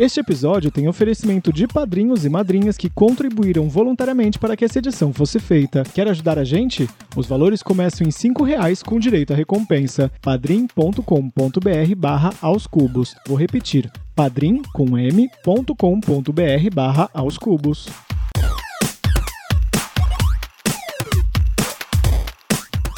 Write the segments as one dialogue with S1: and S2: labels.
S1: Este episódio tem oferecimento de padrinhos e madrinhas que contribuíram voluntariamente para que essa edição fosse feita. Quer ajudar a gente? Os valores começam em R$ reais com direito à recompensa. padrim.com.br barra aos cubos. Vou repetir, padrim com m.com.br barra aos cubos.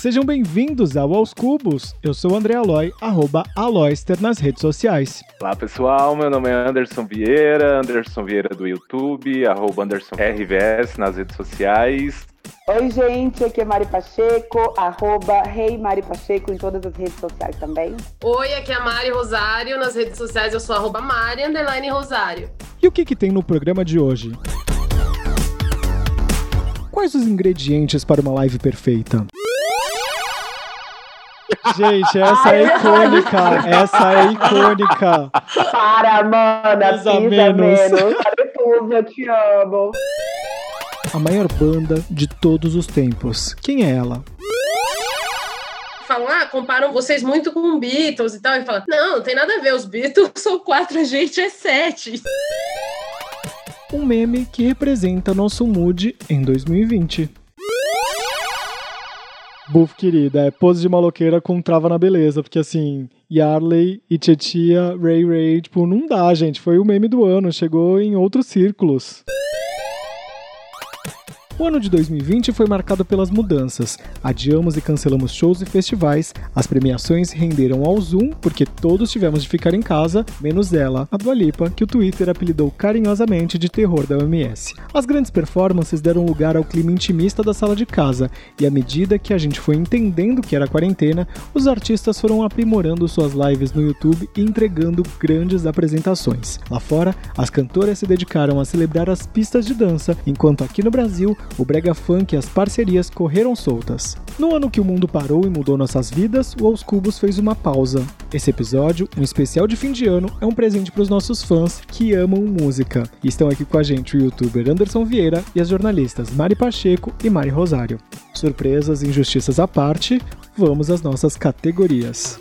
S1: Sejam bem-vindos ao Aos Cubos. Eu sou o André Aloy, arroba Aloyster nas redes sociais.
S2: Olá pessoal, meu nome é Anderson Vieira, Anderson Vieira do YouTube, arroba Anderson RVS nas redes sociais.
S3: Oi, gente, aqui é Mari Pacheco, arroba Rei Mari Pacheco em todas as redes sociais também.
S4: Oi, aqui é a Mari Rosário, nas redes sociais eu sou arroba Mari Underline Rosário.
S1: E o que, que tem no programa de hoje? Quais os ingredientes para uma live perfeita? Gente, essa é icônica. Essa é icônica.
S3: Para, mana,
S1: Pisa
S3: pisa
S1: menos.
S3: menos. Eu te amo.
S1: A maior banda de todos os tempos. Quem é ela?
S4: Falam, ah, comparam vocês muito com Beatles e tal. E fala, não, não tem nada a ver, os Beatles são quatro, a gente é sete.
S1: Um meme que representa nosso mood em 2020. Buf, querida, é pose de maloqueira com trava na beleza, porque assim, Yarley e Tietia, Ray Ray, tipo, não dá, gente. Foi o meme do ano, chegou em outros círculos. O ano de 2020 foi marcado pelas mudanças. Adiamos e cancelamos shows e festivais, as premiações renderam ao Zoom, porque todos tivemos de ficar em casa, menos ela, a Dua Lipa, que o Twitter apelidou carinhosamente de terror da OMS. As grandes performances deram lugar ao clima intimista da sala de casa, e à medida que a gente foi entendendo que era quarentena, os artistas foram aprimorando suas lives no YouTube e entregando grandes apresentações. Lá fora, as cantoras se dedicaram a celebrar as pistas de dança, enquanto aqui no Brasil, o brega funk e as parcerias correram soltas. No ano que o mundo parou e mudou nossas vidas, o Aos Cubos fez uma pausa. Esse episódio, um especial de fim de ano, é um presente para os nossos fãs que amam música. E estão aqui com a gente o youtuber Anderson Vieira e as jornalistas Mari Pacheco e Mari Rosário. Surpresas e injustiças à parte, vamos às nossas categorias.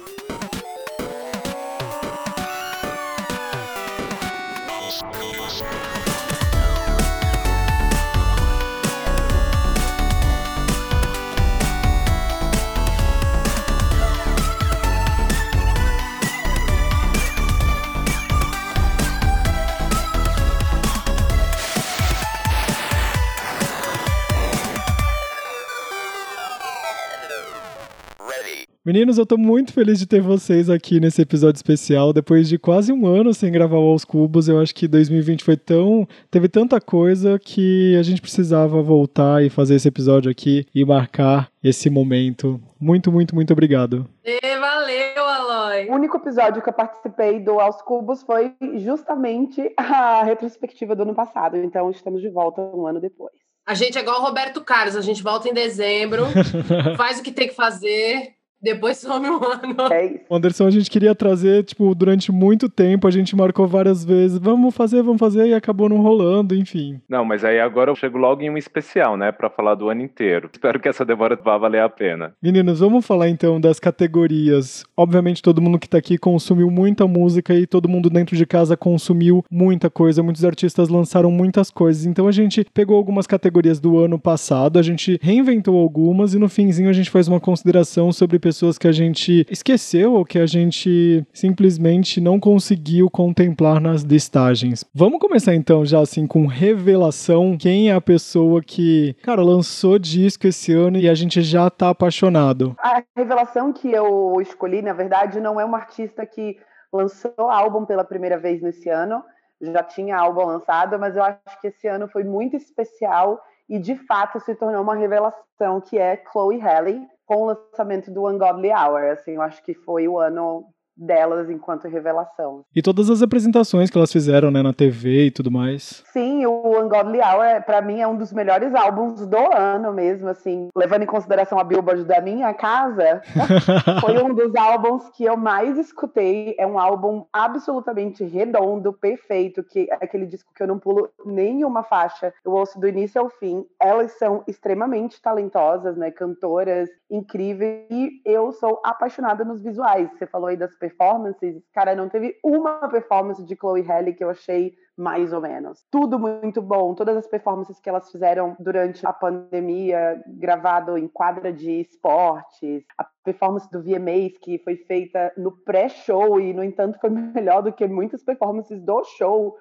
S1: Meninos, eu tô muito feliz de ter vocês aqui nesse episódio especial. Depois de quase um ano sem gravar o Aos Cubos, eu acho que 2020 foi tão. teve tanta coisa que a gente precisava voltar e fazer esse episódio aqui e marcar esse momento. Muito, muito, muito obrigado.
S4: E valeu, Aloy.
S3: O único episódio que eu participei do Aos Cubos foi justamente a retrospectiva do ano passado. Então estamos de volta um ano depois.
S4: A gente é igual o Roberto Carlos, a gente volta em dezembro, faz o que tem que fazer, depois some um ano.
S3: É isso.
S1: Anderson, a gente queria trazer, tipo, durante muito tempo, a gente marcou várias vezes, vamos fazer, vamos fazer, e acabou não rolando, enfim.
S2: Não, mas aí agora eu chego logo em um especial, né, Pra falar do ano inteiro. Espero que essa demora vá valer a pena.
S1: Meninos, vamos falar então das categorias. Obviamente, todo mundo que tá aqui consumiu muita música e todo mundo dentro de casa consumiu muita coisa. Muitos artistas lançaram muitas coisas. Então a gente pegou algumas categorias do ano passado, a gente reinventou algumas e no finzinho a gente faz uma consideração sobre pessoas que a gente esqueceu ou que a gente simplesmente não conseguiu contemplar nas listagens. Vamos começar então já assim com revelação. Quem é a pessoa que, cara, lançou disco esse ano e a gente já tá apaixonado?
S3: A revelação que eu escolhi, na verdade, não é uma artista que lançou álbum pela primeira vez nesse ano. Já tinha álbum lançado, mas eu acho que esse ano foi muito especial e de fato se tornou uma revelação que é Chloe Halle com o lançamento do Ungodly Hour. Assim, eu acho que foi o ano delas enquanto revelação.
S1: E todas as apresentações que elas fizeram, né, na TV e tudo mais.
S3: Sim, o Ungodly Hour, para mim, é um dos melhores álbuns do ano mesmo, assim, levando em consideração a Billboard da minha casa, foi um dos álbuns que eu mais escutei. É um álbum absolutamente redondo, perfeito, que é aquele disco que eu não pulo nenhuma faixa. Eu ouço do início ao fim. Elas são extremamente talentosas, né, cantoras incríveis, e eu sou apaixonada nos visuais. Você falou aí das performances performances, cara, não teve uma performance de Chloe Halle que eu achei mais ou menos. Tudo muito bom, todas as performances que elas fizeram durante a pandemia, gravado em quadra de esportes, a performance do VMAs que foi feita no pré-show e, no entanto, foi melhor do que muitas performances do show.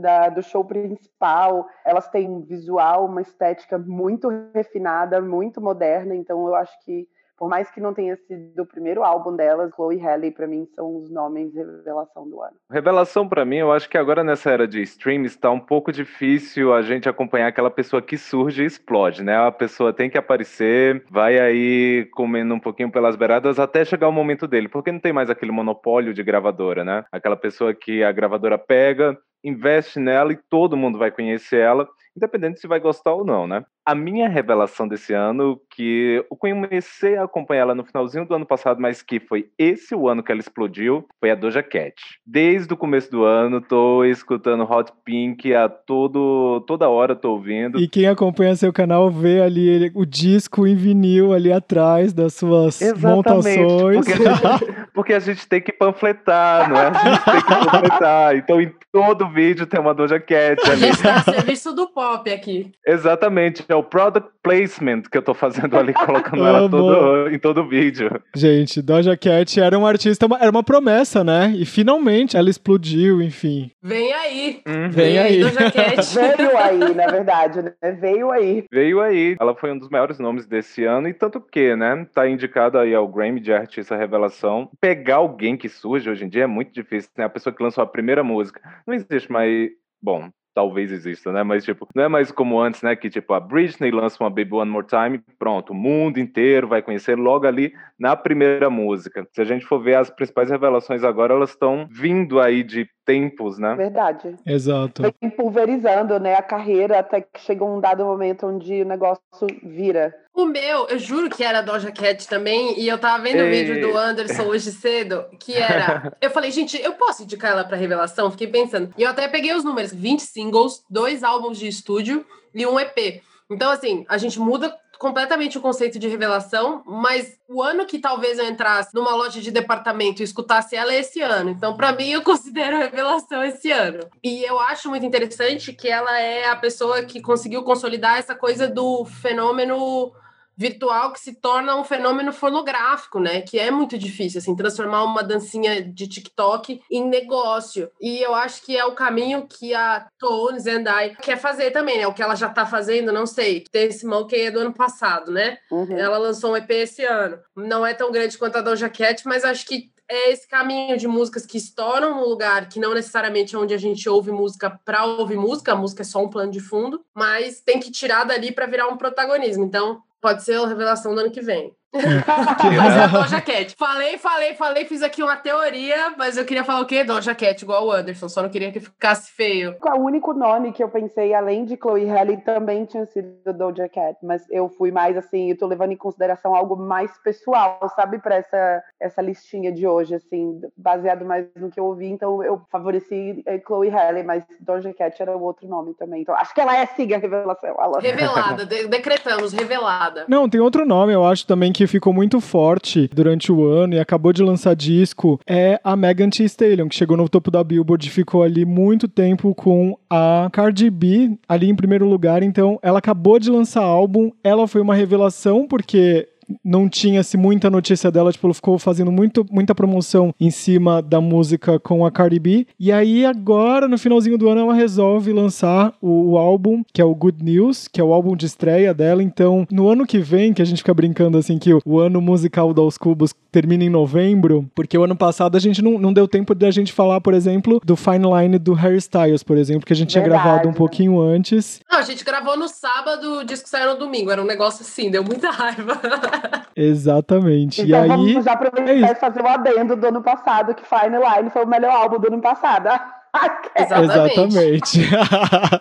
S3: Da, do show principal, elas têm um visual, uma estética muito refinada, muito moderna, então eu acho que por mais que não tenha sido o primeiro álbum delas, Chloe Halle, para mim, são os nomes revelação do ano.
S2: Revelação, para mim, eu acho que agora nessa era de streams está um pouco difícil a gente acompanhar aquela pessoa que surge e explode, né? A pessoa tem que aparecer, vai aí comendo um pouquinho pelas beiradas até chegar o momento dele, porque não tem mais aquele monopólio de gravadora, né? Aquela pessoa que a gravadora pega, investe nela e todo mundo vai conhecer ela, independente se vai gostar ou não, né? A minha revelação desse ano, que eu comecei a acompanhar ela no finalzinho do ano passado, mas que foi esse o ano que ela explodiu, foi a Doja Cat. Desde o começo do ano, tô escutando Hot Pink a todo, toda hora, tô ouvindo.
S1: E quem acompanha seu canal vê ali ele, o disco em vinil ali atrás das suas Exatamente, montações.
S2: Porque porque a gente tem que panfletar, não é? A gente tem que panfletar. Então, em todo vídeo tem uma Doja Cat ali. A
S4: gente tá serviço do pop aqui.
S2: Exatamente é o product placement que eu tô fazendo ali, colocando ela todo, em todo o vídeo.
S1: Gente, Doja Cat era uma artista, era uma promessa, né? E finalmente ela explodiu, enfim.
S4: Vem aí.
S1: Uhum. Vem aí.
S3: Doja Cat. Veio aí, na verdade, né? Veio aí.
S2: Veio aí. Ela foi um dos maiores nomes desse ano, e tanto que, né? Tá indicada aí ao Grammy de Artista Revelação. Pegar alguém que surge hoje em dia é muito difícil, né? A pessoa que lançou a primeira música. Não existe mais. Bom, talvez exista, né? Mas, tipo, não é mais como antes, né? Que, tipo, a Britney lança uma Baby One More Time, pronto, o mundo inteiro vai conhecer logo ali na primeira música. Se a gente for ver as principais revelações agora, elas estão vindo aí de tempos, né?
S3: Verdade.
S1: Exato.
S3: Vem pulverizando, né, a carreira até que chega um dado momento onde o negócio vira.
S4: O meu, eu juro que era Doja Cat também, e eu tava vendo o vídeo do Anderson hoje cedo, que era. Eu falei, gente, eu posso indicar ela pra revelação? Fiquei pensando. E eu até peguei os números: 20 singles, dois álbuns de estúdio e um EP. Então, assim, a gente muda completamente o conceito de revelação, mas o ano que talvez eu entrasse numa loja de departamento e escutasse ela é esse ano. Então, para mim, eu considero revelação esse ano. E eu acho muito interessante que ela é a pessoa que conseguiu consolidar essa coisa do fenômeno virtual que se torna um fenômeno fonográfico, né? Que é muito difícil, assim, transformar uma dancinha de TikTok em negócio. E eu acho que é o caminho que a Tones and I quer fazer também, né? O que ela já tá fazendo, não sei. Tem esse Monkey é do ano passado, né? Uhum. Ela lançou um EP esse ano. Não é tão grande quanto a Doja Cat, mas acho que é esse caminho de músicas que estouram no lugar que não necessariamente é onde a gente ouve música para ouvir música, a música é só um plano de fundo, mas tem que tirar dali para virar um protagonismo. Então, Pode ser a revelação do ano que vem. mas é a Doja Cat. Falei, falei, falei, fiz aqui uma teoria, mas eu queria falar o quê? Doja Cat, igual o Anderson, só não queria que ficasse feio.
S3: O único nome que eu pensei, além de Chloe Halle, também tinha sido Doja Cat, mas eu fui mais assim, eu tô levando em consideração algo mais pessoal, sabe, pra essa, essa listinha de hoje, assim, baseado mais no que eu ouvi, então eu favoreci eh, Chloe Halle, mas Doja Cat era o outro nome também, então acho que ela é sim a revelação. Ela...
S4: Revelada, de decretamos, revelada.
S1: Não, tem outro nome, eu acho também que que ficou muito forte durante o ano e acabou de lançar disco é a Megan Thee Stallion, que chegou no topo da Billboard e ficou ali muito tempo com a Cardi B ali em primeiro lugar. Então, ela acabou de lançar álbum, ela foi uma revelação porque não tinha-se muita notícia dela, tipo, ela ficou fazendo muito, muita promoção em cima da música com a Cardi B. E aí, agora, no finalzinho do ano, ela resolve lançar o, o, álbum, que é o Good News, que é o álbum de estreia dela. Então, no ano que vem, que a gente fica brincando assim, que o, o ano musical dos Cubos termina em novembro, porque o ano passado a gente não, não deu tempo de a gente falar, por exemplo, do Fine Line do Harry Styles, por exemplo, que a gente Verdade. tinha gravado um pouquinho antes.
S4: Não, a gente gravou no sábado, o disco saiu no domingo. Era um negócio assim, deu muita raiva.
S1: Exatamente.
S3: Então
S1: e
S3: vamos
S1: aí,
S3: já aproveitar é e fazer o adendo do ano passado, que Fine Line foi o melhor álbum do ano passado.
S1: Exatamente.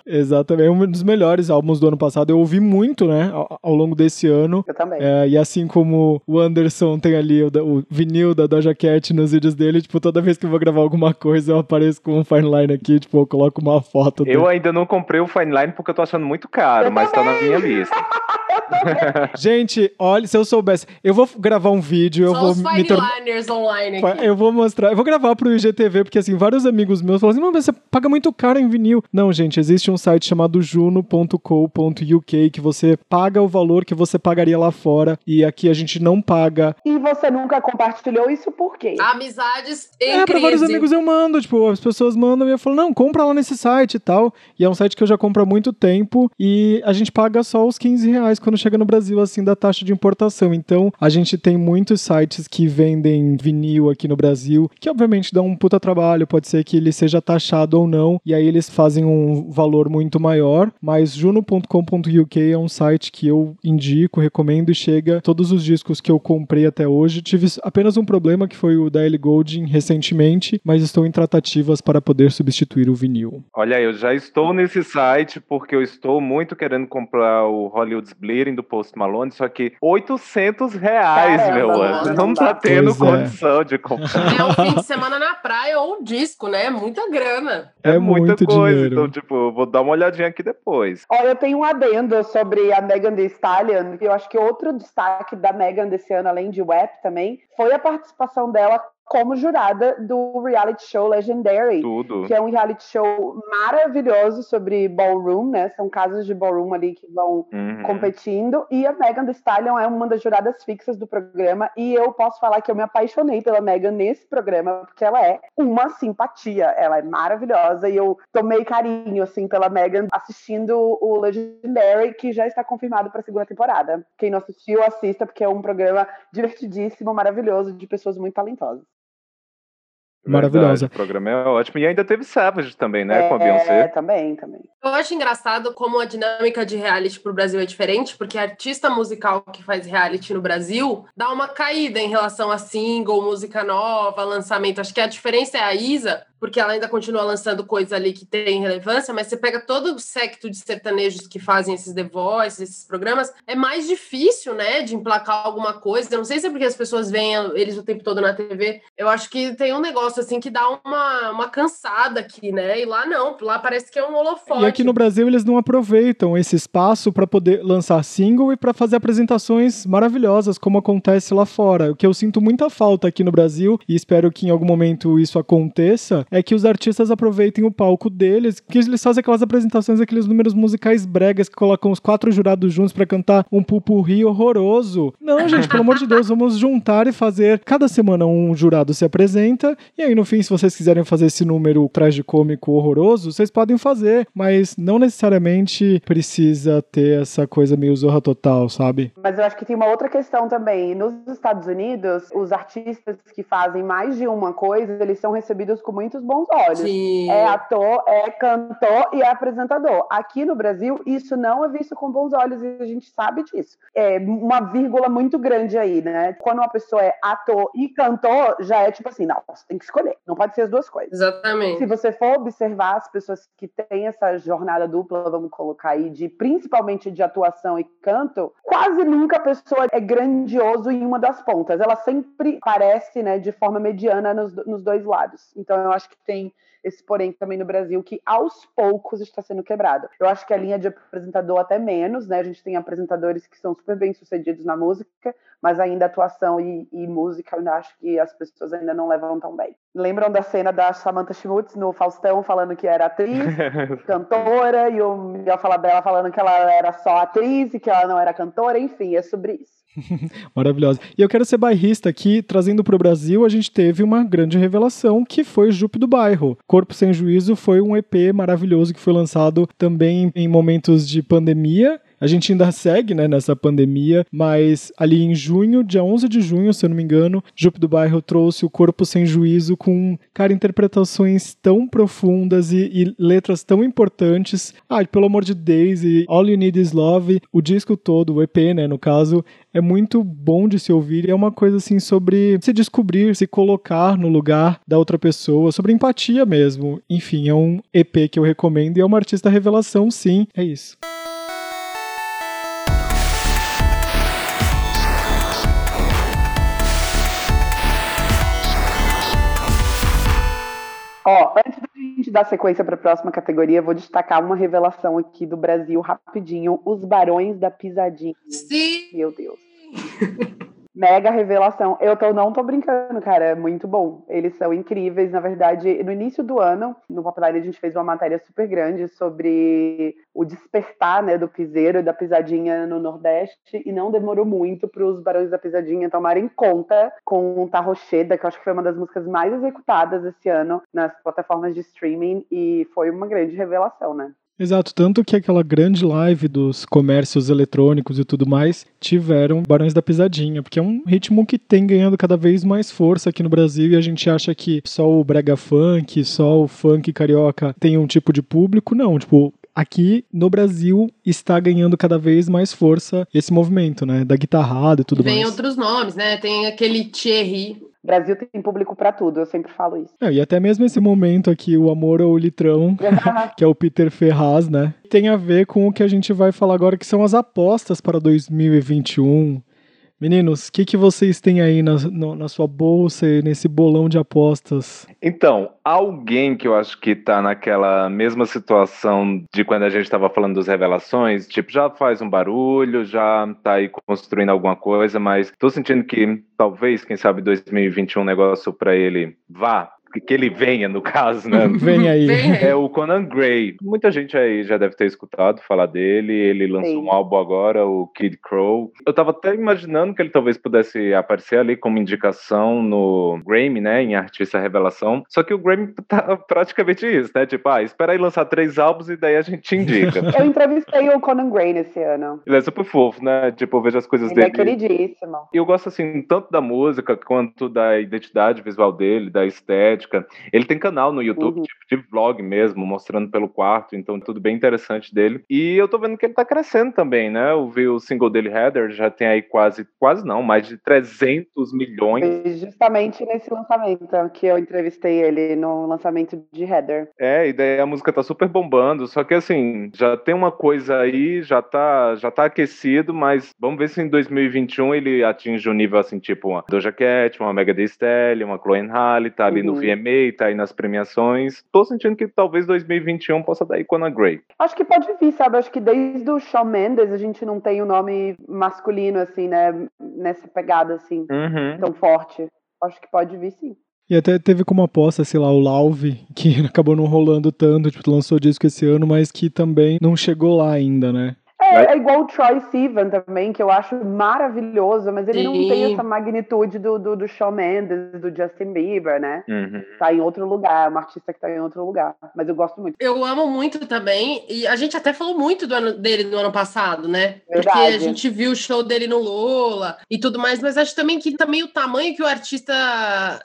S1: Exatamente. É um dos melhores álbuns do ano passado. Eu ouvi muito, né, ao, ao longo desse ano.
S3: Eu também.
S1: É, e assim como o Anderson tem ali o, o, vinil da Doja Cat nos vídeos dele, tipo, toda vez que eu vou gravar alguma coisa, eu apareço com um fine line aqui, tipo, eu coloco uma foto.
S2: Eu dele. ainda não comprei o fine line porque eu tô achando muito caro, eu mas também. tá na minha lista.
S3: Eu
S1: Gente, olha, se eu soubesse, eu vou gravar um vídeo, eu
S4: Só
S1: vou
S4: os
S1: me tornar.
S4: fineliners online aqui.
S1: Eu vou mostrar, eu vou gravar pro IGTV, porque assim, vários amigos meus falam assim, não, mas você paga muito caro em vinil. Não, gente, existe um site chamado juno.co.uk que você paga o valor que você pagaria lá fora e aqui a gente não paga.
S3: E você nunca compartilhou isso por quê?
S4: Amizades em
S1: É, pra
S4: crise.
S1: vários amigos eu mando, tipo, as pessoas mandam e eu falo, não, compra lá nesse site e tal. E é um site que eu já compro há muito tempo e a gente paga só os 15 reais quando chega no Brasil, assim, da taxa de importação. Então, a gente tem muitos sites que vendem vinil aqui no Brasil, que obviamente dá um puta trabalho, pode ser que ele seja taxado ou não, e aí eles fazem um valor muito maior, mas juno.com.uk é um site que eu indico, recomendo e chega todos os discos que eu comprei até hoje. Tive apenas um problema que foi o da Ellie Goulding recentemente, mas estou em tratativas para poder substituir o vinil.
S2: Olha, eu já estou nesse site porque eu estou muito querendo comprar o Hollywood's Bleeding do Post Malone, só que 800 reais,
S3: Caramba,
S2: meu
S3: mano,
S2: anjo.
S3: não
S2: Não tá tendo
S1: Pois é.
S2: condição de comprar.
S4: É um fim de semana na praia ou um disco, né? Muita grana.
S1: É,
S2: muita
S1: muito
S2: coisa.
S1: dinheiro.
S2: Então, tipo, vou dar uma olhadinha aqui depois.
S3: Olha, eu tenho um adendo sobre a Megan Thee Stallion, que eu acho que outro destaque da Megan desse ano, além de Web também, foi a participação dela como jurada do reality show Legendary.
S2: Tudo.
S3: Que é um reality show maravilhoso sobre ballroom, né? São casas de ballroom ali que vão
S2: Uhum.
S3: competindo. E a Megan Thee Stallion é uma das juradas fixas do programa. E eu posso falar que eu me apaixonei pela Megan nesse programa, porque ela é uma simpatia. Ela é maravilhosa. E eu tomei carinho, assim, pela Megan assistindo o Legendary, que já está confirmado para a segunda temporada. Quem não assistiu, assista, porque é um programa divertidíssimo, maravilhoso, de pessoas muito talentosas.
S1: Maravilhosa.
S2: Verdade, o programa é ótimo. E ainda teve Savage também, né? Com a
S3: É,
S2: Beyoncé.
S3: também, também.
S4: Eu acho engraçado como a dinâmica de reality pro Brasil é diferente, porque artista musical que faz reality no Brasil dá uma caída em relação a single, música nova, lançamento. Acho que a diferença é a Isa, porque ela ainda continua lançando coisas ali que tem relevância, mas você pega todo o secto de sertanejos que fazem esses The Voice, esses programas, é mais difícil, né, de emplacar alguma coisa. Eu não sei se é porque as pessoas veem eles o tempo todo na TV. Eu acho que tem um negócio assim que dá uma, uma cansada aqui, né? E lá não, lá parece que é um holofote.
S1: E aqui no Brasil eles não aproveitam esse espaço para poder lançar single e para fazer apresentações maravilhosas, como acontece lá fora. O que eu sinto muita falta aqui no Brasil, e espero que em algum momento isso aconteça, é que os artistas aproveitem o palco deles, que eles fazem aquelas apresentações, aqueles números musicais bregas que colocam os quatro jurados juntos para cantar um pupurri horroroso. Não, gente, pelo amor de Deus, vamos juntar e fazer. Cada semana um jurado se apresenta, e aí no fim, se vocês quiserem fazer esse número tragicômico horroroso, vocês podem fazer, mas não necessariamente precisa ter essa coisa meio zorra total, sabe?
S3: Mas eu acho que tem uma outra questão também. Nos Estados Unidos, os artistas que fazem mais de uma coisa, eles são recebidos com muitos bons olhos.
S4: Sim.
S3: É ator, é cantor e é apresentador. Aqui no Brasil, isso não é visto com bons olhos e a gente sabe disso. É uma vírgula muito grande aí, né? Quando uma pessoa é ator e cantor, já é tipo assim, não, você tem que escolher. Não pode ser as duas coisas.
S4: Exatamente.
S3: Se você for observar as pessoas que têm essa jornada dupla, vamos colocar aí, de principalmente de atuação e canto, quase nunca a pessoa é grandioso em uma das pontas. Ela sempre parece, né, de forma mediana nos, nos dois lados. Então eu acho que tem esse porém também no Brasil que aos poucos está sendo quebrado. Eu acho que a linha de apresentador até menos, né? A gente tem apresentadores que são super bem sucedidos na música, mas ainda atuação e, e música, eu ainda acho que as pessoas ainda não levam tão bem. Lembram da cena da Samantha Schmutz no Faustão falando que era atriz, cantora, e o Miguel Falabella falando que ela era só atriz e que ela não era cantora, enfim, é sobre isso.
S1: Maravilhosa. E eu quero ser bairrista aqui, trazendo para o Brasil, a gente teve uma grande revelação que foi Jupe do Bairro. Corpo Sem Juízo foi um EP maravilhoso que foi lançado também em momentos de pandemia. A gente ainda segue né, nessa pandemia, mas ali em junho, dia 11 de junho, se eu não me engano, Jupe do Bairro trouxe o Corpo Sem Juízo com, cara, interpretações tão profundas e, e letras tão importantes. Ah, pelo amor de Daisy, All You Need Is Love, o disco todo, o EP, né, no caso, é muito bom de se ouvir. É uma coisa assim sobre se descobrir, se colocar no lugar da outra pessoa, sobre empatia mesmo. Enfim, é um EP que eu recomendo e é uma artista revelação, sim. É isso.
S3: Ó, antes da gente dar sequência para a próxima categoria, vou destacar uma revelação aqui do Brasil rapidinho: os Barões da Pisadinha.
S4: Sim!
S3: Meu Deus. Mega revelação. Eu tô, não tô brincando, cara. É muito bom. Eles são incríveis. Na verdade, no início do ano, no Popular, a gente fez uma matéria super grande sobre o despertar né, do piseiro e da pisadinha no Nordeste. E não demorou muito para os Barões da Pisadinha tomarem conta com Tarrocheda, que eu acho que foi uma das músicas mais executadas esse ano nas plataformas de streaming. E foi uma grande revelação, né?
S1: Exato, tanto que aquela grande live dos comércios eletrônicos e tudo mais tiveram Barões da Pisadinha, porque é um ritmo que tem ganhando cada vez mais força aqui no Brasil e a gente acha que só o brega funk, só o funk carioca tem um tipo de público, não, tipo, aqui no Brasil está ganhando cada vez mais força esse movimento, né, da guitarrada e tudo
S4: Vem
S1: mais.
S4: Tem outros nomes, né? Tem aquele Thierry
S3: Brasil tem público para tudo, eu sempre falo isso.
S1: É, e até mesmo esse momento aqui, o amor ao litrão, que é o Peter Ferraz, né? Tem a ver com o que a gente vai falar agora, que são as apostas para 2021. Meninos, o que, que vocês têm aí na, no, na sua bolsa e nesse bolão de apostas?
S2: Então, alguém que eu acho que tá naquela mesma situação de quando a gente estava falando das revelações, tipo, já faz um barulho, já tá aí construindo alguma coisa, mas tô sentindo que talvez, quem sabe, 2021 um negócio para ele vá que ele venha, no caso, né?
S1: Vem aí.
S2: É o Conan Gray. Muita gente aí já deve ter escutado falar dele. Ele lançou Sim. um álbum agora, o Kid Crow. Eu tava até imaginando que ele talvez pudesse aparecer ali como indicação no Grammy, né? Em Artista Revelação. Só que o Grammy tá praticamente isso, né? Tipo, ah, espera aí lançar três álbuns e daí a gente indica.
S3: eu entrevistei o Conan Gray nesse ano.
S2: Ele é super fofo, né? Tipo, eu vejo as coisas
S3: ele é
S2: dele.
S3: Ele é queridíssimo.
S2: E eu gosto, assim, tanto da música quanto da identidade visual dele, da estética Ele tem canal no YouTube, uhum. tipo, de vlog mesmo, mostrando pelo quarto, então tudo bem interessante dele. E eu tô vendo que ele tá crescendo também, né? Eu vi o single dele, Heather, já tem aí quase, quase não, mais de 300 milhões.
S3: Foi justamente nesse lançamento que eu entrevistei ele, no lançamento de Heather.
S2: É, e daí a música tá super bombando, só que assim, já tem uma coisa aí, já tá, já tá aquecido, mas vamos ver se em 2021 ele atinge um nível assim, tipo uma Doja Cat, uma Mega Thee Stallion, uma Chloe Halle, tá ali uhum. no VMA, tá aí nas premiações. Tô sentindo que talvez 2021 possa dar Icona Grey.
S3: Acho que pode vir, sabe? Acho que desde o Shawn Mendes a gente não tem o um nome masculino, assim, né? Nessa pegada, assim,
S2: uhum.
S3: tão forte. Acho que pode vir, sim.
S1: E até teve como aposta, sei lá, o Lauve, que acabou não rolando tanto, tipo, lançou disco esse ano, mas que também não chegou lá ainda, né?
S3: É, é, igual o Troy Sivan também, que eu acho maravilhoso, mas ele Sim. não tem essa magnitude do, do, do Shawn Mendes, do Justin Bieber, né?
S2: Uhum.
S3: Tá em outro lugar, é um artista que tá em outro lugar. Mas eu gosto muito.
S4: Eu amo muito também, e a gente até falou muito do ano, dele no ano passado, né?
S3: Verdade.
S4: Porque a gente viu o show dele no Lola e tudo mais, mas acho também que também o tamanho que o artista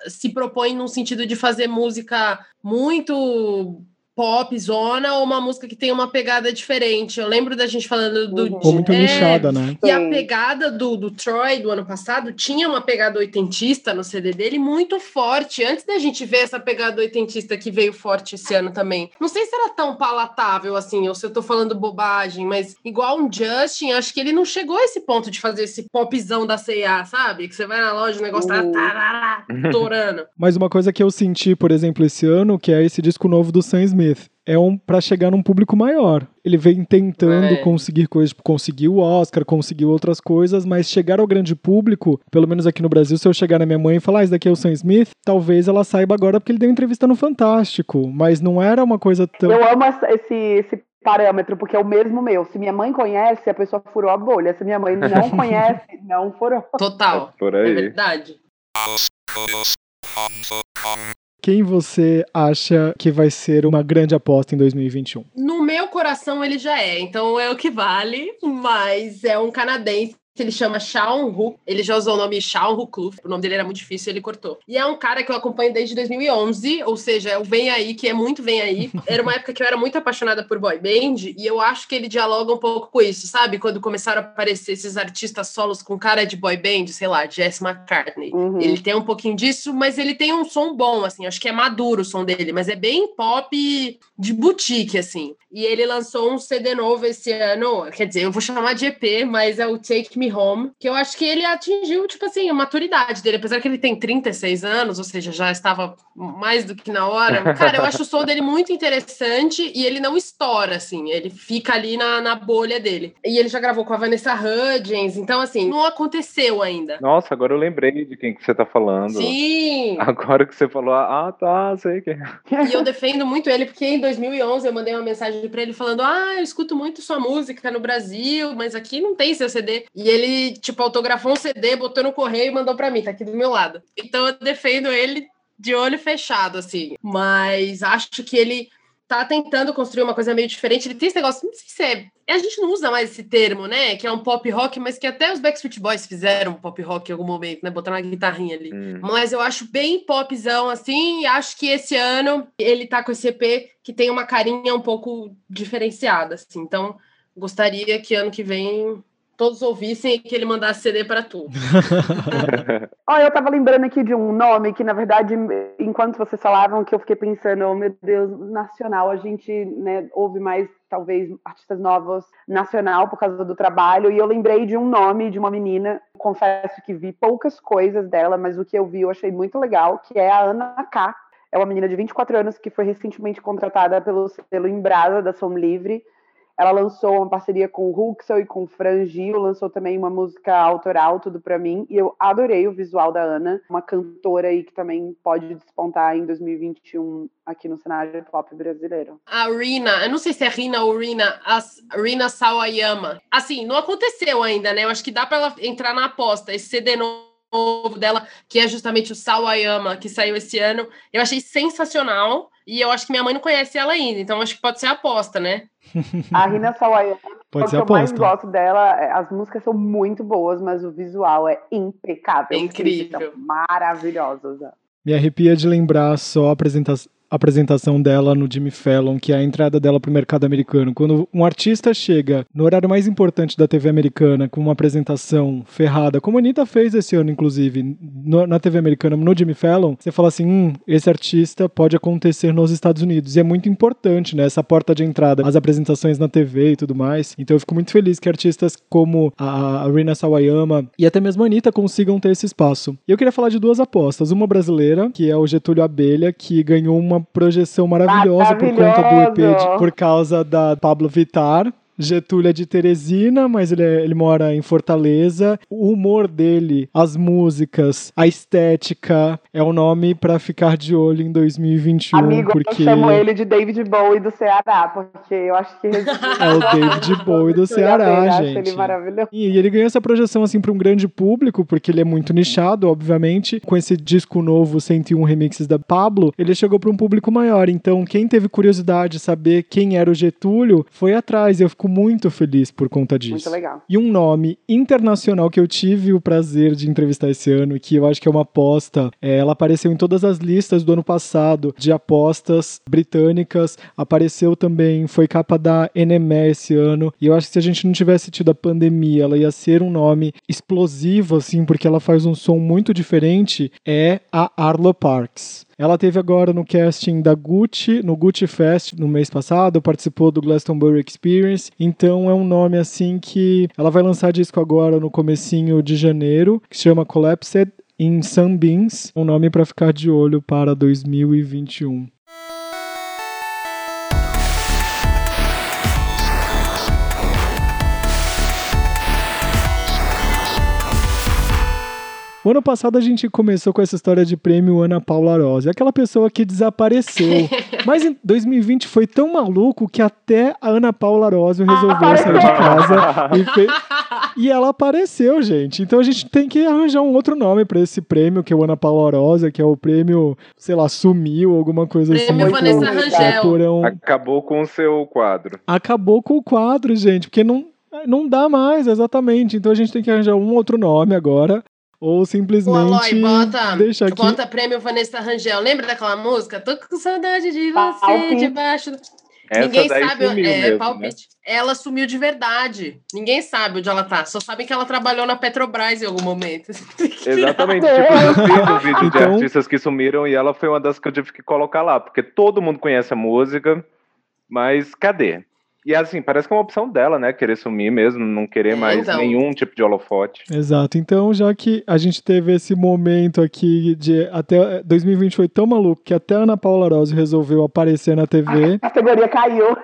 S4: se propõe no sentido de fazer música muito pop zona ou uma música que tem uma pegada diferente. Eu lembro da gente falando do.
S1: Uhum. muito é, nichada, né?
S4: E a pegada do, do Troy do ano passado tinha uma pegada oitentista no CD dele muito forte. Antes da gente ver essa pegada oitentista que veio forte esse ano também. Não sei se era tão palatável assim, ou se eu tô falando bobagem, mas igual um Justin, acho que ele não chegou a esse ponto de fazer esse popzão da C&A, sabe? Que você vai na loja e o negócio tá, tá, tá torando.
S1: Mas uma coisa que eu senti, por exemplo, esse ano, que é esse disco novo do Sam Smith Smith é um para chegar num público maior. Ele vem tentando é. conseguir coisas, tipo, conseguir o Oscar, conseguir outras coisas, mas chegar ao grande público, pelo menos aqui no Brasil, se eu chegar na minha mãe e falar, ah, esse daqui é o Sam Smith, talvez ela saiba agora porque ele deu entrevista no Fantástico, mas não era uma coisa tão.
S3: Eu amo esse, esse parâmetro, porque é o mesmo meu. Se minha mãe conhece, a pessoa furou a bolha. Se minha mãe não conhece, não furou.
S4: Total.
S2: Por aí.
S4: É verdade.
S1: Quem você acha que vai ser uma grande aposta em 2021?
S4: No meu coração ele já é, então é o que vale, mas é um canadense ele chama Shawn Hu. Ele já usou o nome Shawn Hu Kluf. O nome dele era muito difícil, ele cortou. E é um cara que eu acompanho desde 2011, ou seja, é o Vem Aí, que é muito Vem Aí. Era uma época que eu era muito apaixonada por boy band, e eu acho que ele dialoga um pouco com isso, sabe? Quando começaram a aparecer esses artistas solos com cara de boy band, sei lá, Jess McCartney. Uhum. Ele tem um pouquinho disso, mas ele tem um som bom, assim, acho que é maduro o som dele, mas é bem pop de boutique, assim. E ele lançou um CD novo esse ano, quer dizer, eu vou chamar de EP, mas é o Take Me Me Home, que eu acho que ele atingiu, tipo assim, a maturidade dele, apesar que ele tem 36 anos, ou seja, já estava mais do que na hora. Cara, eu acho o som dele muito interessante e ele não estoura, assim, ele fica ali na, na bolha dele. E ele já gravou com a Vanessa Hudgens, então, assim, não aconteceu ainda.
S2: Nossa, agora eu lembrei de quem que você tá falando.
S4: Sim!
S2: Agora que você falou, ah, tá, sei que.
S4: E eu defendo muito ele, porque em 2011 eu mandei uma mensagem para ele falando: Ah, eu escuto muito sua música no Brasil, mas aqui não tem seu CD. E ele, tipo, autografou um CD, botou no correio e mandou para mim, tá aqui do meu lado. Então eu defendo ele de olho fechado, assim. Mas acho que ele tá tentando construir uma coisa meio diferente. Ele tem esse negócio, não sei se é. A gente não usa mais esse termo, né? Que é um pop rock, mas que até os Backstreet Boys fizeram pop rock em algum momento, né? Botaram uma guitarrinha ali. Hum. Mas eu acho bem popzão, assim, e acho que esse ano ele tá com esse EP que tem uma carinha um pouco diferenciada, assim. Então, gostaria que ano que vem todos ouvissem e que ele mandasse CD para tudo.
S3: Olha, eu tava lembrando aqui de um nome que, na verdade, enquanto vocês falavam, que eu fiquei pensando, oh meu Deus, nacional, a gente né, ouve mais, talvez, artistas novos nacional por causa do trabalho, e eu lembrei de um nome de uma menina, confesso que vi poucas coisas dela, mas o que eu vi eu achei muito legal, que é a Ana K. É uma menina de 24 anos que foi recentemente contratada pelo selo Embrasa da Som Livre, ela lançou uma parceria com o Huxel e com o Frangio, lançou também uma música autoral, tudo para mim, e eu adorei o visual da Ana, uma cantora aí que também pode despontar em 2021 aqui no cenário pop brasileiro.
S4: A Rina, eu não sei se é Rina ou Rina, a Rina Sawayama. Assim, não aconteceu ainda, né? Eu acho que dá para ela entrar na aposta. Esse CD novo dela, que é justamente o Sawayama, que saiu esse ano, eu achei sensacional. E eu acho que minha mãe não conhece ela ainda, então acho que pode ser aposta, né?
S3: A Rina Sawayama, pode ser o que eu mais gosto dela, é, as músicas são muito boas, mas o visual é impecável.
S4: É incrível.
S3: Maravilhosos.
S1: Me arrepia de lembrar só a apresentação apresentação dela no Jimmy Fallon, que é a entrada dela para o mercado americano. Quando um artista chega no horário mais importante da TV americana com uma apresentação ferrada, como a Anitta fez esse ano, inclusive, no, na TV americana, no Jimmy Fallon, você fala assim: hum, esse artista pode acontecer nos Estados Unidos. E é muito importante, né? Essa porta de entrada, as apresentações na TV e tudo mais. Então eu fico muito feliz que artistas como a Rina Sawayama e até mesmo a Anitta consigam ter esse espaço. E eu queria falar de duas apostas. Uma brasileira, que é o Getúlio Abelha, que ganhou uma projeção maravilhosa, por conta do EP, de, por causa da Pablo Vittar. Getúlio é de Teresina, mas ele, é, ele mora em Fortaleza. O humor dele, as músicas, a estética é o um nome para ficar de olho em 2021.
S3: Amigo,
S1: porque...
S3: eu chamo ele de David Bowie do Ceará, porque eu acho que. é
S1: o David Bowie do Ceará, gente.
S3: Acho ele maravilhoso.
S1: E ele ganhou essa projeção assim para um grande público, porque ele é muito nichado, obviamente. Com esse disco novo, 101 remixes da Pablo, ele chegou para um público maior. Então, quem teve curiosidade de saber quem era o Getúlio, foi atrás. Eu fico muito feliz por conta disso.
S3: Muito legal.
S1: E um nome internacional que eu tive o prazer de entrevistar esse ano, que eu acho que é uma aposta, é, ela apareceu em todas as listas do ano passado de apostas britânicas, apareceu também, foi capa da NME esse ano, e eu acho que se a gente não tivesse tido a pandemia, ela ia ser um nome explosivo, assim, porque ela faz um som muito diferente, é a Arlo Parks. Ela teve agora no casting da Gucci, no Gucci Fest no mês passado, participou do Glastonbury Experience. Então é um nome assim que ela vai lançar disco agora no comecinho de janeiro, que se chama Collapsed in Sunbeams, um nome para ficar de olho para 2021. O ano passado a gente começou com essa história de prêmio Ana Paula Rose, aquela pessoa que desapareceu. Mas em 2020 foi tão maluco que até a Ana Paula Rose resolveu sair de casa e, fez... e ela apareceu, gente. Então a gente tem que arranjar um outro nome para esse prêmio, que é o Ana Paula Rosa, que é o prêmio, sei lá, sumiu, alguma coisa
S4: prêmio
S1: assim.
S4: Prêmio Vanessa Rangel.
S2: Acabou com o seu quadro.
S1: Acabou com o quadro, gente, porque não não dá mais, exatamente. Então a gente tem que arranjar um outro nome agora. Ou simplesmente. O Aloy,
S4: bota,
S1: deixa aqui.
S4: bota prêmio Vanessa Rangel. Lembra daquela música? Tô com saudade de você palpite. debaixo do.
S2: Essa
S4: Ninguém sabe,
S2: sumiu
S4: é,
S2: mesmo,
S4: palpite. Né? Ela sumiu de verdade. Ninguém sabe onde ela tá. Só sabem que ela trabalhou na Petrobras em algum momento.
S2: Exatamente. tipo, eu fiz um vídeo então... de artistas que sumiram e ela foi uma das que eu tive que colocar lá, porque todo mundo conhece a música, mas cadê? E assim, parece que é uma opção dela, né? Querer sumir mesmo, não querer é, mais então. nenhum tipo de holofote.
S1: Exato. Então, já que a gente teve esse momento aqui de até 2020 foi tão maluco que até a Ana Paula Rose resolveu aparecer na TV.
S3: A categoria caiu.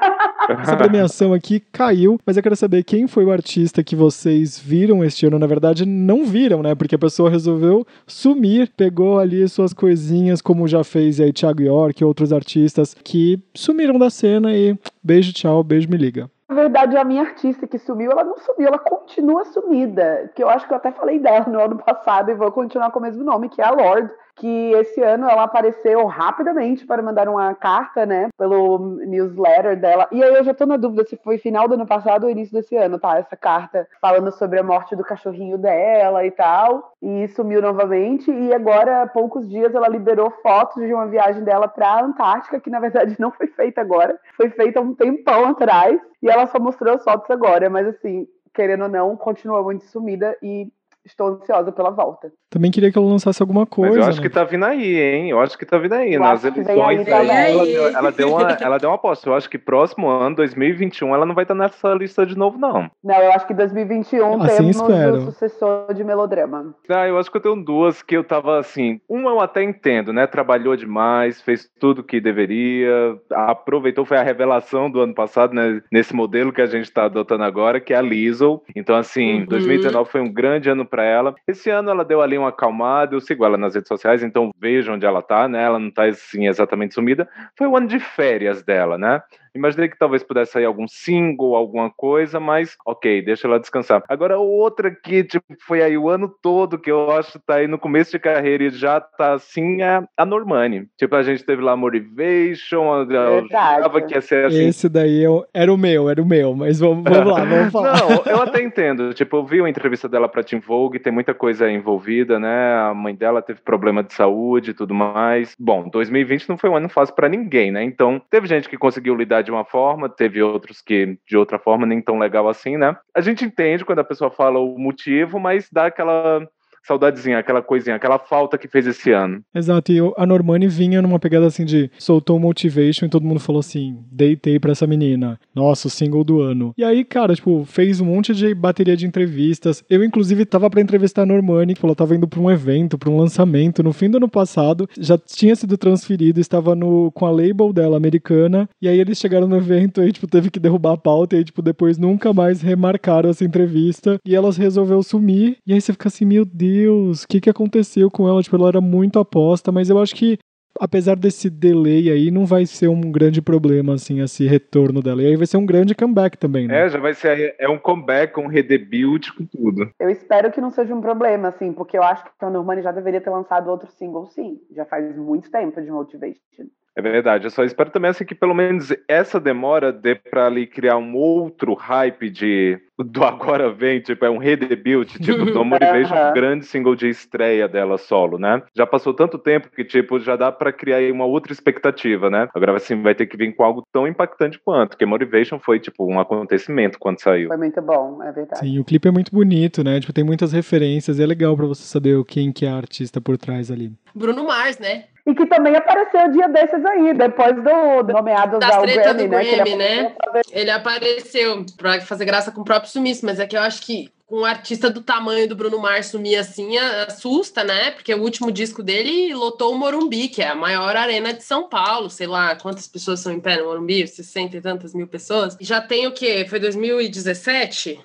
S1: Essa premiação aqui caiu, mas eu quero saber quem foi o artista que vocês viram este ano. Na verdade, não viram, né? Porque a pessoa resolveu sumir, pegou ali suas coisinhas, como já fez aí Thiago York e outros artistas que sumiram da cena e beijo, tchau, beijo, me liga.
S3: Na verdade, a minha artista que sumiu, ela não sumiu, ela continua sumida. Que eu acho que eu até falei dela no ano passado e vou continuar com o mesmo nome, que é a Lorde que esse ano ela apareceu rapidamente para mandar uma carta, né, pelo newsletter dela. E aí eu já tô na dúvida se foi final do ano passado ou início desse ano, tá? Essa carta falando sobre a morte do cachorrinho dela e tal. E sumiu novamente. E agora, há poucos dias, ela liberou fotos de uma viagem dela para a Antártica, que na verdade não foi feita agora, foi feita um tempão atrás. E ela só mostrou as fotos agora. Mas assim, querendo ou não, continua muito sumida e estou ansiosa pela volta.
S1: Também queria que ela lançasse alguma coisa.
S2: Mas eu acho
S1: né?
S2: que tá vindo aí, hein? Eu acho que tá vindo aí. Eu Nas eleições aí, aí ela, deu, ela, deu uma, ela deu uma aposta. Eu acho que próximo ano, 2021, ela não vai estar nessa lista de novo, não.
S3: Não, eu acho que 2021 assim temos espero. o sucessor de melodrama.
S2: Ah, eu acho que eu tenho duas que eu tava assim. Uma eu até entendo, né? Trabalhou demais, fez tudo que deveria, aproveitou, foi a revelação do ano passado, né? Nesse modelo que a gente tá adotando agora, que é a Liesel. Então, assim, uhum. 2019 foi um grande ano para ela. Esse ano ela deu ali uma acalmada, eu sigo ela nas redes sociais, então vejo onde ela tá, né? Ela não tá assim exatamente sumida. Foi o ano de férias dela, né? Imaginei que talvez pudesse sair algum single, alguma coisa, mas ok, deixa ela descansar. Agora, outra que tipo, foi aí o ano todo, que eu acho que tá aí no começo de carreira e já tá assim, é a Normani. Tipo, a gente teve lá Motivation, eu achava que ia ser assim.
S1: Esse daí eu, era o meu, era o meu, mas vamos, vamos lá, vamos falar.
S2: Não, eu até entendo. Tipo, eu vi uma entrevista dela pra Tim Vogue, tem muita coisa envolvida, né? A mãe dela teve problema de saúde e tudo mais. Bom, 2020 não foi um ano fácil para ninguém, né? Então, teve gente que conseguiu lidar de uma forma, teve outros que de outra forma nem tão legal assim, né? A gente entende quando a pessoa fala o motivo, mas dá aquela saudadezinha, aquela coisinha, aquela falta que fez esse ano.
S1: Exato, e a Normani vinha numa pegada assim de soltou Motivation e todo mundo falou assim, deitei pra essa menina, nossa, o single do ano. E aí, cara, tipo, fez um monte de bateria de entrevistas. Eu, inclusive, tava pra entrevistar a Normani, que falou tava indo pra um evento, pra um lançamento no fim do ano passado, já tinha sido transferido, estava no, com a label dela americana, e aí eles chegaram no evento e, tipo, teve que derrubar a pauta, e aí, tipo, depois nunca mais remarcaram essa entrevista, e elas resolveu sumir, e aí você fica assim, meu Deus, Deus, o que, que aconteceu com ela? Tipo, ela era muito aposta, mas eu acho que apesar desse delay aí, não vai ser um grande problema, assim, esse retorno dela. E aí vai ser um grande comeback também, né?
S2: É, já vai ser, é um comeback, um redebut com tudo.
S3: Eu espero que não seja um problema, assim, porque eu acho que a Normani já deveria ter lançado outro single, sim. Já faz muito tempo de Motivation.
S2: É verdade, eu só espero também assim que pelo menos essa demora dê para ali criar um outro hype de do agora vem, tipo, é um redebut, tipo, do Motivation, um grande single de estreia dela solo, né? Já passou tanto tempo que, tipo, já dá para criar aí uma outra expectativa, né? Agora, assim, vai ter que vir com algo tão impactante quanto, porque Motivation foi, tipo, um acontecimento quando saiu.
S3: Foi muito bom, é verdade.
S1: Sim, o clipe é muito bonito, né? Tipo, tem muitas referências, é legal para você saber quem que é a artista por trás ali.
S4: Bruno Mars, né?
S3: E que também apareceu dia desses aí, depois do, do nomeado
S4: da Grammy, do né? Grammy, né? Ele, apareceu pra fazer graça com o próprio sumiço, mas é que eu acho que com um artista do tamanho do Bruno Mars sumir assim assusta, né? Porque o último disco dele lotou o Morumbi, que é a maior arena de São Paulo. Sei lá quantas pessoas são em pé no Morumbi, 60 e tantas mil pessoas. Já tem o quê? Foi 2017?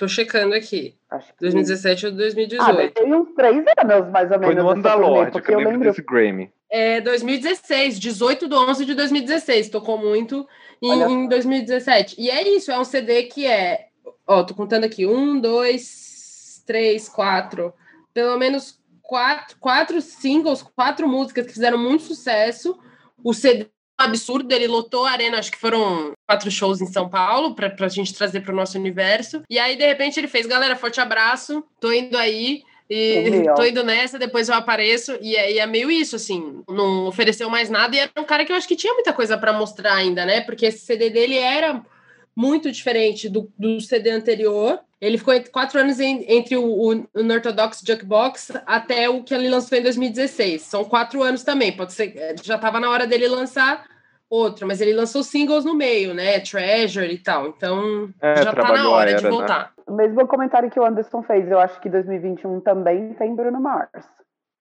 S4: Tô checando aqui. Acho que 2017 ou 2018. Ah,
S3: tem uns três anos, mais ou menos.
S2: Foi no ano da Lorde, porque eu lembro desse Grammy.
S4: É 2016, 18 de 11 de 2016. Tocou muito em, em 2017. E é isso, é um CD que é. Ó, tô contando aqui. Um, dois, três, quatro. Pelo menos quatro, quatro singles, quatro músicas que fizeram muito sucesso. O CD absurdo. Ele lotou a arena, acho que foram quatro shows em São Paulo, pra, pra gente trazer pro nosso universo. E aí, de repente, ele fez: galera, forte abraço, tô indo aí. E tô indo nessa, depois eu apareço. E aí é meio isso, assim. Não ofereceu mais nada. E era um cara que eu acho que tinha muita coisa para mostrar ainda, né? Porque esse CD dele era muito diferente do, do CD anterior. Ele ficou quatro anos em, entre o, o Unorthodox Jukebox até o que ele lançou em 2016. São quatro anos também. Pode ser, já estava na hora dele lançar, outro, mas ele lançou singles no meio, né? Treasure e tal. Então é, já tá na hora era, de né? voltar.
S3: Né? O mesmo comentário que o Anderson fez, eu acho que 2021 também tem Bruno Mars.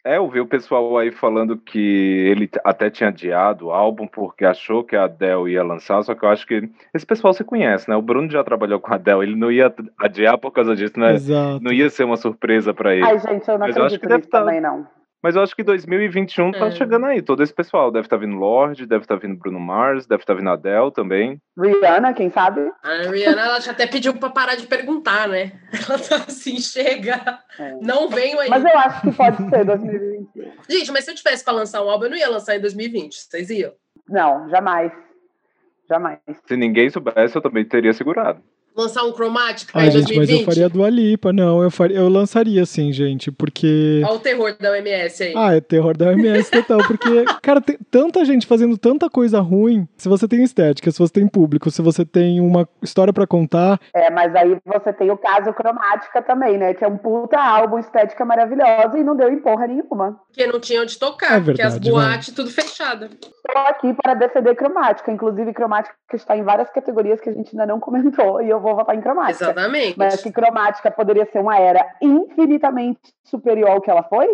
S2: É, eu vi o pessoal aí falando que ele até tinha adiado o álbum porque achou que a Adele ia lançar, só que eu acho que esse pessoal se conhece, né? O Bruno já trabalhou com a Adele, ele não ia adiar por causa disso, né? Exato. Não ia ser uma surpresa para ele.
S3: Ai, gente, eu não Mas acredito eu acho que deve tá... também, não.
S2: Mas eu acho que 2021 tá é. chegando aí. Todo esse pessoal. Deve estar tá vindo Lorde, deve estar tá vindo Bruno Mars, deve estar tá vindo Adele também.
S3: Rihanna, quem sabe?
S4: A Rihanna, ela já até pediu pra parar de perguntar, né? Ela tá assim, chega. É. Não venho aí.
S3: Mas eu acho que pode ser 2021.
S4: Gente, mas se eu tivesse pra lançar um álbum, eu não ia lançar em 2020. Vocês iam?
S3: Não, jamais. Jamais.
S2: Se ninguém soubesse, eu também teria segurado
S4: lançar um Chromatic
S1: gente, 2020? mas eu faria do Alipa, não, eu faria, eu lançaria sim, gente, porque...
S4: Olha o terror da OMS aí.
S1: Ah, é terror da OMS total, porque, cara, tem tanta gente fazendo tanta coisa ruim, se você tem estética, se você tem público, se você tem uma história para contar...
S3: É, mas aí você tem o caso Cromática também, né, que é um puta álbum, estética maravilhosa e não deu em porra nenhuma.
S4: Porque não tinha onde tocar, é verdade, porque as boates tudo fechada.
S3: Estou aqui para defender Cromática, inclusive Cromática está em várias categorias que a gente ainda não comentou, e eu vou vou votar em cromática.
S4: Exatamente.
S3: Mas que cromática poderia ser uma era infinitamente superior ao que ela foi?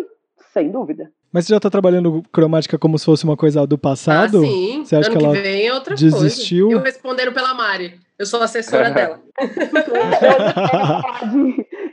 S3: Sem dúvida.
S1: Mas você já tá trabalhando cromática como se fosse uma coisa do passado? Ah,
S4: sim.
S1: Você acha
S4: ano
S1: que ela
S4: que vem é outra
S1: desistiu?
S4: Coisa. Eu respondendo pela Mari. Eu sou assessora dela.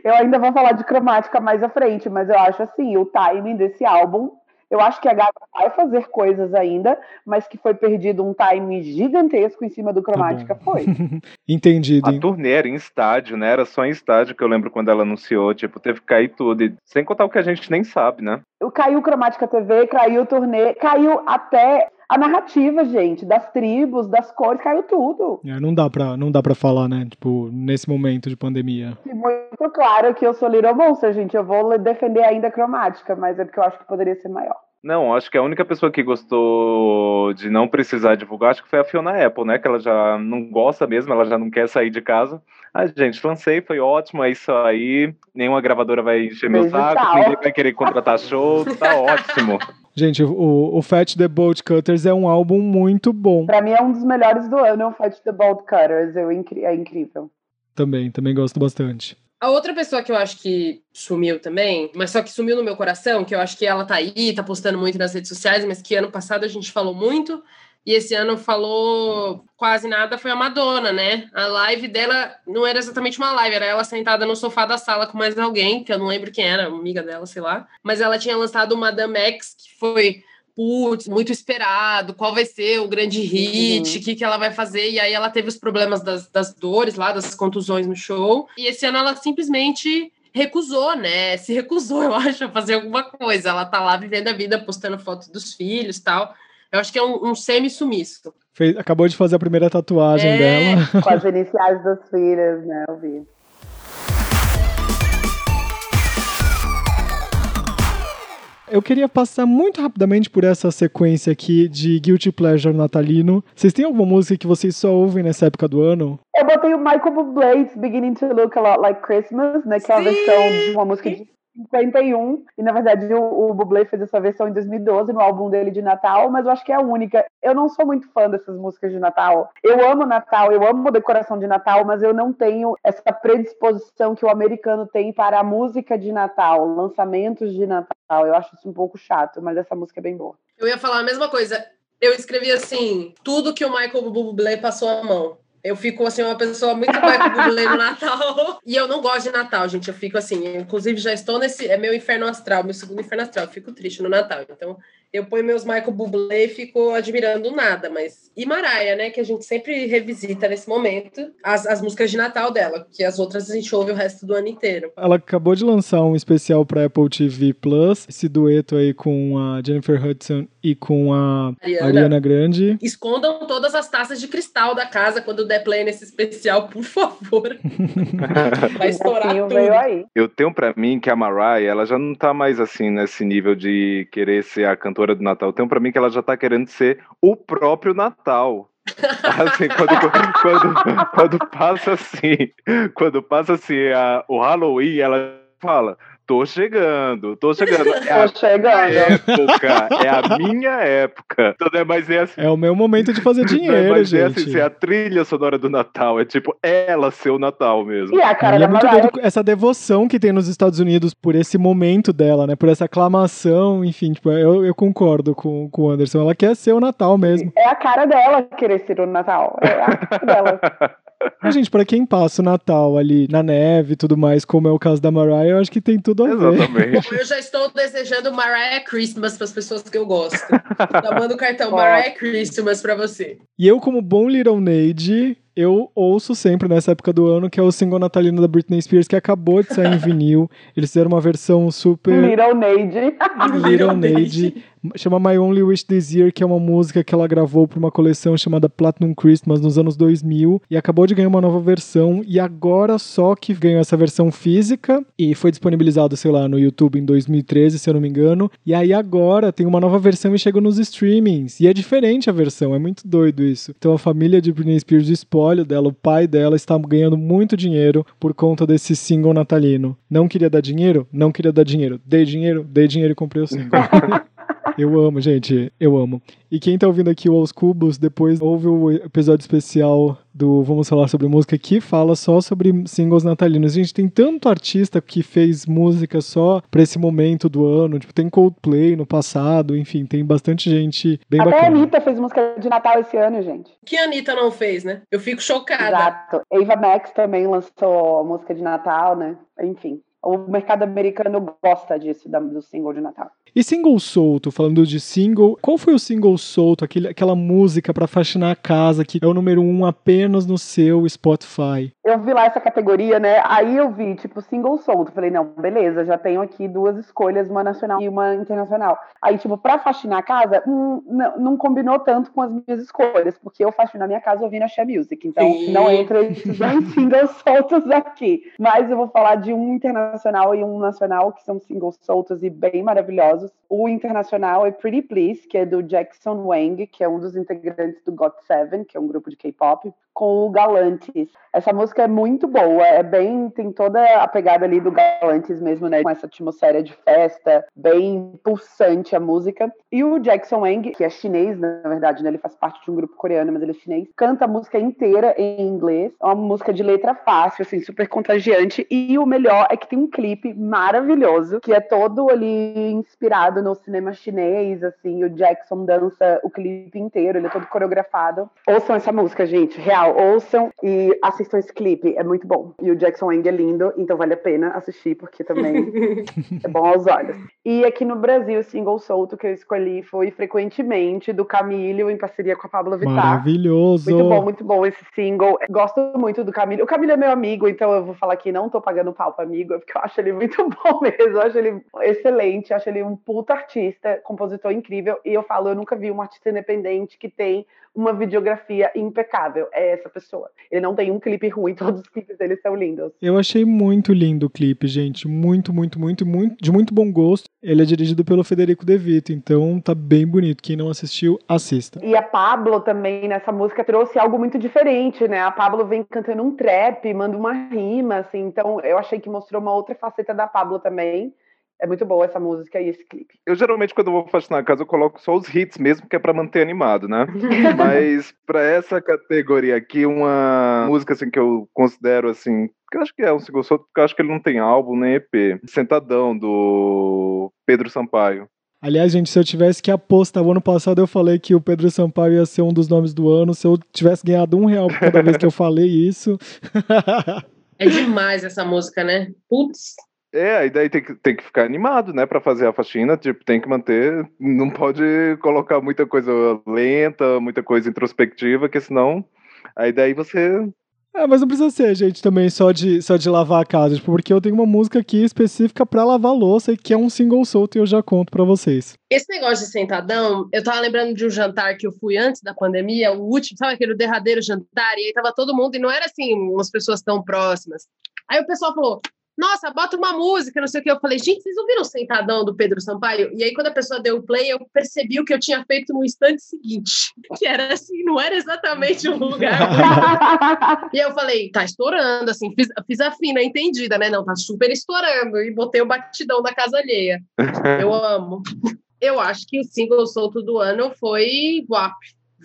S3: eu ainda vou falar de cromática mais à frente, mas eu acho assim, o timing desse álbum eu acho que a Gaga vai fazer coisas ainda, mas que foi perdido um time gigantesco em cima do Cromática, tá foi.
S1: Entendido.
S2: A turnê era em estádio, né? Era só em estádio que eu lembro quando ela anunciou, tipo, teve que cair tudo. E, sem contar o que a gente nem sabe, né?
S3: Caiu Cromática TV, caiu o turnê, caiu até a narrativa, gente, das tribos, das cores, caiu tudo.
S1: É, não dá pra, não dá pra falar, né? Tipo, nesse momento de pandemia.
S3: E muito claro que eu sou Little Monster, gente. Eu vou defender ainda a cromática, mas é porque eu acho que poderia ser maior.
S2: Não, acho que a única pessoa que gostou de não precisar divulgar, acho que foi a Fiona Apple, né? Que ela já não gosta mesmo, ela já não quer sair de casa. Ah, gente, lancei, foi ótimo, é isso aí. Nenhuma gravadora vai encher meu saco, ninguém vai querer contratar show, tá ótimo.
S1: Gente, o, o Fat the Bolt Cutters é um álbum muito bom.
S3: Pra mim é um dos melhores do ano, o Fat the Bolt Cutters, eu, é incrível.
S1: Também, também gosto bastante.
S4: A outra pessoa que eu acho que sumiu também, mas só que sumiu no meu coração, que eu acho que ela tá aí, tá postando muito nas redes sociais, mas que ano passado a gente falou muito, e esse ano falou quase nada, foi a Madonna, né? A live dela não era exatamente uma live, era ela sentada no sofá da sala com mais alguém, que eu não lembro quem era, amiga dela, sei lá. Mas ela tinha lançado o Madame X, que foi putz, muito esperado, qual vai ser o grande hit, o uhum. que, que ela vai fazer. E aí ela teve os problemas das, das dores lá, das contusões no show. E esse ano ela simplesmente recusou, né? Se recusou, eu acho, a fazer alguma coisa. Ela tá lá vivendo a vida, postando fotos dos filhos tal. Eu acho que é um, um semi-sumiço.
S1: acabou de fazer a primeira tatuagem é. dela.
S3: Com as iniciais das filhas, né? Eu vi.
S1: Eu queria passar muito rapidamente por essa sequência aqui de Guilty Pleasure natalino. Vocês têm alguma música que vocês só ouvem nessa época do ano?
S3: Eu botei o Michael Bublé's Beginning to Look a Lot Like Christmas, né? Que é uma versão de uma música de 51, e na verdade o, o Bublé fez essa versão em 2012 no álbum dele de Natal, mas eu acho que é a única. Eu não sou muito fã dessas músicas de Natal. Eu amo Natal, eu amo decoração de Natal, mas eu não tenho essa predisposição que o americano tem para a música de Natal, lançamentos de Natal. Eu acho isso um pouco chato, mas essa música é bem boa.
S4: Eu ia falar a mesma coisa. Eu escrevi assim, tudo que o Michael Bublé passou a mão. Eu fico, assim, uma pessoa muito Michael Bublé no Natal. E eu não gosto de Natal, gente. Eu fico assim, inclusive já estou nesse. É meu inferno astral, meu segundo inferno astral. Eu fico triste no Natal. Então, eu ponho meus Michael Bublé e fico admirando nada, mas e Mariah, né, que a gente sempre revisita nesse momento, as, as músicas de Natal dela, que as outras a gente ouve o resto do ano inteiro.
S1: Ela acabou de lançar um especial para Apple TV Plus, esse dueto aí com a Jennifer Hudson e com a Ariana, Ariana Grande.
S4: Escondam todas as taças de cristal da casa quando der play nesse especial, por favor. Vai estourar tudo. Aí.
S2: Eu tenho para mim que a Mariah, ela já não tá mais assim nesse nível de querer ser a cantora do Natal. Tem um pra mim que ela já tá querendo ser o próprio Natal. Assim, quando, quando, quando, passa assim, quando passa assim a, o Halloween, ela fala, tô chegando, tô chegando. É
S3: tô chegando.
S2: época, é a minha época. Então é mais assim.
S1: É o meu momento de fazer dinheiro,
S2: é mais
S1: gente.
S2: assim, ser a trilha sonora do Natal. É tipo, ela ser o Natal mesmo.
S3: E a cara
S1: E
S3: da
S1: é muito doido essa devoção que tem nos Estados Unidos por esse momento dela, né? Por essa aclamação, enfim, tipo, eu, eu concordo com, com o Anderson. Ela quer ser o Natal mesmo.
S3: é a cara dela querer ser o Natal. É a cara dela.
S1: Mas, gente, pra quem passa o Natal ali na neve e tudo mais, como é o caso da Mariah, eu acho que tem tudo a ver.
S2: Exatamente.
S4: Eu já estou desejando Mariah Christmas para as pessoas que eu gosto. Já mando o cartão Mariah Christmas para você.
S1: E eu, como bom Little Neide, eu ouço sempre nessa época do ano, que é o single natalino da Britney Spears, que acabou de sair em vinil. Eles fizeram uma versão super
S3: Little Neide.
S1: Little Neide. Chama My Only Wish This Year, que é uma música que ela gravou para uma coleção chamada Platinum Christmas nos anos 2000 e acabou de ganhar uma nova versão e agora só que ganhou essa versão física e foi disponibilizado, sei lá, no YouTube em 2013, se eu não me engano. E aí agora tem uma nova versão e chegou nos streamings. E é diferente a versão, é muito doido isso. Então a família de Britney Spears, o espólio dela, o pai dela está ganhando muito dinheiro por conta desse single natalino. Não queria dar dinheiro? Não queria dar dinheiro. Dei dinheiro? Dei dinheiro e comprei o single. Eu amo, gente. Eu amo. E quem tá ouvindo aqui o Aos Cubos, depois ouve o episódio especial do Vamos Falar Sobre Música que fala só sobre singles natalinos. Gente, tem tanto artista que fez música só pra esse momento do ano. Tipo, tem Coldplay no passado, enfim, tem bastante gente bem
S3: Até a
S1: bacana.
S3: Anitta fez música de Natal esse ano, gente.
S4: O que a Anitta não fez, né? Eu fico chocada.
S3: Exato. Ava Max também lançou música de Natal, né? Enfim. O mercado americano gosta disso, da- do single de Natal.
S1: E single solto, falando de single, qual foi o single solto, aquele, aquela música pra faxinar a casa que é o número um apenas no seu Spotify?
S3: Eu vi lá essa categoria, né? Aí eu vi, tipo, single solto. Falei, não, beleza, já tenho aqui duas escolhas, uma nacional e uma internacional. Aí, tipo, pra faxinar a casa, hum, não, não combinou tanto com as minhas escolhas, porque eu faxino a minha casa ouvindo a Share Music. Então,
S4: Sim.
S3: não entra esses dois singles soltos aqui. Mas eu vou falar de um internacional e um nacional, que são singles soltos e bem maravilhosos. O internacional é Pretty Please, que é do Jackson Wang, que é um dos integrantes do GOT7, que é um grupo de K-pop, com o Galantis. Essa música é muito boa, é bem, tem toda a pegada ali do Galantis mesmo, né? Com essa atmosfera de festa, bem pulsante a música. E o Jackson Wang, que é chinês, na verdade, né? Ele faz parte de um grupo coreano, mas ele é chinês, canta a música inteira em inglês. É uma música de letra fácil, assim, super contagiante. E o melhor é que tem um clipe maravilhoso, que é todo ali inspirado no cinema chinês, assim. O Jackson dança o clipe inteiro, ele é todo coreografado. Ouçam essa música, gente, real, ouçam e assistam esse clipe, é muito bom. E o Jackson Wang é lindo, então vale a pena assistir, porque também é bom aos olhos. E aqui no Brasil, o single solto que eu escolhi foi Frequentemente, do Camilo, em parceria com a Pablo Vittar.
S1: Maravilhoso!
S3: Muito bom, muito bom esse single. Gosto muito do Camilo. O Camilo é meu amigo, então eu vou falar que não tô pagando pau pro amigo, porque eu acho ele muito bom mesmo. Eu acho ele excelente, eu acho ele um puta artista, compositor incrível. E eu falo, eu nunca vi um artista independente que tem uma videografia impecável. É essa pessoa. Ele não tem um clipe ruim, todos os clipes dele são lindos.
S1: Eu achei muito lindo o clipe, gente. Muito, muito, muito, muito, de muito bom gosto. Ele é dirigido pelo Federico De Vito, então tá bem bonito. Quem não assistiu, assista.
S3: E a Pablo também nessa música trouxe algo muito diferente, né? A Pablo vem cantando um trap, manda uma rima, assim. Então eu achei que mostrou uma outra faceta da Pablo também. É muito boa essa música e esse clipe.
S2: Eu geralmente, quando eu vou faxinar a casa, eu coloco só os hits mesmo, que é pra manter animado, né? Mas pra essa categoria aqui, uma música assim que eu considero assim, que eu acho que é um single solto, porque eu acho que ele não tem álbum nem EP. Sentadão, do Pedro Sampaio.
S1: Aliás, gente, se eu tivesse que apostar, o ano passado eu falei que o Pedro Sampaio ia ser um dos nomes do ano. Se eu tivesse ganhado um real por cada vez que eu falei isso.
S4: É demais essa música, né? Putz.
S2: É, aí daí tem que, tem que ficar animado, né, pra fazer a faxina, tipo, tem que manter, não pode colocar muita coisa lenta, muita coisa introspectiva, que senão, aí daí você
S1: É, mas não precisa ser, gente, também só de, só de lavar a casa, tipo, porque eu tenho uma música aqui específica pra lavar a louça, que é um single solto e eu já conto pra vocês.
S4: Esse negócio de sentadão, eu tava lembrando de um jantar que eu fui antes da pandemia, o último, sabe aquele derradeiro jantar, e aí tava todo mundo, e não era assim, umas pessoas tão próximas. Aí o pessoal falou: nossa, bota uma música, não sei o que. Eu falei, gente, vocês ouviram o Sentadão do Pedro Sampaio? E aí, quando a pessoa deu o play, eu percebi o que eu tinha feito no instante seguinte. Que era assim, não era exatamente um lugar. e eu falei, tá estourando, assim, fiz, fiz a fina, entendida, né? Não, tá super estourando. E botei o batidão da casa alheia. Eu amo. Eu acho que o single solto do ano foi WAP.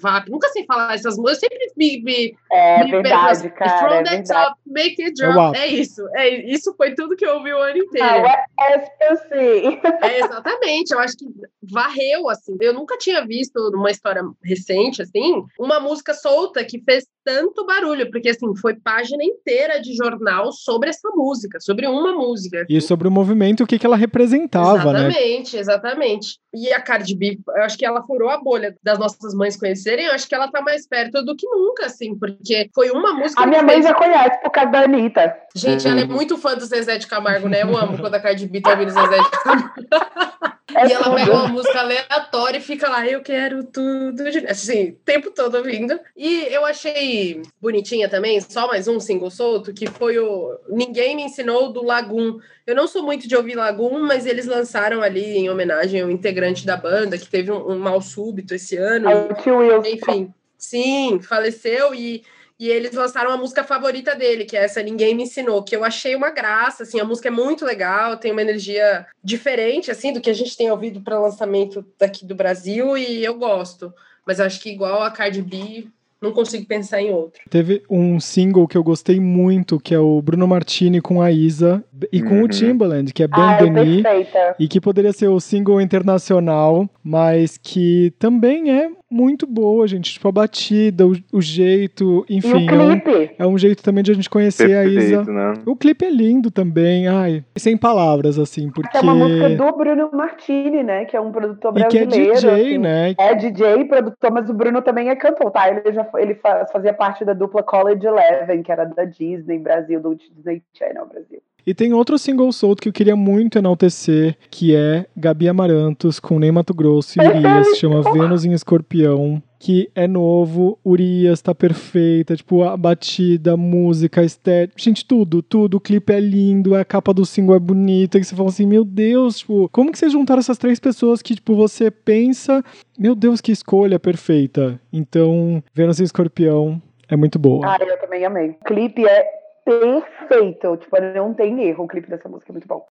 S4: VAP. Nunca sei falar essas músicas, eu sempre me. me
S3: é me verdade, cara.
S4: From
S3: é
S4: the
S3: verdade.
S4: top, make it drop. É, é, isso. É, isso foi tudo que eu ouvi o ano inteiro.
S3: Não, é SPC.
S4: É, exatamente. Eu acho que varreu, assim. Eu nunca tinha visto numa história recente, assim, uma música solta que fez tanto barulho, porque, assim, foi página inteira de jornal sobre essa música, sobre uma música.
S1: E sobre o movimento, o que, que ela representava,
S4: exatamente,
S1: né?
S4: Exatamente, exatamente. E a Cardi B, eu acho que ela furou a bolha das nossas mães conhecerem, eu acho que ela tá mais perto do que nunca, assim, porque foi uma música.
S3: A minha mãe fez... já conhece por causa da Anitta.
S4: Gente, ela é muito fã do Zezé de Camargo, né? Eu amo quando a Cardi B tá ouvindo Zezé de Camargo. É e ela pega uma música aleatória e fica lá, eu quero tudo. De... Assim, o tempo todo ouvindo. E eu achei bonitinha também, só mais um single solto, que foi o Ninguém Me Ensinou do Lagoon. Eu não sou muito de ouvir Lagoon, mas eles lançaram ali em homenagem ao integrante da banda, que teve um, um mal súbito esse ano.
S3: E,
S4: enfim, sim, faleceu e e eles lançaram a música favorita dele, que é essa Ninguém Me Ensinou, que eu achei uma graça, assim, a música é muito legal, tem uma energia diferente, assim, do que a gente tem ouvido para lançamento daqui do Brasil, e eu gosto. Mas acho que igual a Cardi B, não consigo pensar em outro.
S1: Teve um single que eu gostei muito, que é o Bruno Martini com a Isa e com uhum. o Timbaland, que é Ben
S3: ah,
S1: Denis,
S3: é
S1: e que poderia ser o single internacional, mas que também é muito boa, gente. Tipo, a batida, o, o jeito, enfim.
S3: E o clipe?
S1: É um, é um jeito também de a gente conhecer
S2: Perfeito,
S1: a Isa.
S2: Né?
S1: O clipe é lindo também, ai, sem palavras, assim, porque...
S3: É uma música do Bruno Martini, né, que é um produtor brasileiro.
S1: E que é DJ,
S3: assim.
S1: né?
S3: É DJ, produtor, mas o Bruno também é cantor, tá? Ele, já, ele fazia parte da dupla College Eleven, que era da Disney Brasil, do Disney Channel Brasil.
S1: E tem outro single solto que eu queria muito enaltecer, que é Gabi Amarantos com Ney Mato Grosso e Urias, chama Vênus em Escorpião, que é novo, Urias tá perfeita, tipo, a batida, a música, a estética, gente, tudo, tudo, o clipe é lindo, a capa do single é bonita, que você fala assim, meu Deus, tipo, como que vocês juntaram essas três pessoas que, tipo, você pensa, meu Deus, que escolha perfeita. Então, Vênus em Escorpião é muito boa.
S3: Ah, eu também amei. O clipe é perfeito. Tipo, não tem erro. O clipe dessa música é muito bom.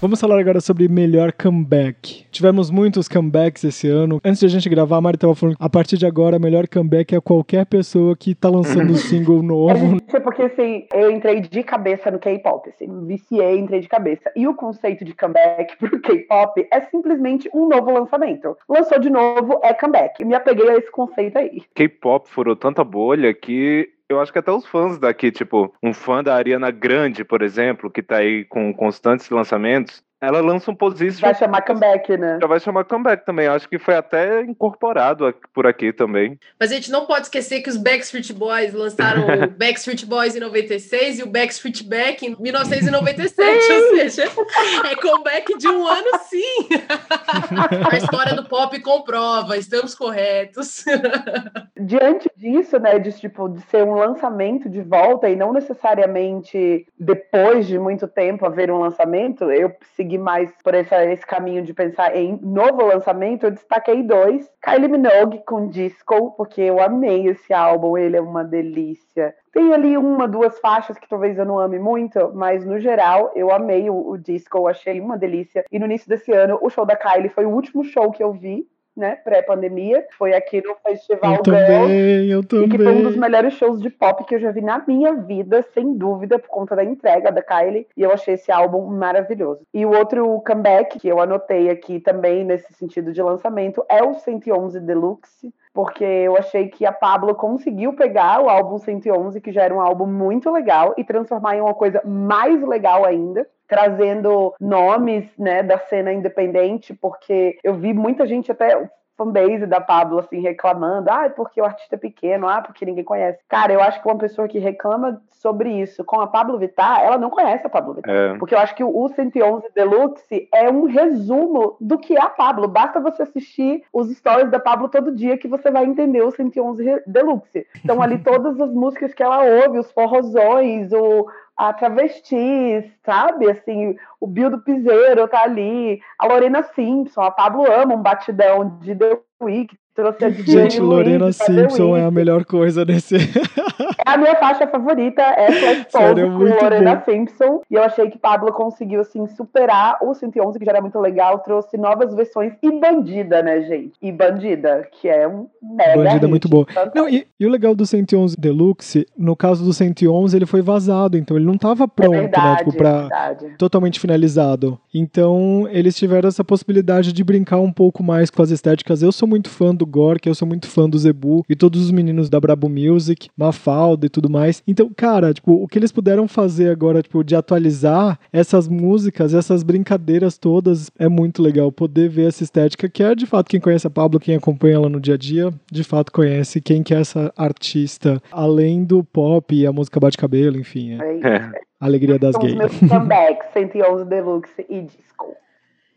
S1: Vamos falar agora sobre melhor comeback. Tivemos muitos comebacks esse ano. Antes de a gente gravar, a Mari estava falando a partir de agora, melhor comeback é qualquer pessoa que tá lançando um single novo.
S3: É porque assim, eu entrei de cabeça no K-pop, assim, viciei, entrei de cabeça. E o conceito de comeback pro K-pop é simplesmente um novo lançamento. Lançou de novo, é comeback. Me apeguei a esse conceito aí.
S2: K-pop furou tanta bolha que eu acho que até os fãs daqui, tipo, um fã da Ariana Grande, por exemplo, que tá aí com constantes lançamentos, ela lança um position.
S3: Vai chamar comeback, né?
S2: Já vai chamar comeback também. Acho que foi até incorporado por aqui também.
S4: Mas a gente não pode esquecer que os Backstreet Boys lançaram o Backstreet Boys em 96 e o Backstreet Back em 1997. ou seja, é comeback de um ano, sim. a história do pop comprova, estamos corretos.
S3: Diante disso, né, de, tipo, de ser um lançamento de volta e não necessariamente depois de muito tempo haver um lançamento, eu segui seguir mais por esse caminho de pensar em novo lançamento, eu destaquei dois. Kylie Minogue com Disco, porque eu amei esse álbum, ele é uma delícia. Tem ali uma, duas faixas que talvez eu não ame muito, mas no geral eu amei o, o Disco, achei uma delícia. E no início desse ano, o show da Kylie foi o último show que eu vi né, pré-pandemia. Foi aqui no Festival
S1: eu também, eu também.
S3: E que foi um dos melhores shows de pop que eu já vi na minha vida, sem dúvida, por conta da entrega da Kylie. E eu achei esse álbum maravilhoso. E o outro comeback que eu anotei aqui também nesse sentido de lançamento é o 111 Deluxe. Porque eu achei que a Pablo conseguiu pegar o álbum 111, que já era um álbum muito legal, e transformar em uma coisa mais legal ainda trazendo nomes né, da cena independente, porque eu vi muita gente até fanbase da Pablo, assim, reclamando, ah, porque o artista é pequeno, ah, porque ninguém conhece. Cara, eu acho que uma pessoa que reclama sobre isso com a Pablo Vittar, ela não conhece a Pablo Vittar. É. Porque eu acho que o 111 Deluxe é um resumo do que é a Pablo. Basta você assistir os stories da Pablo todo dia que você vai entender o 111 Deluxe. Então, ali, todas as músicas que ela ouve, os forrozões, o, a travestis, sabe? Assim, o Bill do Piseiro tá ali, a Lorena Simpson, a Pablo ama um batidão de The Week, trouxe a
S1: Gente, Lorena Simpson é a melhor coisa desse.
S3: é a minha faixa favorita, é Flash Pose com Lorena bom. Simpson. E eu achei que Pablo conseguiu, assim, superar o 111, que já era muito legal, trouxe novas versões. E Bandida, né, gente? E Bandida, que é um mega Bandida é hit,
S1: muito boa. Não, e, e, o legal do 111 Deluxe, no caso do 111, ele foi vazado, então ele não tava pronto, é verdade, né? Tipo, pra é totalmente finalizado. Então, eles tiveram essa possibilidade de brincar um pouco mais com as estéticas. Eu sou muito fã do Gork, eu sou muito fã do Zebu e todos os meninos da Brabo Music, Mafalda e tudo mais. Então, cara, tipo, o que eles puderam fazer agora, tipo, de atualizar essas músicas, essas brincadeiras todas, é muito legal poder ver essa estética que é de fato quem conhece a Pablo, quem acompanha ela no dia a dia, de fato conhece quem que é essa artista, além do pop e a música bate-cabelo, enfim. É. é. Alegria das gays.
S3: Meus comebacks, 111 Deluxe e Disco.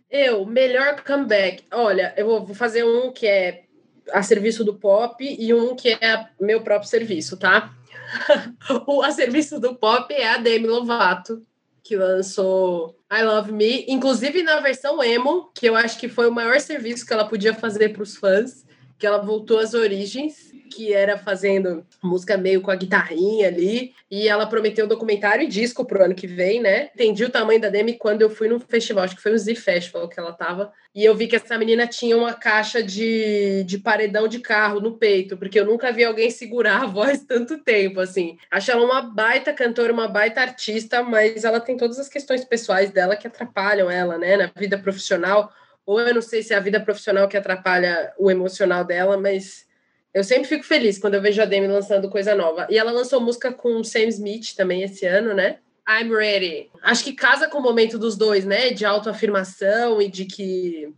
S4: Eu, melhor comeback. Olha, eu vou fazer um que é a serviço do pop e um que é meu próprio serviço, tá? o a serviço do pop é a Demi Lovato, que lançou I Love Me, inclusive na versão emo, que eu acho que foi o maior serviço que ela podia fazer para os fãs, que ela voltou às origens que era fazendo música meio com a guitarrinha ali, e ela prometeu documentário e disco pro ano que vem, né? Entendi o tamanho da Demi quando eu fui num festival, acho que foi o Z Festival que ela tava, e eu vi que essa menina tinha uma caixa de, de paredão de carro no peito, porque eu nunca vi alguém segurar a voz tanto tempo, assim. Acho ela uma baita cantora, uma baita artista, mas ela tem todas as questões pessoais dela que atrapalham ela, né, na vida profissional, ou eu não sei se é a vida profissional que atrapalha o emocional dela, mas eu sempre fico feliz quando eu vejo a Demi lançando coisa nova. E ela lançou música com o Sam Smith também esse ano, né? I'm ready. Acho que casa com o momento dos dois, né? De autoafirmação e de que.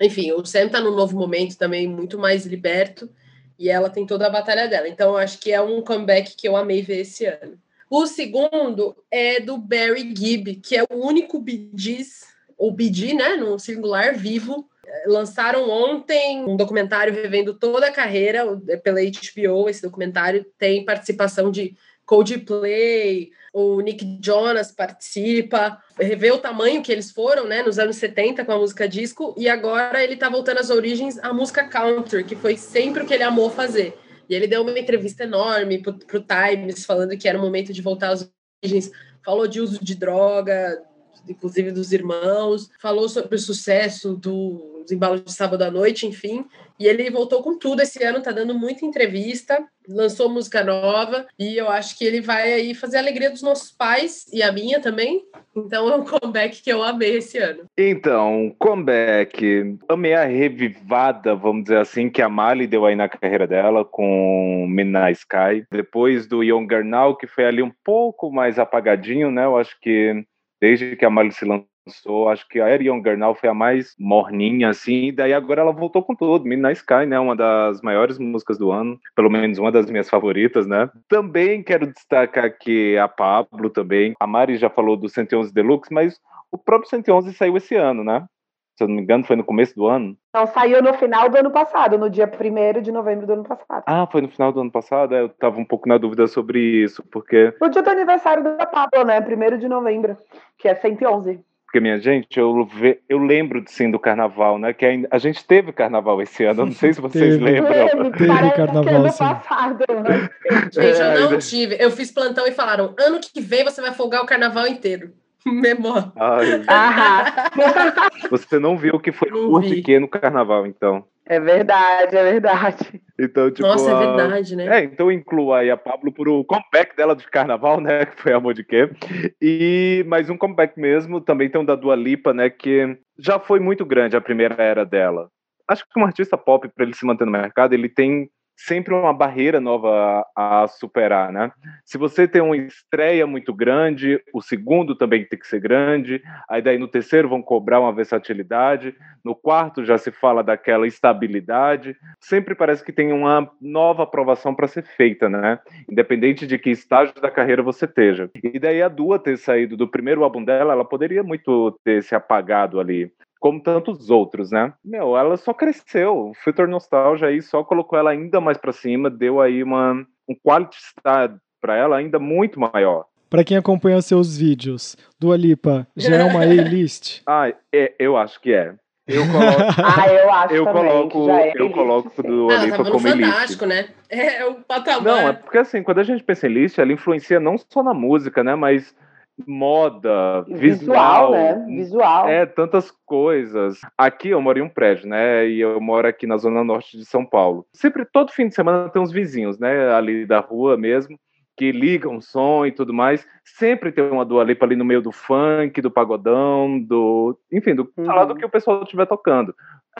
S4: Enfim, o Sam tá num novo momento também, muito mais liberto. E ela tem toda a batalha dela. Então, acho que é um comeback que eu amei ver esse ano. O segundo é do Barry Gibb, que é o único BDs, ou BD, né? No singular vivo, lançaram ontem um documentário revendo toda a carreira pela HBO. Esse documentário tem participação de Coldplay, o Nick Jonas participa, revê o tamanho que eles foram, né, nos anos 70 com a música disco, e agora ele tá voltando às origens, a música country, que foi sempre o que ele amou fazer. E ele deu uma entrevista enorme pro, pro Times, falando que era o momento de voltar às origens, falou de uso de droga, inclusive dos irmãos, falou sobre o sucesso do os embalos de sábado à noite, enfim. E ele voltou com tudo esse ano, tá dando muita entrevista, lançou música nova e eu acho que ele vai aí fazer a alegria dos nossos pais e a minha também. Então é um comeback que eu amei esse ano.
S2: Então, comeback. Amei a revivada, vamos dizer assim, que a Mali deu aí na carreira dela com Midnight Sky. Depois do Younger Now, que foi ali um pouco mais apagadinho, né? Eu acho que desde que a Mali se lançou lançou, acho que a Arion Gernal foi a mais morninha, assim, e daí agora ela voltou com tudo. Midnight Sky, né, uma das maiores músicas do ano, pelo menos uma das minhas favoritas, né. Também quero destacar aqui a Pablo também, a Mari já falou do 111 Deluxe, mas o próprio 111 saiu esse ano, né. Se eu não me engano, foi no começo do ano.
S3: Não, saiu no final do ano passado, no dia 1 de novembro do ano passado.
S2: Ah, foi no final do ano passado? É, eu tava um pouco na dúvida sobre isso, porque...
S3: No dia do aniversário da Pablo, né? 1 de novembro, que é 111.
S2: Porque, minha gente, eu, ve, eu lembro sim do carnaval, né? Que a, a gente teve carnaval esse ano, não sei se vocês
S1: teve,
S2: lembram.
S1: Teve, teve carnaval, sim.
S3: Passado, né?
S4: Gente, eu não é, tive. Eu fiz plantão e falaram: ano que vem você vai folgar o carnaval inteiro. Memória.
S2: Você não viu o que foi o que no carnaval, então.
S3: É verdade, é verdade.
S2: Então, tipo,
S4: Nossa, é verdade, né?
S2: É, então inclua aí a Pablo por o comeback dela de carnaval, né? Que foi Amor de Quê. E mais um comeback mesmo, também tem um da Dua Lipa, né? Que já foi muito grande a primeira era dela. Acho que um artista pop, para ele se manter no mercado, ele tem sempre uma barreira nova a, a, superar, né? Se você tem uma estreia muito grande, o segundo também tem que ser grande, aí daí no terceiro vão cobrar uma versatilidade, no quarto já se fala daquela estabilidade, sempre parece que tem uma nova aprovação para ser feita, né? Independente de que estágio da carreira você esteja. E daí a Dua ter saído do primeiro álbum dela, ela poderia muito ter se apagado ali como tantos outros, né? Meu, ela só cresceu. O Future Nostalgia aí só colocou ela ainda mais para cima, deu aí uma, um quality start para ela ainda muito maior.
S1: Para quem acompanha seus vídeos, do Alipa já é uma A-list?
S2: ah, é, eu acho que é. Eu coloco.
S3: ah, eu acho
S2: eu
S3: também
S2: coloco,
S3: é
S2: eu coloco do ah, Alipa como
S4: fantástico, né? É o patamar.
S2: Não, é porque assim, quando a gente pensa em list, ela influencia não só na música, né, mas moda, visual,
S3: visual, né? Visual.
S2: É, tantas coisas. Aqui eu moro em um prédio, né? E eu moro aqui na zona norte de São Paulo. Sempre, todo fim de semana tem uns vizinhos, né? Ali da rua mesmo, que ligam som e tudo mais. Sempre tem uma Dua Lipa ali no meio do funk, do pagodão, do... Enfim, do uhum. falar do que o pessoal estiver tocando.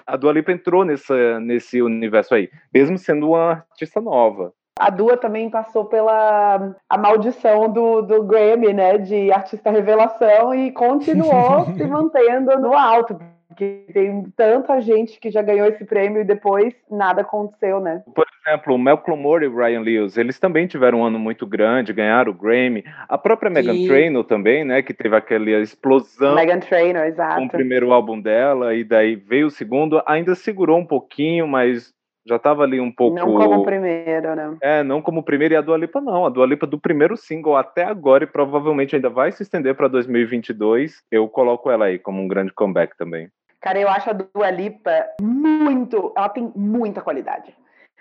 S2: A Dua Lipa entrou nessa, nesse universo aí, mesmo sendo uma artista nova.
S3: A Dua também passou pela a maldição do, do Grammy, né, de artista revelação e continuou se mantendo no alto, porque tem tanta gente que já ganhou esse prêmio e depois nada aconteceu, né?
S2: Por exemplo, o Malcolm Moore e o Ryan Lewis, eles também tiveram um ano muito grande, ganharam o Grammy. A própria Megan Trainor também, né, que teve aquela explosão.
S3: Megan Trainor, exato.
S2: Com o primeiro álbum dela e daí veio o segundo, ainda segurou um pouquinho, mas já estava ali um pouco.
S3: Não como o primeiro, né?
S2: É, não como o primeiro e a Dua Lipa não. A Dua Lipa do primeiro single até agora e provavelmente ainda vai se estender para 2022. Eu coloco ela aí como um grande comeback também.
S3: Cara, eu acho a Dua Lipa muito. Ela tem muita qualidade.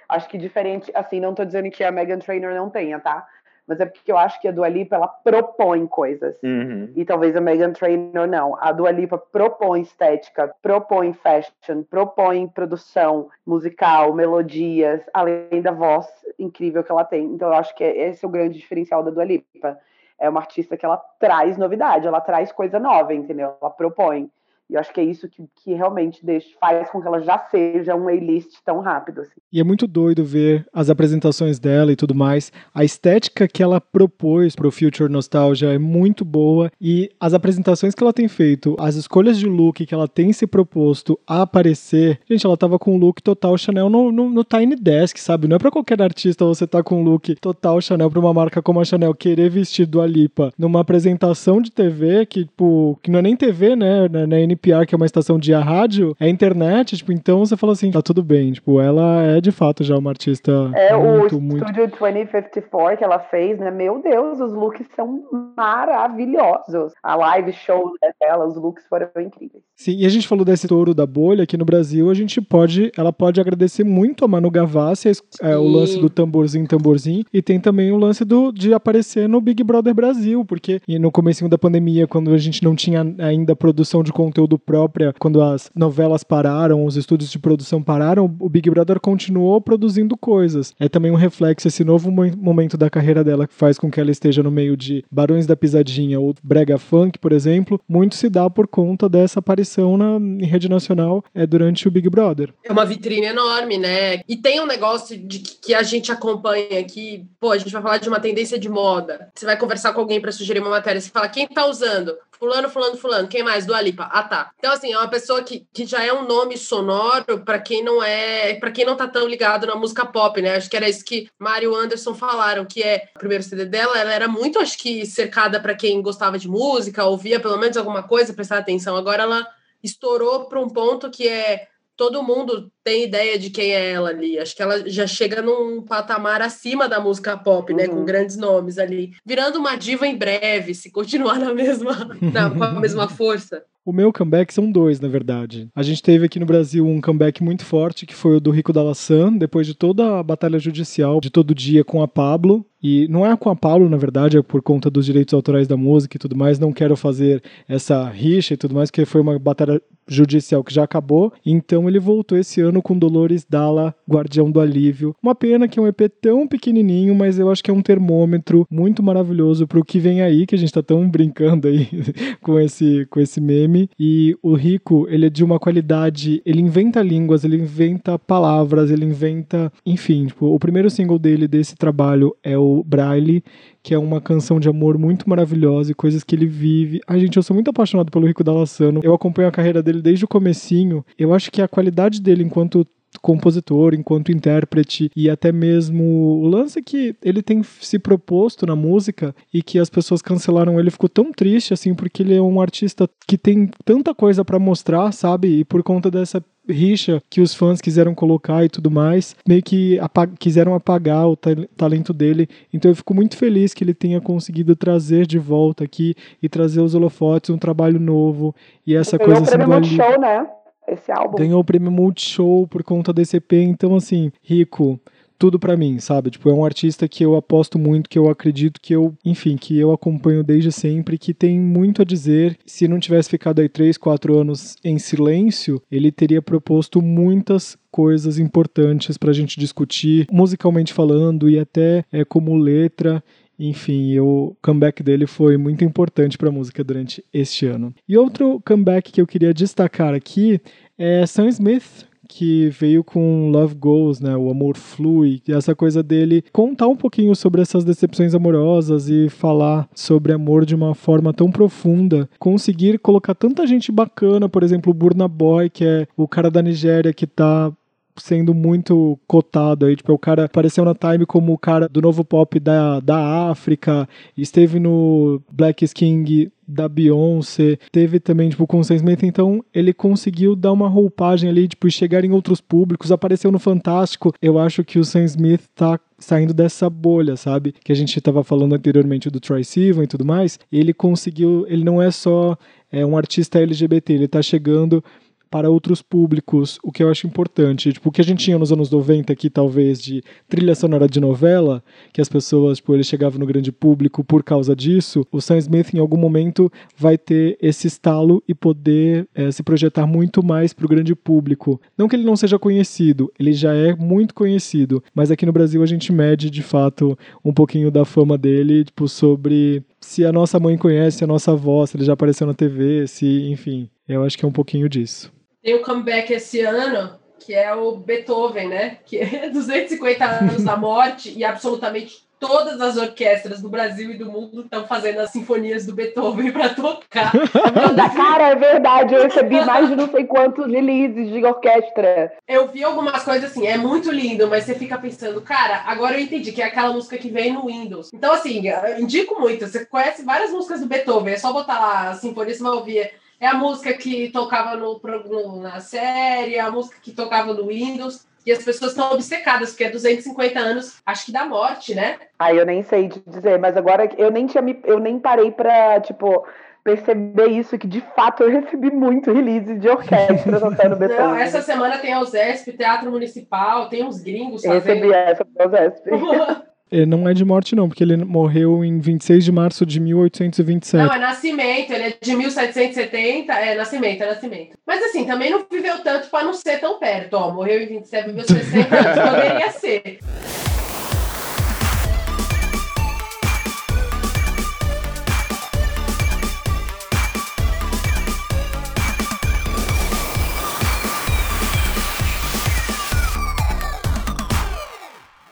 S3: Acho que diferente, assim, não tô dizendo que a Megan Trainor não tenha, tá? Mas é porque eu acho que a Dua Lipa ela propõe coisas.
S2: Uhum.
S3: E talvez a Megan Trainor não. A Dua Lipa propõe estética, propõe fashion, propõe produção musical, melodias, além da voz incrível que ela tem. Então eu acho que esse é o grande diferencial da Dua Lipa. É uma artista que ela traz novidade, ela traz coisa nova, entendeu? Ela propõe. E eu acho que é isso que, que realmente deixa, faz com que ela já seja um A-list tão rápido. Assim.
S1: E é muito doido ver as apresentações dela e tudo mais. A estética que ela propôs para o Future Nostalgia é muito boa. E as apresentações que ela tem feito, as escolhas de look que ela tem se proposto a aparecer. Gente, ela tava com um look total Chanel no, no, no Tiny Desk, sabe? Não é para qualquer artista você tá com um look total Chanel para uma marca como a Chanel querer vestir do Alipa numa apresentação de TV que, tipo, que não é nem TV, né? Na, na NPR, que é uma estação de rádio, é internet, tipo, então você fala assim, tá tudo bem, tipo, ela é de fato já uma artista
S3: É
S1: muito,
S3: o
S1: muito...
S3: Studio 2054 que ela fez, né, meu Deus, os looks são maravilhosos. A live show dela, os looks foram incríveis.
S1: Sim, e a gente falou desse touro da bolha, aqui no Brasil a gente pode, ela pode agradecer muito a Manu Gavassi, é, o lance do tamborzinho, tamborzinho, e tem também o lance do, de aparecer no Big Brother Brasil, porque no começo da pandemia, quando a gente não tinha ainda produção de conteúdo conteúdo própria, quando as novelas pararam, os estúdios de produção pararam, o Big Brother continuou produzindo coisas. É também um reflexo esse novo momento da carreira dela que faz com que ela esteja no meio de Barões da Pisadinha ou Brega Funk, por exemplo, muito se dá por conta dessa aparição na rede nacional é durante o Big Brother.
S4: É uma vitrine enorme, né? E tem um negócio de que a gente acompanha aqui, pô, a gente vai falar de uma tendência de moda. Você vai conversar com alguém para sugerir uma matéria, você fala quem tá usando? Fulano, fulano, fulano. Quem mais? Do Alipa. Ah, tá. Então, assim, é uma pessoa que, que já é um nome sonoro para quem não é. para quem não tá tão ligado na música pop, né? Acho que era isso que Mario Anderson falaram, que é o primeiro CD dela, ela era muito, acho que, cercada para quem gostava de música, ouvia pelo menos alguma coisa, prestar atenção. Agora ela estourou para um ponto que é todo mundo tem ideia de quem é ela ali. Acho que ela já chega num patamar acima da música pop, né? Com uhum. grandes nomes ali. Virando uma diva em breve, se continuar na mesma, na, com a mesma força.
S1: O meu comeback são dois, na verdade. A gente teve aqui no Brasil um comeback muito forte, que foi o do Rico Dalassan, depois de toda a batalha judicial de todo dia com a Pablo. E não é com a Pablo, na verdade, é por conta dos direitos autorais da música e tudo mais. Não quero fazer essa rixa e tudo mais, porque foi uma batalha judicial que já acabou. Então ele voltou esse ano com Dolores Dalla, Guardião do Alívio. Uma pena que é um EP tão pequenininho, mas eu acho que é um termômetro muito maravilhoso pro que vem aí, que a gente tá tão brincando aí com esse, com esse meme. E o Rico, ele é de uma qualidade, ele inventa línguas, ele inventa palavras, ele inventa, enfim, tipo, o primeiro single dele desse trabalho é o Braille, que é uma canção de amor muito maravilhosa e coisas que ele vive. Ai, gente, eu sou muito apaixonado pelo Rico Dallassano. Eu acompanho a carreira dele desde o comecinho. Eu acho que a qualidade dele enquanto compositor, enquanto intérprete e até mesmo o lance que ele tem se proposto na música e que as pessoas cancelaram ele ficou tão triste assim porque ele é um artista que tem tanta coisa para mostrar, sabe? E por conta dessa rixa que os fãs quiseram colocar e tudo mais, meio que apag quiseram apagar o ta talento dele. Então eu fico muito feliz que ele tenha conseguido trazer de volta aqui e trazer os holofotes, um trabalho novo e essa coisa assim.
S3: show, né? Esse álbum.
S1: Ganhou o prêmio Multishow por conta desse EP, então assim, rico tudo para mim, sabe? Tipo, é um artista que eu aposto muito, que eu acredito que eu, enfim, que eu acompanho desde sempre, que tem muito a dizer. Se não tivesse ficado aí três, quatro anos em silêncio, ele teria proposto muitas coisas importantes para a gente discutir, musicalmente falando e até é, como letra. Enfim, o comeback dele foi muito importante para a música durante este ano. E outro comeback que eu queria destacar aqui é Sam Smith, que veio com Love Goes, né, o amor flui, e essa coisa dele contar um pouquinho sobre essas decepções amorosas e falar sobre amor de uma forma tão profunda, conseguir colocar tanta gente bacana, por exemplo, o Burna Boy, que é o cara da Nigéria que tá sendo muito cotado aí, tipo, é o cara apareceu na Time como o cara do novo pop da, da África, esteve no Black King da Beyoncé, teve também, tipo, com Sam Smith, então ele conseguiu dar uma roupagem ali, tipo, chegar em outros públicos, apareceu no Fantástico, eu acho que o Sam Smith tá saindo dessa bolha, sabe? Que a gente estava falando anteriormente do Troy Sivan e tudo mais, ele conseguiu, ele não é só é um artista LGBT, ele tá chegando para outros públicos, o que eu acho importante. Tipo, o que a gente tinha nos anos 90 aqui, talvez, de trilha sonora de novela, que as pessoas, tipo, ele chegava no grande público por causa disso, o Sam Smith, em algum momento, vai ter esse estalo e poder é, se projetar muito mais para o grande público. Não que ele não seja conhecido, ele já é muito conhecido, mas aqui no Brasil a gente mede, de fato, um pouquinho da fama dele, tipo, sobre se a nossa mãe conhece a nossa avó, se ele já apareceu na TV, se, enfim, eu acho que é um pouquinho disso
S4: tem o comeback esse ano, que é o Beethoven, né? Que é 250 anos da morte e absolutamente todas as orquestras do Brasil e do mundo estão fazendo as sinfonias do Beethoven para tocar.
S3: Cara, é verdade, eu recebi mais de não sei quantos releases de orquestra.
S4: Eu vi algumas coisas assim, é muito lindo, mas você fica pensando, cara, agora eu entendi que é aquela música que vem no Windows. Então, assim, indico muito. Você conhece várias músicas do Beethoven, é só botar lá a sinfonia, você vai ouvir é a música que tocava no, no, na série, é a música que tocava no Windows. E as pessoas estão obcecadas, porque é 250 anos, acho que da morte, né?
S3: Ah, eu nem sei dizer, mas agora eu nem tinha me, eu nem parei pra, tipo, perceber isso, que de fato eu recebi muito release de orquestra tocando Beethoven. Não,
S4: essa semana tem a USESP, Teatro Municipal, tem uns gringos fazendo...
S3: Recebi essa da.
S1: Não é de morte, não, porque ele morreu em 26 de março de 1827.
S4: Não, é nascimento, ele é de 1770, é nascimento, é nascimento. Mas assim, também não viveu tanto para não ser tão perto. Ó, morreu em 27, viveu 60 anos, poderia ser.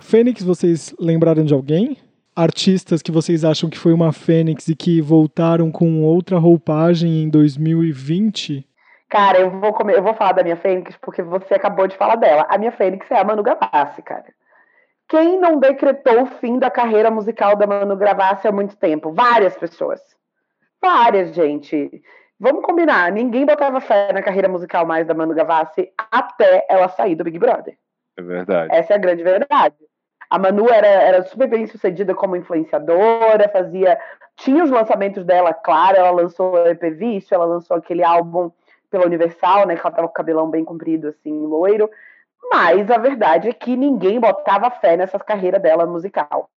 S1: Fênix, vocês lembraram de alguém? Artistas que vocês acham que foi uma Fênix e que voltaram com outra roupagem em 2020?
S3: Cara, eu vou, comer, eu vou falar da minha Fênix porque você acabou de falar dela. A minha Fênix é a Manu Gavassi, cara. Quem não decretou o fim da carreira musical da Manu Gavassi há muito tempo? Várias pessoas. Várias, gente. Vamos combinar, ninguém botava fé na carreira musical mais da Manu Gavassi até ela sair do Big Brother.
S2: É verdade.
S3: Essa é a grande verdade. A Manu era, era super bem sucedida como influenciadora, fazia. Tinha os lançamentos dela, claro, ela lançou o EP Vício, ela lançou aquele álbum pela Universal, né? Que ela tava com o cabelão bem comprido, assim, loiro. Mas a verdade é que ninguém botava fé nessa carreira dela musical.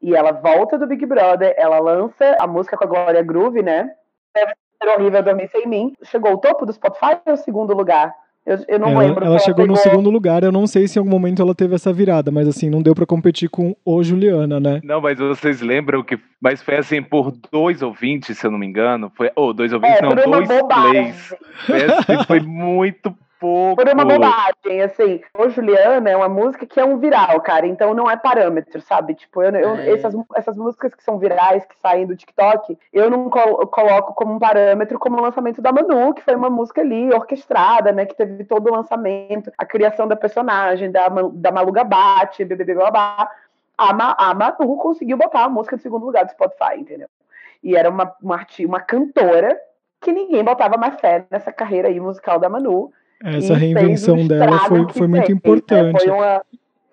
S3: E ela volta do Big Brother, ela lança a música com a Glória Groove, né? Deve ser horrível dormir sem mim. Chegou ao topo do Spotify ou segundo lugar? Eu, eu não
S1: ela,
S3: lembro.
S1: Ela chegou
S3: pegou...
S1: no segundo lugar, eu não sei se em algum momento ela teve essa virada, mas assim, não deu para competir com o Juliana, né?
S2: Não, mas vocês lembram que. Mas foi assim, por dois ouvintes, se eu não me engano. Foi, ou oh, dois ouvintes,
S3: é,
S2: não, dois plays. Foi, assim, foi muito pouco.
S3: Por uma bobagem, assim. O Juliana é uma música que é um viral, cara, então não é parâmetro, sabe? Tipo, eu, eu é. essas, essas músicas que são virais, que saem do TikTok, eu não coloco como um parâmetro como o lançamento da Manu, que foi uma música ali, orquestrada, né? Que teve todo o lançamento, a criação da personagem, da, da Malu Gabate, BBB, blá. A, Ma, a Manu conseguiu botar a música em segundo lugar do Spotify, entendeu? E era uma, uma, uma cantora que ninguém botava mais fé nessa carreira aí musical da Manu.
S1: Essa reinvenção dela foi, foi muito fez, importante.
S3: Foi uma,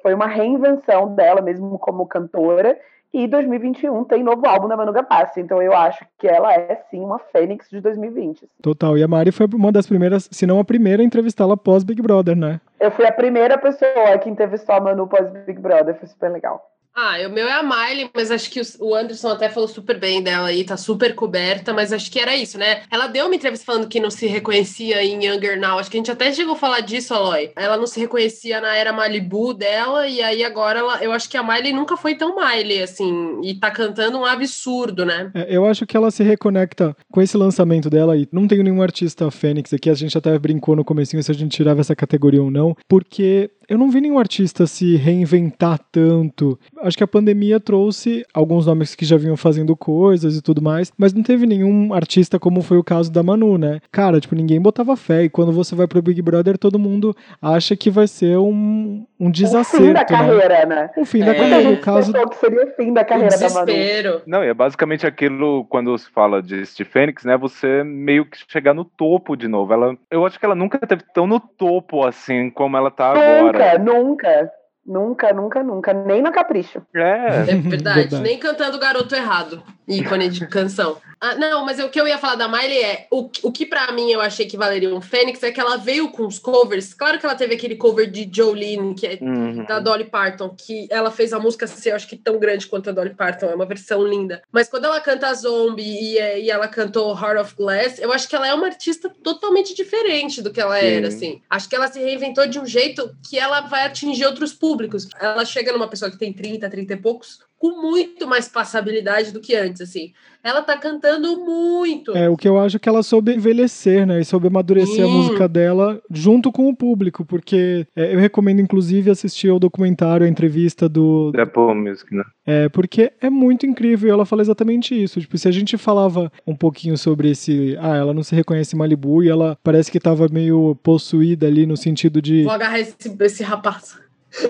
S3: foi uma reinvenção dela mesmo como cantora. E 2021 tem novo álbum da Manu Gapassi, então eu acho que ela é sim uma fênix de 2020.
S1: Total, e a Mari foi uma das primeiras, se não a primeira, a entrevistá-la pós Big Brother, né?
S3: Eu fui a primeira pessoa que entrevistou a Manu pós Big Brother, foi super legal.
S4: Ah, o meu é a Miley, mas acho que o Anderson até falou super bem dela aí, tá super coberta, mas acho que era isso, né? Ela deu uma entrevista falando que não se reconhecia em Younger Now, acho que a gente até chegou a falar disso, Aloy. Ela não se reconhecia na era Malibu dela, e aí agora ela, eu acho que a Miley nunca foi tão Miley, assim, e tá cantando um absurdo, né?
S1: É, eu acho que ela se reconecta com esse lançamento dela, e não tenho nenhum artista Fênix aqui, a gente até brincou no comecinho se a gente tirava essa categoria ou não, porque eu não vi nenhum artista se reinventar tanto. Acho que a pandemia trouxe alguns nomes que já vinham fazendo coisas e tudo mais, mas não teve nenhum artista como foi o caso da Manu, né? Cara, tipo, ninguém botava fé e quando você vai pro Big Brother, todo mundo acha que vai ser um, um desacerto. O fim da
S3: né? carreira, né?
S1: O fim é. da carreira. O caso
S3: que seria o fim da carreira da Manu.
S2: Não, é basicamente aquilo quando se fala de Steve Fênix, né? Você meio que chegar no topo de novo. Ela, eu acho que ela nunca teve tão no topo assim como ela tá agora.
S3: Nunca, nunca. Nunca, nunca, nunca. Nem na Capricho.
S2: É.
S4: É verdade. verdade. Nem cantando Garoto Errado. Ícone de canção. Ah, não, mas o que eu ia falar da Miley é o, o que para mim eu achei que valeria um Fênix é que ela veio com os covers. Claro que ela teve aquele cover de Jolene, que é uhum. da Dolly Parton, que ela fez a música ser, eu acho que tão grande quanto a Dolly Parton, é uma versão linda. Mas quando ela canta Zombie e, e ela cantou Heart of Glass, eu acho que ela é uma artista totalmente diferente do que ela Sim. era, assim. Acho que ela se reinventou de um jeito que ela vai atingir outros públicos. Ela chega numa pessoa que tem 30, 30 e poucos, com muito mais passabilidade do que antes, assim. Ela tá cantando muito.
S1: É, o que eu acho é que ela soube envelhecer, né? E soube amadurecer Sim. a música dela junto com o público, porque é, eu recomendo, inclusive, assistir ao documentário, a entrevista do...
S2: Apple Music, né?
S1: É, porque é muito incrível. E ela fala exatamente isso. Tipo, se a gente falava um pouquinho sobre esse... Ah, ela não se reconhece Malibu e ela parece que tava meio possuída ali no sentido de...
S4: Vou agarrar esse, esse rapaz.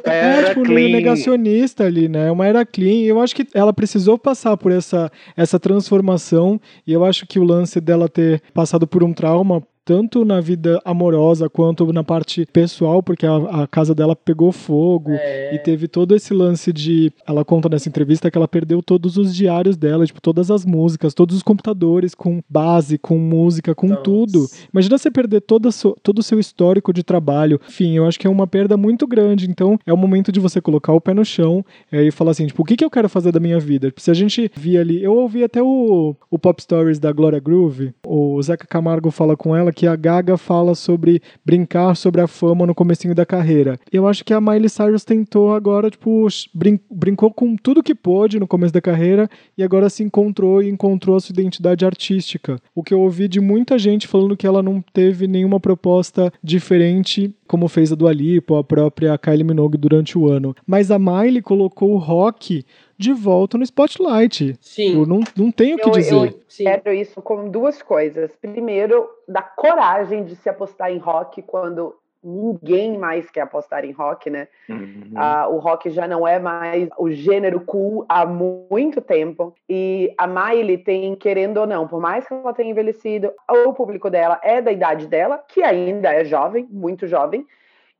S1: É, tipo, clean. negacionista ali, né? Uma era clean. Eu acho que ela precisou passar por essa, essa transformação. E eu acho que o lance dela ter passado por um trauma tanto na vida amorosa quanto na parte pessoal, porque a, a casa dela pegou fogo é. e teve todo esse lance de. Ela conta nessa entrevista que ela perdeu todos os diários dela, tipo, todas as músicas, todos os computadores com base, com música, com Nossa. tudo. Imagina você perder todo, todo o seu histórico de trabalho. Enfim, eu acho que é uma perda muito grande. Então, é o momento de você colocar o pé no chão é, e falar assim, tipo, o que, que eu quero fazer da minha vida? Se a gente via ali. Eu ouvi até o, o Pop Stories da Gloria Groove, o Zeca Camargo fala com ela que a Gaga fala sobre brincar sobre a fama no comecinho da carreira. Eu acho que a Miley Cyrus tentou agora, tipo, brin brincou com tudo que pôde no começo da carreira e agora se encontrou e encontrou a sua identidade artística. O que eu ouvi de muita gente falando que ela não teve nenhuma proposta diferente como fez a Dua Lipa a própria Kylie Minogue durante o ano. Mas a Miley colocou o rock de volta no spotlight.
S4: Sim.
S1: Eu não, não tenho o que dizer. Eu
S3: quero isso com duas coisas. Primeiro, da coragem de se apostar em rock quando ninguém mais quer apostar em rock, né? Uhum. Ah, o rock já não é mais o gênero cool há muito tempo. E a Miley tem, querendo ou não, por mais que ela tenha envelhecido, o público dela é da idade dela, que ainda é jovem, muito jovem,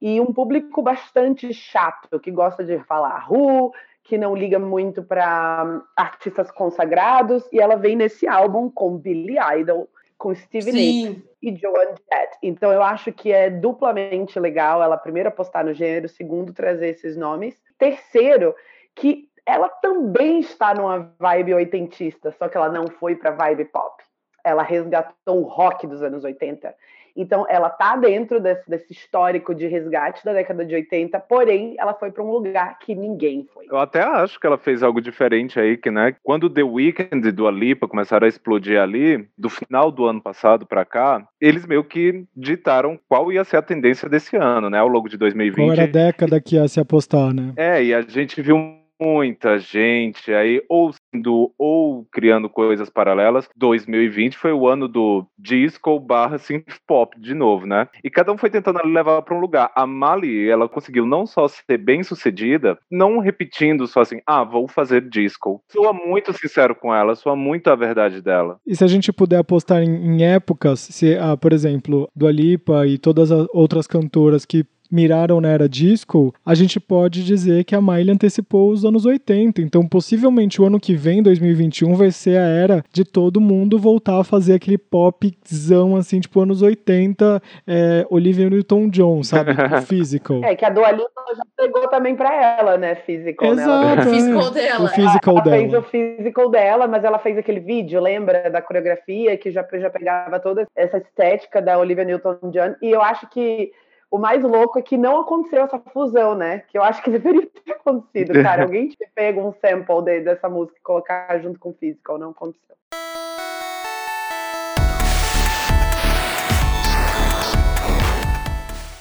S3: e um público bastante chato, que gosta de falar ru, que não liga muito para artistas consagrados, e ela vem nesse álbum com Billy Idol, com Stevie Nicks e Joan Jett. Então eu acho que é duplamente legal ela primeiro apostar no gênero, segundo trazer esses nomes, terceiro que ela também está numa vibe oitentista, só que ela não foi para vibe pop. Ela resgatou o rock dos anos 80 Então, ela tá dentro desse, desse, histórico de resgate da década de 80, porém, ela foi para um lugar que ninguém foi.
S2: Eu até acho que ela fez algo diferente aí, que, né, quando The Weeknd e Dua Lipa começaram a explodir ali, do final do ano passado para cá, eles meio que ditaram qual ia ser a tendência desse ano, né, ao longo de 2020. Qual
S1: era a década que ia se apostar, né?
S2: É, e a gente viu muita gente aí ou sendo ou criando coisas paralelas. 2020 foi o ano do disco barra synth pop de novo, né? E cada um foi tentando levar para um lugar. A Mali, ela conseguiu não só ser bem sucedida, não repetindo só assim, ah, vou fazer disco. Soa muito sincero com ela, soa muito a verdade dela.
S1: E se a gente puder apostar em, em épocas, se, ah, por exemplo, do Alipa e todas as outras cantoras que miraram na era disco, a gente pode dizer que a Miley antecipou os anos 80. Então, possivelmente, o ano que vem, 2021, vai ser a era de todo mundo voltar a fazer aquele popzão, assim, tipo anos 80, é, Olivia Newton-John, sabe? Tipo, physical.
S3: É, que a Dua Lipa já pegou também pra ela, né? Physical.
S1: Exato.
S3: Né?
S4: O physical dela.
S1: O physical
S3: ela,
S1: dela.
S3: fez o physical dela, mas ela fez aquele vídeo, lembra? Da coreografia, que já, já pegava toda essa estética da Olivia Newton-John. E eu acho que o mais louco é que não aconteceu essa fusão, né? Que eu acho que deveria ter acontecido, cara. Alguém te pega um sample de, dessa música e colocar junto com o Physical, não aconteceu.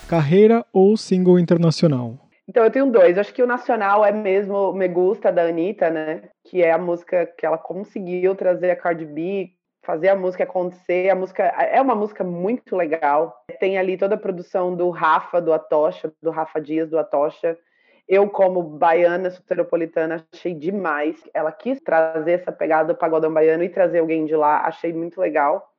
S1: Carreira ou single internacional?
S3: Então, eu tenho dois. Acho que o nacional é mesmo Me Gusta, da Anitta, né? Que é a música que ela conseguiu trazer a Cardi B fazer a música acontecer. A música é uma música muito legal. Tem ali toda a produção do Rafa, do Atocha, do Rafa Dias, do Atocha. Eu, como baiana soteropolitana, achei demais. Ela quis trazer essa pegada do pagodão baiano e trazer alguém de lá. Achei muito legal.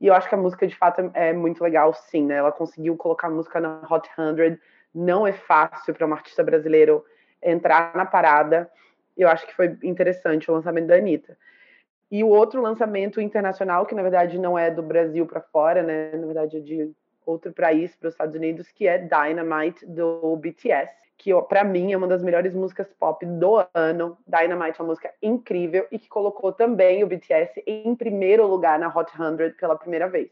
S3: E eu acho que a música, de fato, é muito legal, sim, né? Ela conseguiu colocar a música na Hot 100. Não é fácil para um artista brasileiro entrar na parada. Eu acho que foi interessante o lançamento da Anitta. E o outro lançamento internacional, que na verdade não é do Brasil para fora, né? Na verdade é de outro país, para os Estados Unidos, que é Dynamite do BTS, que para mim é uma das melhores músicas pop do ano. Dynamite é uma música incrível e que colocou também o BTS em primeiro lugar na Hot 100 pela primeira vez.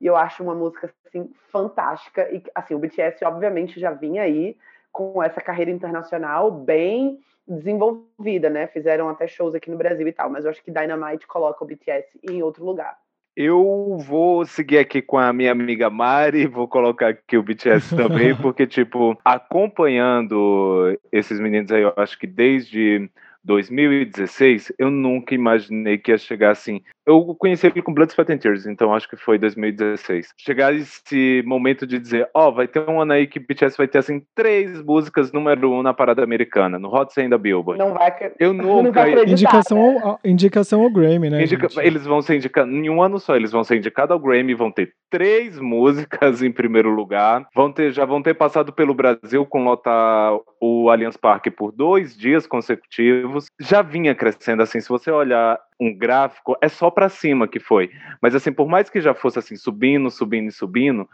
S3: E eu acho uma música assim fantástica e assim, o BTS obviamente já vinha aí com essa carreira internacional bem desenvolvida, né? Fizeram até shows aqui no Brasil e tal, mas eu acho que Dynamite coloca o BTS em outro lugar.
S2: Eu vou seguir aqui com a minha amiga Mari, vou colocar aqui o BTS também, porque, tipo, acompanhando esses meninos aí, eu acho que desde 2016, eu nunca imaginei que ia chegar assim. Eu conheci ele com Blood, Sweat and Tears, então acho que foi 2016. Chegar esse momento de dizer, ó, oh, vai ter um ano aí que BTS vai ter, assim, três músicas número um na parada americana, no Hot 100 da Billboard.
S3: Não vai...
S2: Eu nunca... Não
S3: vai
S1: indicação, né? ao, indicação ao Grammy, né,
S2: Indica... Eles vão ser indicados, em um ano só, eles vão ser indicados ao Grammy, vão ter três músicas em primeiro lugar, vão ter, já vão ter passado pelo Brasil com lotar o Allianz Parque por dois dias consecutivos. Já vinha crescendo, assim, se você olhar um gráfico, é só para cima que foi. Mas assim, por mais que já fosse assim subindo, subindo e subindo,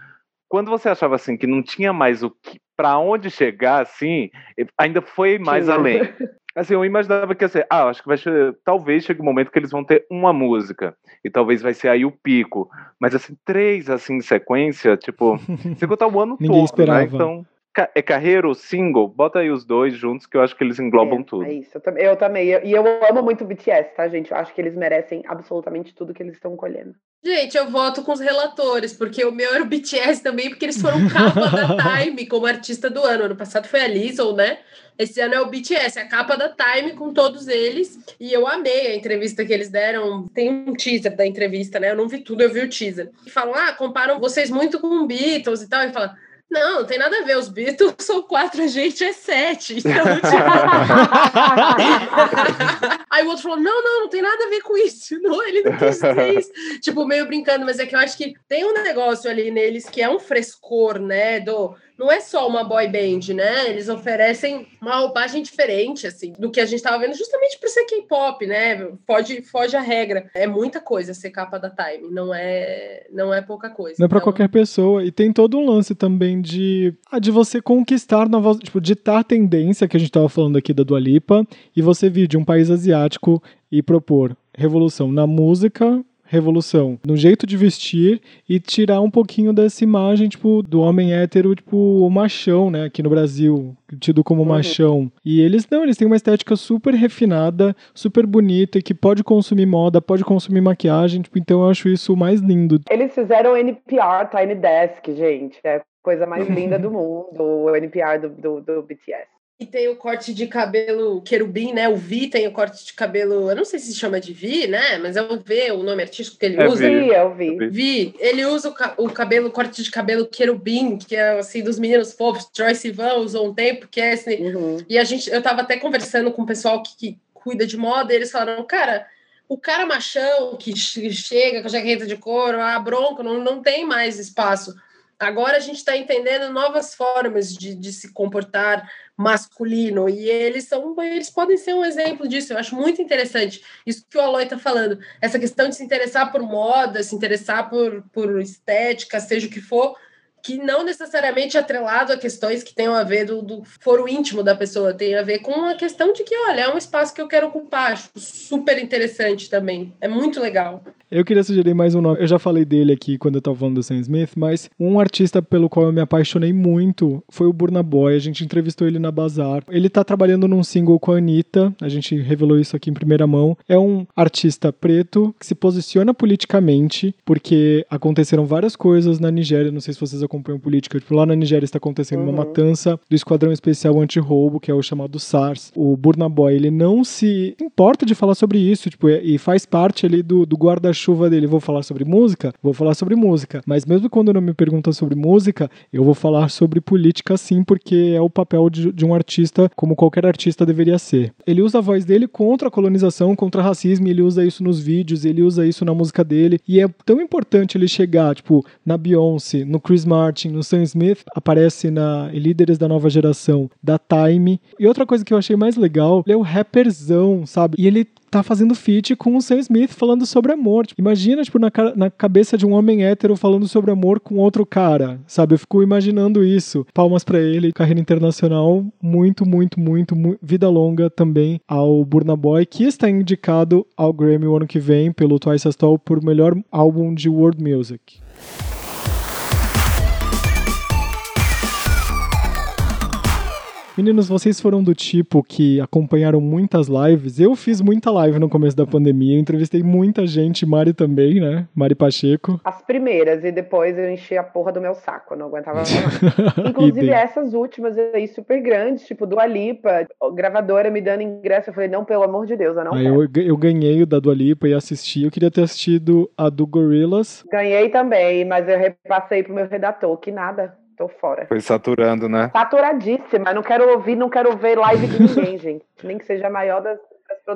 S2: quando você achava assim que não tinha mais o que para onde chegar assim, ainda foi mais além. Assim, eu imaginava que ia ser, ah, acho que vai talvez chegue um momento que eles vão ter uma música e talvez vai ser aí o pico, mas assim, três assim em sequência, tipo, você contar o ano
S1: Ninguém
S2: todo, né?
S1: esperava.
S2: né? Então, é carreira ou single? Bota aí os dois juntos que eu acho que eles englobam
S3: é,
S2: tudo.
S3: É isso, eu também. Eu também. E eu amo muito o BTS, tá, gente? Eu acho que eles merecem absolutamente tudo que eles estão colhendo.
S4: Gente, eu voto com os relatores, porque o meu era o BTS também, porque eles foram capa da Time como artista do ano. Ano passado foi a Lizzo, né? Esse ano é o BTS, a capa da Time com todos eles. E eu amei a entrevista que eles deram. Tem um teaser da entrevista, né? Eu não vi tudo, eu vi o teaser. E falam, ah, comparam vocês muito com Beatles e tal. E falam, não, não tem nada a ver. Os Beatles são quatro, a gente é sete. Então, tipo... Aí o outro falou: não, não, não tem nada a ver com isso. Não, ele não quis dizer isso. tipo, meio brincando, mas é que eu acho que tem um negócio ali neles que é um frescor, né? Do não é só uma boy band, né? Eles oferecem uma roupagem diferente, assim, do que a gente estava vendo, justamente por ser K-pop, né? Foge, foge a regra. É muita coisa ser capa da Time, não é, não é pouca coisa.
S1: Não é pra então... qualquer pessoa. E tem todo um lance também de, ah, de você conquistar novas, tipo, ditar tendência, que a gente tava falando aqui da Dua Lipa, e você vir de um país asiático e propor revolução na música, revolução no jeito de vestir e tirar um pouquinho dessa imagem, tipo, do homem hétero, tipo, o machão, né, aqui no Brasil, tido como uhum. machão. E eles não, eles têm uma estética super refinada, super bonita, que pode consumir moda, pode consumir maquiagem, tipo, então eu acho isso o mais lindo.
S3: Eles fizeram o NPR Tiny Desk, gente. É coisa mais linda do mundo, o NPR do, do, do BTS.
S4: E tem o corte de cabelo querubim, né? O Vi tem o corte de cabelo, eu não sei se chama de Vi, né? Mas é o V, o nome artístico que ele
S3: é
S4: usa.
S3: Vi, é o Vi.
S4: Vi, ele usa o, o cabelo, corte de cabelo querubim, que é assim, dos meninos fofos. Troy Sivan usou um tempo, que é assim. Uhum. E a gente, eu tava até conversando com o pessoal que, que cuida de moda, e eles falaram, cara, o cara machão que chega com a jaqueta de couro, a bronca, não, não tem mais espaço agora a gente está entendendo novas formas de, de, se comportar masculino e eles são eles podem ser um exemplo disso eu acho muito interessante isso que o Aloy está falando essa questão de se interessar por moda se interessar por, por estética seja o que for que não necessariamente é atrelado a questões que tenham a ver do, do, foro íntimo da pessoa, tem a ver com a questão de que, olha, é um espaço que eu quero ocupar, acho super interessante também, é muito legal.
S1: Eu queria sugerir mais um nome, eu já falei dele aqui quando eu tava falando do Sam Smith, mas um artista pelo qual eu me apaixonei muito foi o Burna Boy, a gente entrevistou ele na Bazar, ele tá trabalhando num single com a Anitta, a gente revelou isso aqui em primeira mão, é um artista preto que se posiciona politicamente, porque aconteceram várias coisas na Nigéria, não sei se vocês acompanham política. Tipo, lá na Nigéria está acontecendo uhum. uma matança do Esquadrão Especial Anti-Roubo, que é o chamado SARS. O Burna Boy, ele não se importa de falar sobre isso, tipo, e faz parte ali do, do guarda-chuva dele. Vou falar sobre música? Vou falar sobre música. Mas mesmo quando não me perguntam sobre música, eu vou falar sobre política sim, porque é o papel de, de um artista como qualquer artista deveria ser. Ele usa a voz dele contra a colonização, contra o racismo, ele usa isso nos vídeos, ele usa isso na música dele. E é tão importante ele chegar, tipo, na Beyoncé, no Chris Martin, Martin, no Sam Smith, aparece na Líderes da Nova Geração, da Time. E outra coisa que eu achei mais legal, ele é o rapperzão, sabe? E ele tá fazendo feat com o Sam Smith falando sobre amor. Tipo, imagina, tipo, na, na cabeça de um homem hétero falando sobre amor com outro cara, sabe? Eu fico imaginando isso. Palmas para ele, carreira internacional, muito, muito, muito, vida longa também ao Burna Boy, que está indicado ao Grammy o ano que vem pelo Twice as Tall por melhor álbum de world music. Meninos, vocês foram do tipo que acompanharam muitas lives. Eu fiz muita live no começo da pandemia, entrevistei muita gente, Mari também, né? Mari Pacheco.
S3: As primeiras, e depois eu enchi a porra do meu saco, não aguentava mais. Inclusive essas últimas aí super grandes, tipo do Alipa, gravadora me dando ingresso, eu falei, não, pelo amor de Deus, eu não
S1: aí eu, eu, ganhei o da Dua Lipa e assisti, eu queria ter assistido a do Gorillaz.
S3: Ganhei também, mas eu repassei pro meu redator, que nada tô fora.
S2: Foi saturando, né?
S3: Saturadíssima. Não quero ouvir, não quero ver live de ninguém, gente. Nem que seja a maior das.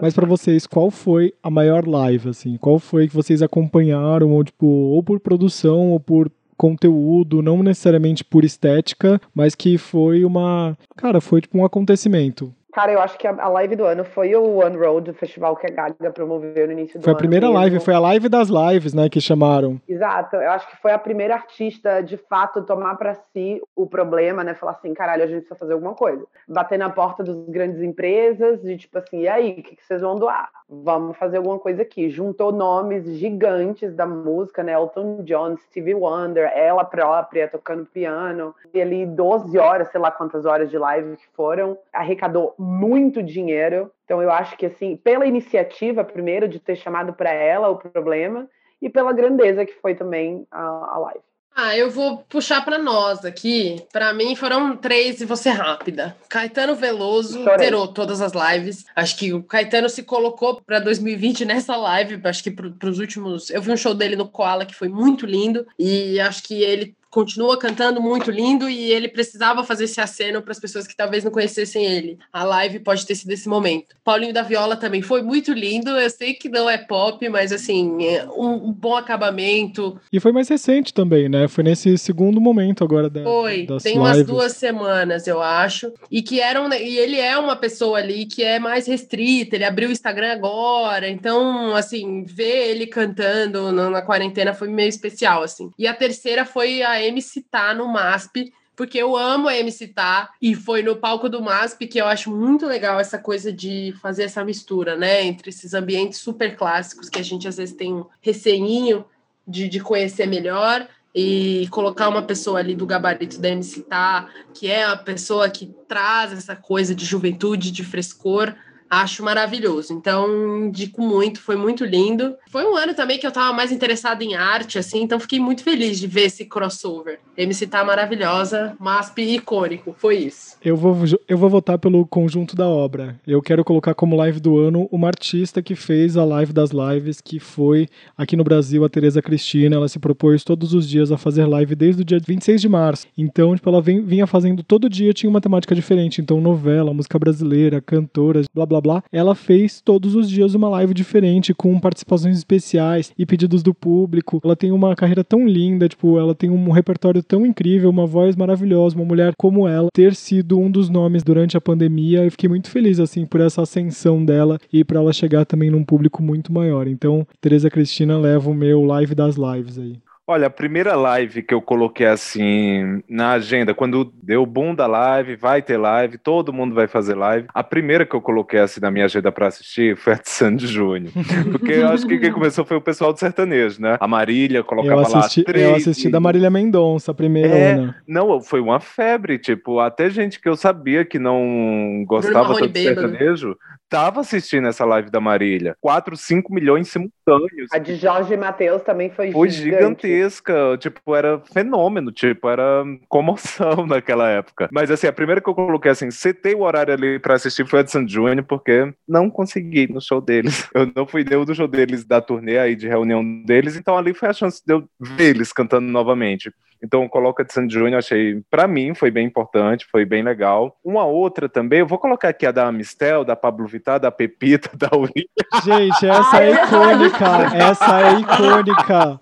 S1: Mas para vocês, qual foi a maior live, assim? Qual foi que vocês acompanharam, ou, tipo, ou por produção, ou por conteúdo, não necessariamente por estética, mas que foi uma. Cara, foi tipo um acontecimento.
S3: Cara, eu acho que a live do ano foi o One Road, o festival que a Gaga promoveu no início do
S1: foi
S3: ano.
S1: Foi a primeira
S3: mesmo.
S1: live, foi a live das lives, né, que chamaram.
S3: Exato, eu acho que foi a primeira artista, de fato, tomar para si o problema, né, falar assim, caralho, a gente precisa fazer alguma coisa. Bater na porta das grandes empresas e tipo assim, e aí, o que, que vocês vão doar? Vamos fazer alguma coisa aqui. Juntou nomes gigantes da música, né, Elton John, Stevie Wonder, ela própria tocando piano. E ali 12 horas, sei lá quantas horas de live que foram, arrecadou muito dinheiro. Então eu acho que assim, pela iniciativa primeiro de ter chamado para ela o problema e pela grandeza que foi também a, a live.
S4: Ah, eu vou puxar para nós aqui. Para mim foram três e você rápida. Caetano Veloso Chorei. zerou todas as lives. Acho que o Caetano se colocou para 2020 nessa live. Acho que para os últimos. Eu vi um show dele no Koala que foi muito lindo e acho que ele continua cantando muito lindo e ele precisava fazer esse aceno para as pessoas que talvez não conhecessem ele. A live pode ter sido esse momento. Paulinho da Viola também foi muito lindo. Eu sei que não é pop, mas assim, é um, um bom acabamento.
S1: E foi mais recente também, né? Foi nesse segundo momento agora da
S4: Foi, tem umas lives. duas semanas, eu acho. E que eram e ele é uma pessoa ali que é mais restrita, ele abriu o Instagram agora, então assim, ver ele cantando na, na quarentena foi meio especial assim. E a terceira foi a MC Tá no MASP porque eu amo a MC Tá e foi no palco do MASP que eu acho muito legal essa coisa de fazer essa mistura, né, entre esses ambientes super clássicos que a gente às vezes tem um receninho de, de conhecer melhor e colocar uma pessoa ali do gabarito da MC Tá, que é a pessoa que traz essa coisa de juventude, de frescor, acho maravilhoso. Então, indico muito, foi muito lindo. Foi um ano também que eu estava mais interessada em arte, assim, então fiquei muito feliz de ver esse crossover. MC tá maravilhosa, MASP icônico, foi isso.
S1: Eu vou, eu vou votar pelo conjunto da obra. Eu quero colocar como live do ano uma artista que fez a live das lives, que foi aqui no Brasil a Tereza Cristina. Ela se propôs todos os dias a fazer live desde o dia 26 de março. Então, tipo, ela vinha fazendo todo dia, tinha uma temática diferente. Então, novela, música brasileira, cantoras, blá blá blá. Ela fez todos os dias uma live diferente, com participações especiais e pedidos do público. Ela tem uma carreira tão linda, tipo, ela tem um repertório tão incrível, uma voz maravilhosa, uma mulher como ela, ter sido um dos nomes durante a pandemia. Eu fiquei muito feliz, assim, por essa ascensão dela e para ela chegar também num público muito maior. Então, Tereza Cristina leva o meu live das lives aí.
S2: Olha, a primeira live que eu coloquei assim na agenda, quando deu boom da live, vai ter live, todo mundo vai fazer live. A primeira que eu coloquei assim na minha agenda para assistir foi a de Sandy Júnior. Porque eu acho que quem começou foi o pessoal do sertanejo, né? A Marília colocava
S1: eu assisti,
S2: lá três.
S1: Eu assisti da Marília Mendonça, a primeira. É,
S2: não, foi uma febre, tipo, até gente que eu sabia que não gostava tanto de sertanejo, tava assistindo essa live da Marília. 4, 5 milhões simultâneos.
S3: A de Jorge Matheus também foi,
S2: foi gigantesca. Tipo, era fenômeno, tipo, era comoção naquela época. Mas assim, a primeira que eu coloquei assim, setei o horário ali pra assistir foi a de San Júnior, porque não consegui no show deles. Eu não fui deu do show deles da turnê aí de reunião deles, então ali foi a chance de eu ver eles cantando novamente. Então, coloca de Sandy Júnior, achei, para mim, foi bem importante, foi bem legal. Uma outra também, eu vou colocar aqui a da Mistel, da Pablo Vittar, da Pepita, da Uri.
S1: Gente, essa é icônica, essa é icônica.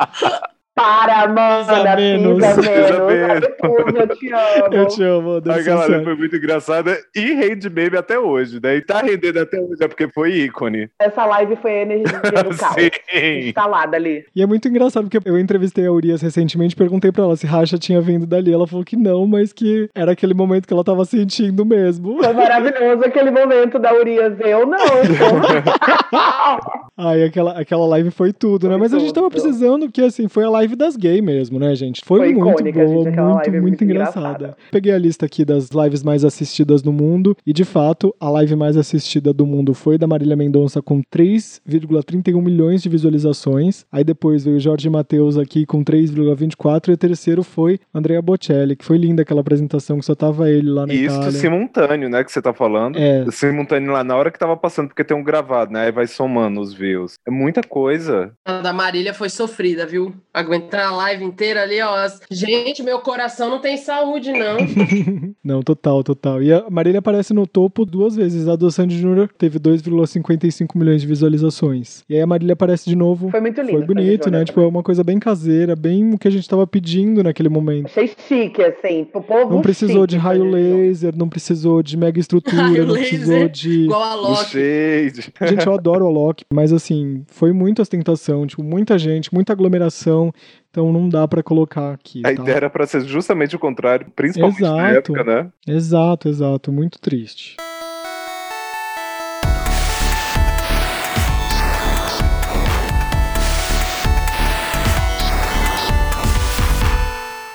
S3: Para, mana, menos. Pisa menos. Eu te amo.
S1: Eu te amo, Deus
S2: A galera foi muito engraçada e rende meme até hoje, né? E tá rendendo até hoje, é porque foi ícone.
S3: Essa live foi a energia do caos. Instalada ali.
S1: E é muito engraçado, porque eu entrevistei a Urias recentemente, perguntei pra ela se Racha tinha vindo dali. Ela falou que não, mas que era aquele momento que ela tava sentindo mesmo.
S3: Foi maravilhoso aquele momento da Urias. Eu não.
S1: Ai, aquela, aquela live foi tudo, né? Foi mas a gente tava precisando, que assim, foi a live live das gays mesmo, né, gente? Foi, foi muito icônica, boa, gente, muito, muito, muito engraçada. engraçada. Peguei a lista aqui das lives mais assistidas no mundo e, de fato, a live mais assistida do mundo foi da Marília Mendonça com 3,31 milhões de visualizações. Aí depois veio Jorge Matheus aqui com 3,24 e o terceiro foi Andrea Bocelli, que foi linda aquela apresentação que só tava ele lá na
S2: Isso
S1: Itália.
S2: simultâneo, né, que você tá falando. É. Simultâneo lá na hora que tava passando, porque tem um gravado, né, aí vai somando os views. É muita coisa.
S4: A da Marília foi sofrida, viu? Aguentar a live inteira ali, ó. Gente, meu coração não tem saúde, não.
S1: não, total, total. E a Marília aparece no topo duas vezes. A do Sandy Júnior teve 2,55 milhões de visualizações. E aí a Marília aparece de novo.
S3: Foi muito lindo.
S1: Foi bonito, né? Tipo, é uma coisa bem caseira, bem o que a gente tava pedindo naquele momento.
S3: Achei chique, assim. Pro povo
S1: não precisou
S3: chique,
S1: de raio laser, não precisou de mega estrutura, raio não precisou de.
S4: Igual a Loki.
S1: Gente, eu adoro o Loki, mas assim, foi muita ostentação, tipo, muita gente, muita aglomeração. Então não dá para colocar aqui.
S2: A tá? ideia era para ser justamente o contrário, principalmente exato, na época, né?
S1: Exato, exato. Muito triste.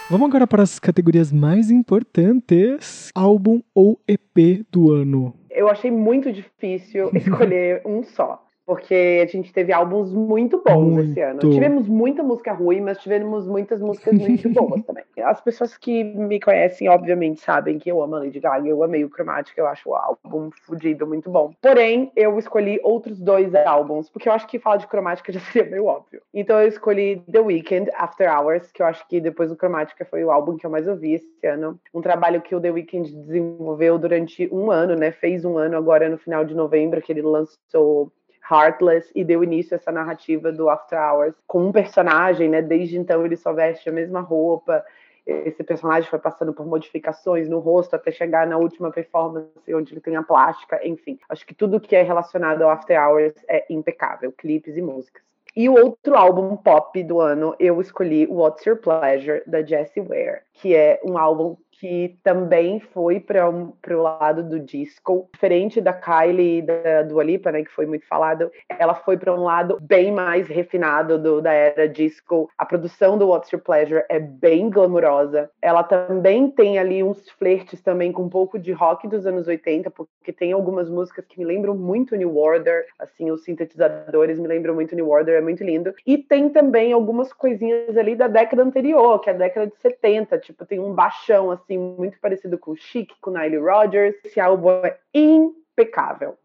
S1: Vamos agora para as categorias mais importantes: álbum ou EP do ano.
S3: Eu achei muito difícil escolher um só porque a gente teve álbuns muito bons muito. esse ano. Tivemos muita música ruim, mas tivemos muitas músicas muito boas também. As pessoas que me conhecem, obviamente, sabem que eu amo a Lady Gaga, eu amei o Chromatic, eu acho o álbum fudido, muito bom. Porém, eu escolhi outros dois álbuns, porque eu acho que falar de Chromatica já seria meio óbvio. Então eu escolhi The Weeknd, After Hours, que eu acho que depois do Chromatica foi o álbum que eu mais ouvi esse ano. Um trabalho que o The Weeknd desenvolveu durante um ano, né? Fez um ano agora no final de novembro, que ele lançou Heartless e deu início a essa narrativa do After Hours com um personagem, né? Desde então ele só veste a mesma roupa. Esse personagem foi passando por modificações no rosto até chegar na última performance, onde ele tem a plástica, enfim. Acho que tudo que é relacionado ao After Hours é impecável, clipes e músicas. E o outro álbum pop do ano, eu escolhi What's Your Pleasure, da Jessie Ware, que é um álbum que também foi para um, o lado do disco, diferente da Kylie e da Dua Lipa, né, que foi muito falado, ela foi para um lado bem mais refinado do, da era disco. A produção do What's Your Pleasure é bem glamurosa. Ela também tem ali uns flertes também com um pouco de rock dos anos 80, porque tem algumas músicas que me lembram muito New Order, assim, os sintetizadores me lembram muito New Order, é muito lindo. E tem também algumas coisinhas ali da década anterior, que é a década de 70, tipo, tem um baixão assim assim, muito parecido com o Chic, com Nile Rodgers. Esse álbum é impecável.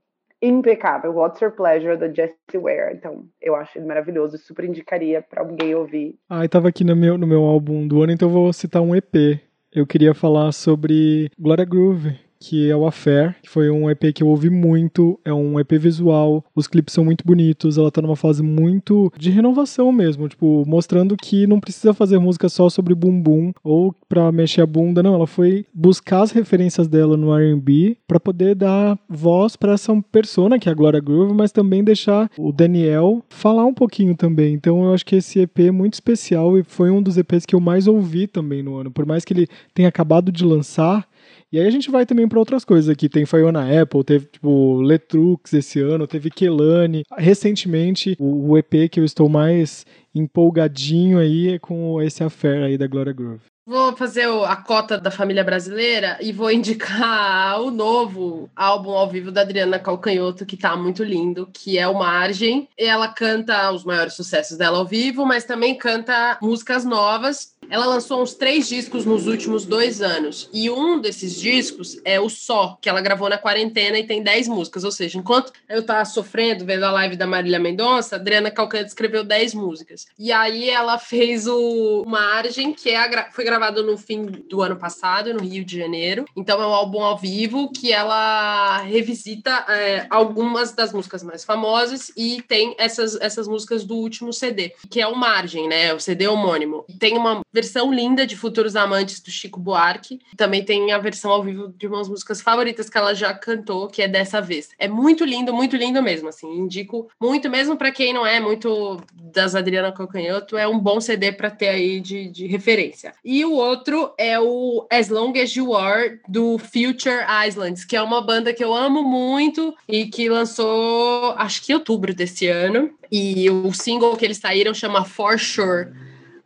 S3: Impecável. What's Your Pleasure, da Jessie Ware. Então, eu acho ele maravilhoso. Super indicaria para alguém ouvir.
S1: Ah, tava aqui no meu, no meu álbum do ano, então eu vou citar um EP. Eu queria falar sobre Gloria Groove, que é o Affair, que foi um EP que eu ouvi muito, é um EP visual, os clipes são muito bonitos, ela tá numa fase muito de renovação mesmo, tipo, mostrando que não precisa fazer música só sobre bumbum ou pra mexer a bunda, não, ela foi buscar as referências dela no R&B para poder dar voz para essa persona que é a Gloria Groove, mas também deixar o Daniel falar um pouquinho também. Então eu acho que esse EP é muito especial e foi um dos EPs que eu mais ouvi também no ano, por mais que ele tenha acabado de lançar, e aí a gente vai também para outras coisas aqui. Tem Fiona Apple, teve tipo Letrux esse ano, teve Kelani. Recentemente, o EP que eu estou mais empolgadinho aí é com esse affair aí da Gloria Groove.
S4: Vou fazer a cota da família brasileira e vou indicar o novo álbum ao vivo da Adriana Calcanhoto, que tá muito lindo, que é o Margem. Ela canta os maiores sucessos dela ao vivo, mas também canta músicas novas. Ela lançou uns três discos nos últimos dois anos. E um desses discos é o Só, que ela gravou na quarentena e tem dez músicas. Ou seja, enquanto eu tava sofrendo vendo a live da Marília Mendonça, Adriana Calcanhoto escreveu dez músicas. E aí ela fez o Margem, que é a, foi gravado no fim do ano passado, no Rio de Janeiro. Então é um álbum ao vivo que ela revisita é, algumas das músicas mais famosas e tem essas, essas músicas do último CD, que é o Margem, né? O CD homônimo. Tem uma versão linda de Futuros Amantes do Chico Buarque. Também tem a versão ao vivo de umas músicas favoritas que ela já cantou, que é dessa vez. É muito lindo, muito lindo mesmo, assim. Indico muito, mesmo para quem não é muito das Adriana Calcanhoto, é um bom CD para ter aí de, de referência. E o outro é o As Long As You Are, do Future Islands, que é uma banda que eu amo muito e que lançou, acho que em outubro desse ano. E o single que eles saíram chama For Sure.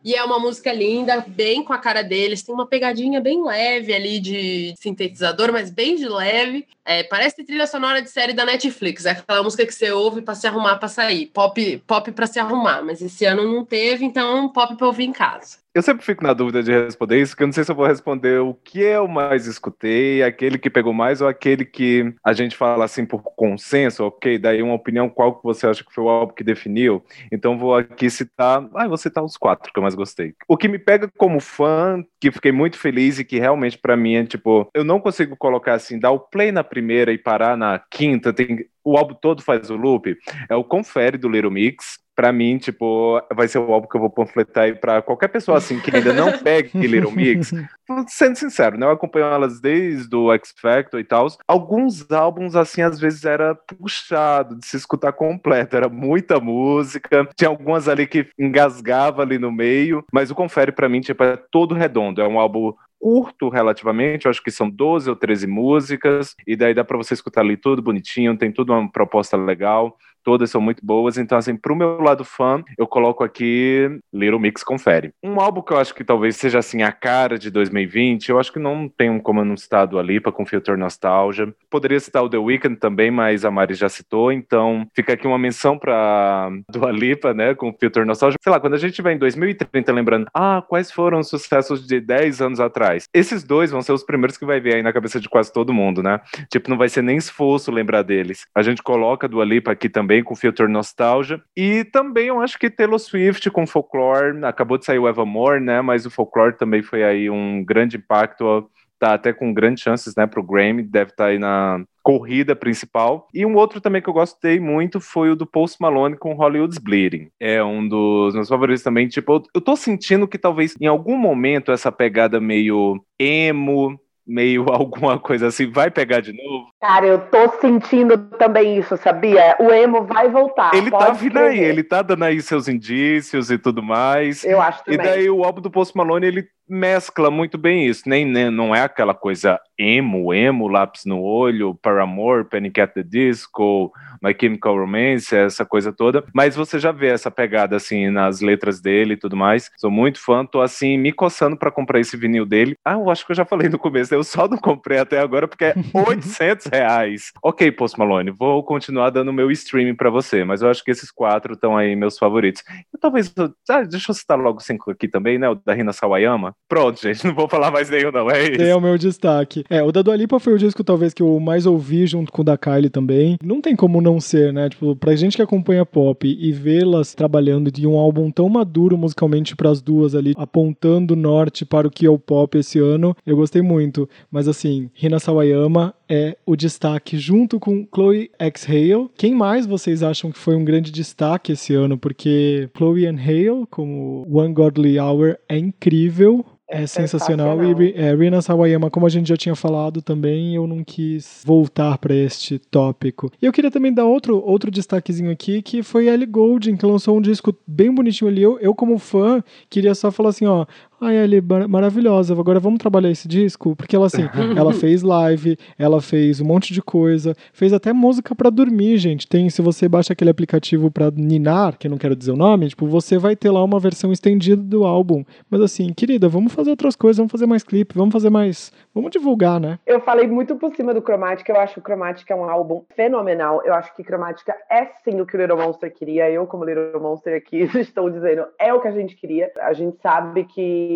S4: E é uma música linda, bem com a cara deles. Tem uma pegadinha bem leve ali de sintetizador, mas bem de leve. É, parece trilha sonora de série da Netflix. É aquela música que você ouve para se arrumar para sair. Pop, pop para se arrumar. Mas esse ano não teve, então pop para ouvir em casa.
S2: Eu sempre fico na dúvida de responder isso, porque eu não sei se eu vou responder o que eu mais escutei, aquele que pegou mais ou aquele que a gente fala assim por consenso, ok? Daí uma opinião, qual que você acha que foi o álbum que definiu? Então vou aqui citar, ah, vou citar os quatro que eu mais gostei. O que me pega como fã, que fiquei muito feliz e que realmente para mim é tipo, eu não consigo colocar assim, dar o play na primeira e parar na quinta, tem o álbum todo faz o loop, é o Confere do Little Mix, para mim, tipo, vai ser o álbum que eu vou panfletar aí pra qualquer pessoa assim que ainda não pegue Little Mix. Sendo sincero, né? Eu acompanho elas desde o X Factor e tal. Alguns álbuns, assim, às vezes era puxado de se escutar completo. Era muita música. Tinha algumas ali que engasgava ali no meio. Mas o Confere, para mim, tipo, é todo redondo. É um álbum curto relativamente, eu acho que são 12 ou 13 músicas, e daí dá para você escutar ali tudo bonitinho, tem tudo uma proposta legal todas são muito boas. Então, assim, pro meu lado fã, eu coloco aqui Little Mix Confere. Um álbum que eu acho que talvez seja, assim, a cara de 2020, eu acho que não tem como não citar Alipa com Filter Nostalgia. Poderia citar o The Weeknd também, mas a Mari já citou, então fica aqui uma menção pra do Alipa, né, com Filter Nostalgia. Sei lá, quando a gente vai em 2030 lembrando, ah, quais foram os sucessos de 10 anos atrás? Esses dois vão ser os primeiros que vai ver aí na cabeça de quase todo mundo, né? Tipo, não vai ser nem esforço lembrar deles. A gente coloca do Alipa aqui também também com Filter Nostalgia. E também eu acho que Taylor Swift com Folklore, acabou de sair o Evermore, né? Mas o Folklore também foi aí um grande impacto, tá até com grandes chances, né, pro Grammy, deve estar tá aí na corrida principal. E um outro também que eu gostei muito foi o do Post Malone com Hollywood's Bleeding. É um dos meus favoritos também. Tipo, eu tô sentindo que talvez em algum momento essa pegada meio emo, meio alguma coisa assim, vai pegar de novo.
S3: Cara, eu tô sentindo também isso, sabia? O emo vai voltar.
S2: Ele tá vindo aí, ele tá dando aí seus indícios e tudo mais.
S3: Eu acho também.
S2: E daí o álbum do Post Malone, ele mescla muito bem isso. Nem, nem não é aquela coisa emo, emo, lápis no olho, Paramore, Panic at the Disco, My Chemical Romance, essa coisa toda. Mas você já vê essa pegada assim nas letras dele e tudo mais. Sou muito fã, tô assim me coçando para comprar esse vinil dele. Ah, eu acho que eu já falei no começo, eu só não comprei até agora porque é 800 reais. Ok, Post Malone, vou continuar dando meu streaming para você, mas eu acho que esses quatro estão aí meus favoritos. E talvez, ah, deixa eu citar logo cinco aqui também, né? O da Rina Sawayama. Pronto, gente, não vou falar mais nenhum, não. É isso.
S1: É o meu destaque. É, o da Dua Lipa foi o disco talvez que eu mais ouvi junto com o da Kylie também. Não tem como não ser, né? Tipo, pra gente que acompanha pop e vê-las trabalhando de um álbum tão maduro musicalmente para as duas ali, apontando norte para o que é o pop esse ano, eu gostei muito. Mas assim, Rina Sawayama é o destaque junto com Chloe X Hale. Quem mais vocês acham que foi um grande destaque esse ano? Porque Chloe and Hale, como One Godly Hour, é incrível. É, é sensacional. E é, Rina Sawayama, como a gente já tinha falado também, eu não quis voltar para este tópico. E eu queria também dar outro, outro destaquezinho aqui, que foi Ellie Goulding, que lançou um disco bem bonitinho ali. Eu, eu como fã, queria só falar assim, ó, Ai, Ellie, maravilhosa. Agora vamos trabalhar esse disco? Porque ela, assim, ela fez live, ela fez um monte de coisa, fez até música para dormir, gente. Tem, se você baixa aquele aplicativo para ninar, que eu não quero dizer o nome, tipo, você vai ter lá uma versão estendida do álbum. Mas assim, querida, vamos fazer outras coisas, vamos fazer mais clipe, vamos fazer mais. Vamos divulgar, né?
S3: Eu falei muito por cima do Chromatica, eu acho que o Chromatica é um álbum fenomenal. Eu acho que Chromatica é sim o que o Little Monster queria. Eu, como Little Monster aqui, estou dizendo, é o que a gente queria. A gente sabe que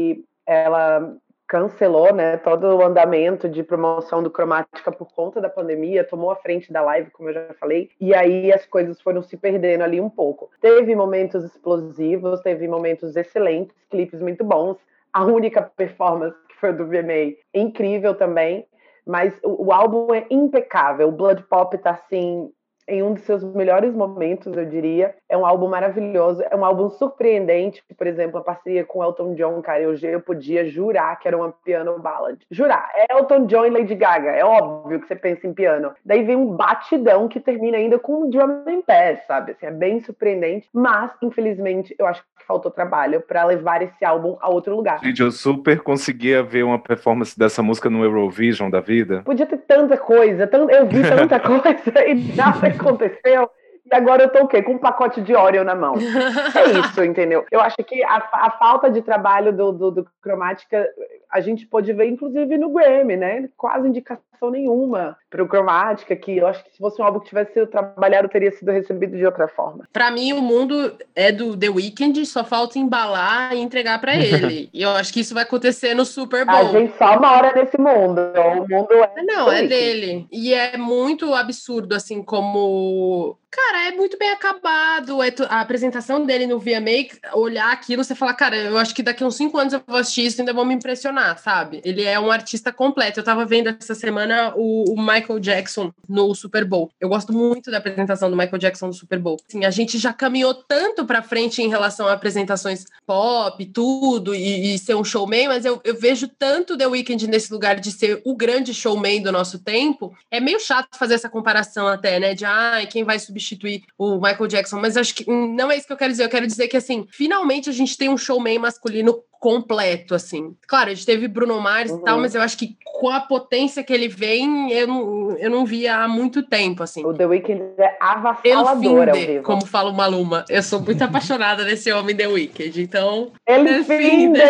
S3: ela cancelou né, todo o andamento de promoção do Cromática por conta da pandemia, tomou a frente da live, como eu já falei, e aí as coisas foram se perdendo ali um pouco. Teve momentos explosivos, teve momentos excelentes, clipes muito bons. A única performance que foi do VMA, incrível também, mas o, o álbum é impecável. O Blood Pop tá assim em um dos seus melhores momentos, eu diria. É um álbum maravilhoso, é um álbum surpreendente. Por exemplo, a parceria com Elton John, cara, eu, eu podia jurar que era uma piano ballad. Jurar. É Elton John e Lady Gaga. É óbvio que você pensa em piano. Daí vem um batidão que termina ainda com um drum and bass, sabe? Assim, é bem surpreendente. Mas, infelizmente, eu acho que faltou trabalho para levar esse álbum a outro lugar.
S2: Gente, eu super conseguia ver uma performance dessa música no Eurovision da vida.
S3: Podia ter tanta coisa, eu vi tanta coisa e nada aconteceu. E agora eu tô o quê? Com um pacote de Oreo na mão. É isso, entendeu? Eu acho que a, a falta de trabalho do, do, do Cromática a gente pode ver, inclusive, no Grammy, né? Quase indicação nenhuma para o Cromática, que eu acho que se fosse um álbum que tivesse sido trabalhado, teria sido recebido de outra forma.
S4: Para mim, o mundo é do The Weeknd, só falta embalar e entregar para ele. e eu acho que isso vai acontecer no Super Bowl.
S3: A gente só mora nesse mundo. O mundo é.
S4: Não, é dele. E é muito absurdo, assim, como Cara, é muito bem acabado. É a apresentação dele no VMA, olhar aquilo, você fala, cara, eu acho que daqui uns cinco anos eu vou assistir isso e ainda vou me impressionar, sabe? Ele é um artista completo. Eu tava vendo essa semana o, o, Michael Jackson no Super Bowl. Eu gosto muito da apresentação do Michael Jackson no Super Bowl. Assim, a gente já caminhou tanto pra frente em relação a apresentações pop, tudo, e, e ser um showman, mas eu, eu vejo tanto The Weeknd nesse lugar de ser o grande showman do nosso tempo. É meio chato fazer essa comparação até, né? De, ah, quem vai subir substituir o Michael Jackson, mas acho que não é isso que eu quero dizer. Eu quero dizer que, assim, finalmente a gente tem um showman masculino completo, assim. Claro, a gente teve Bruno Mars uhum. e tal, uhum. mas eu acho que com a potência que ele vem, eu não, eu não via há muito tempo, assim.
S3: O The Weeknd é avassalador ao
S4: vivo. Como fala o Maluma. Eu sou muito apaixonada nesse homem The Weeknd, então...
S3: Ele finde!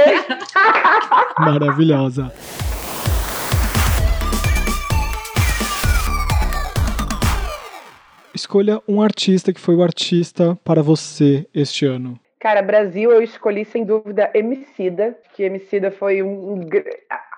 S1: Maravilhosa. Escolha um artista que foi o artista para você este ano.
S3: Cara, Brasil eu escolhi sem dúvida Emicida, que Emicida foi um,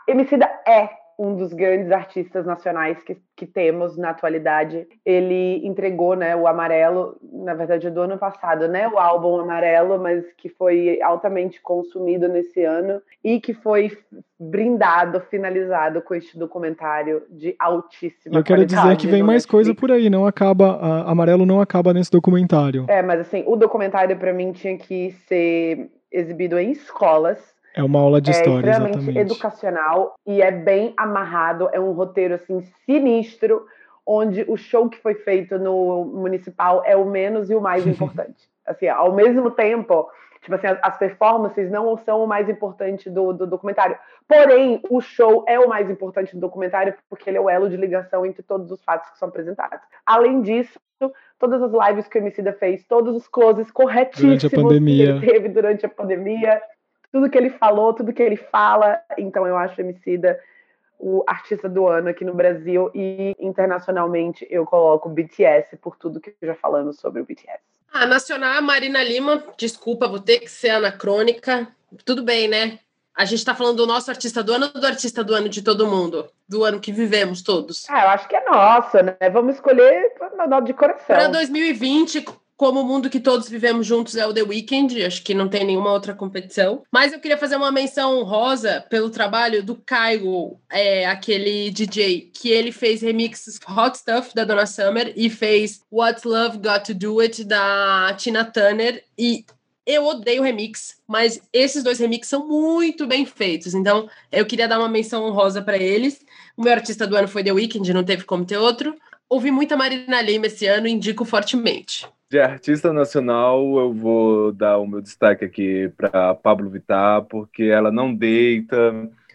S3: Emicida é um dos grandes artistas nacionais que, que temos na atualidade. Ele entregou né, o Amarelo, na verdade, do ano passado, né, o álbum Amarelo, mas que foi altamente consumido nesse ano e que foi brindado, finalizado com este documentário de altíssima
S1: Eu quero dizer que vem mais Netflix. coisa por aí, não acaba, a, Amarelo não acaba nesse documentário.
S3: É, mas assim, o documentário para mim tinha que ser exibido em escolas
S1: é uma aula de história,
S3: é extremamente
S1: exatamente.
S3: educacional e é bem amarrado, é um roteiro assim sinistro, onde o show que foi feito no municipal é o menos e o mais importante. Assim, ao mesmo tempo, tipo assim, as performances não são o mais importante do, do documentário. Porém, o show é o mais importante do documentário porque ele é o elo de ligação entre todos os fatos que são apresentados. Além disso, todas as lives que o Emicida fez, todos os closes corretíssimos que ele teve durante a pandemia, tudo que ele falou, tudo que ele fala. Então, eu acho Emicida o artista do ano aqui no Brasil e internacionalmente eu coloco o BTS por tudo que já falamos sobre o BTS.
S4: Ah, nacional, Marina Lima, desculpa, vou ter que ser anacrônica. Tudo bem, né? A gente está falando do nosso artista do ano ou do artista do ano de todo mundo? Do ano que vivemos todos?
S3: Ah, eu acho que é nosso, né? Vamos escolher de coração.
S4: Para 2020, como o mundo que todos vivemos juntos é o The Weeknd, acho que não tem nenhuma outra competição. Mas eu queria fazer uma menção honrosa pelo trabalho do Kygo, é, aquele DJ, que ele fez remixes Hot Stuff da Donna Summer e fez What's Love Got to Do It da Tina Turner. E eu odeio remix, mas esses dois remixes são muito bem feitos. Então, eu queria dar uma menção honrosa para eles. O meu artista do ano foi The Weeknd, não teve como ter outro. Ouvi muita Marina Lima esse ano e indico fortemente.
S2: De artista nacional, eu vou dar o meu destaque aqui para Pablo Vittar, porque ela não deita,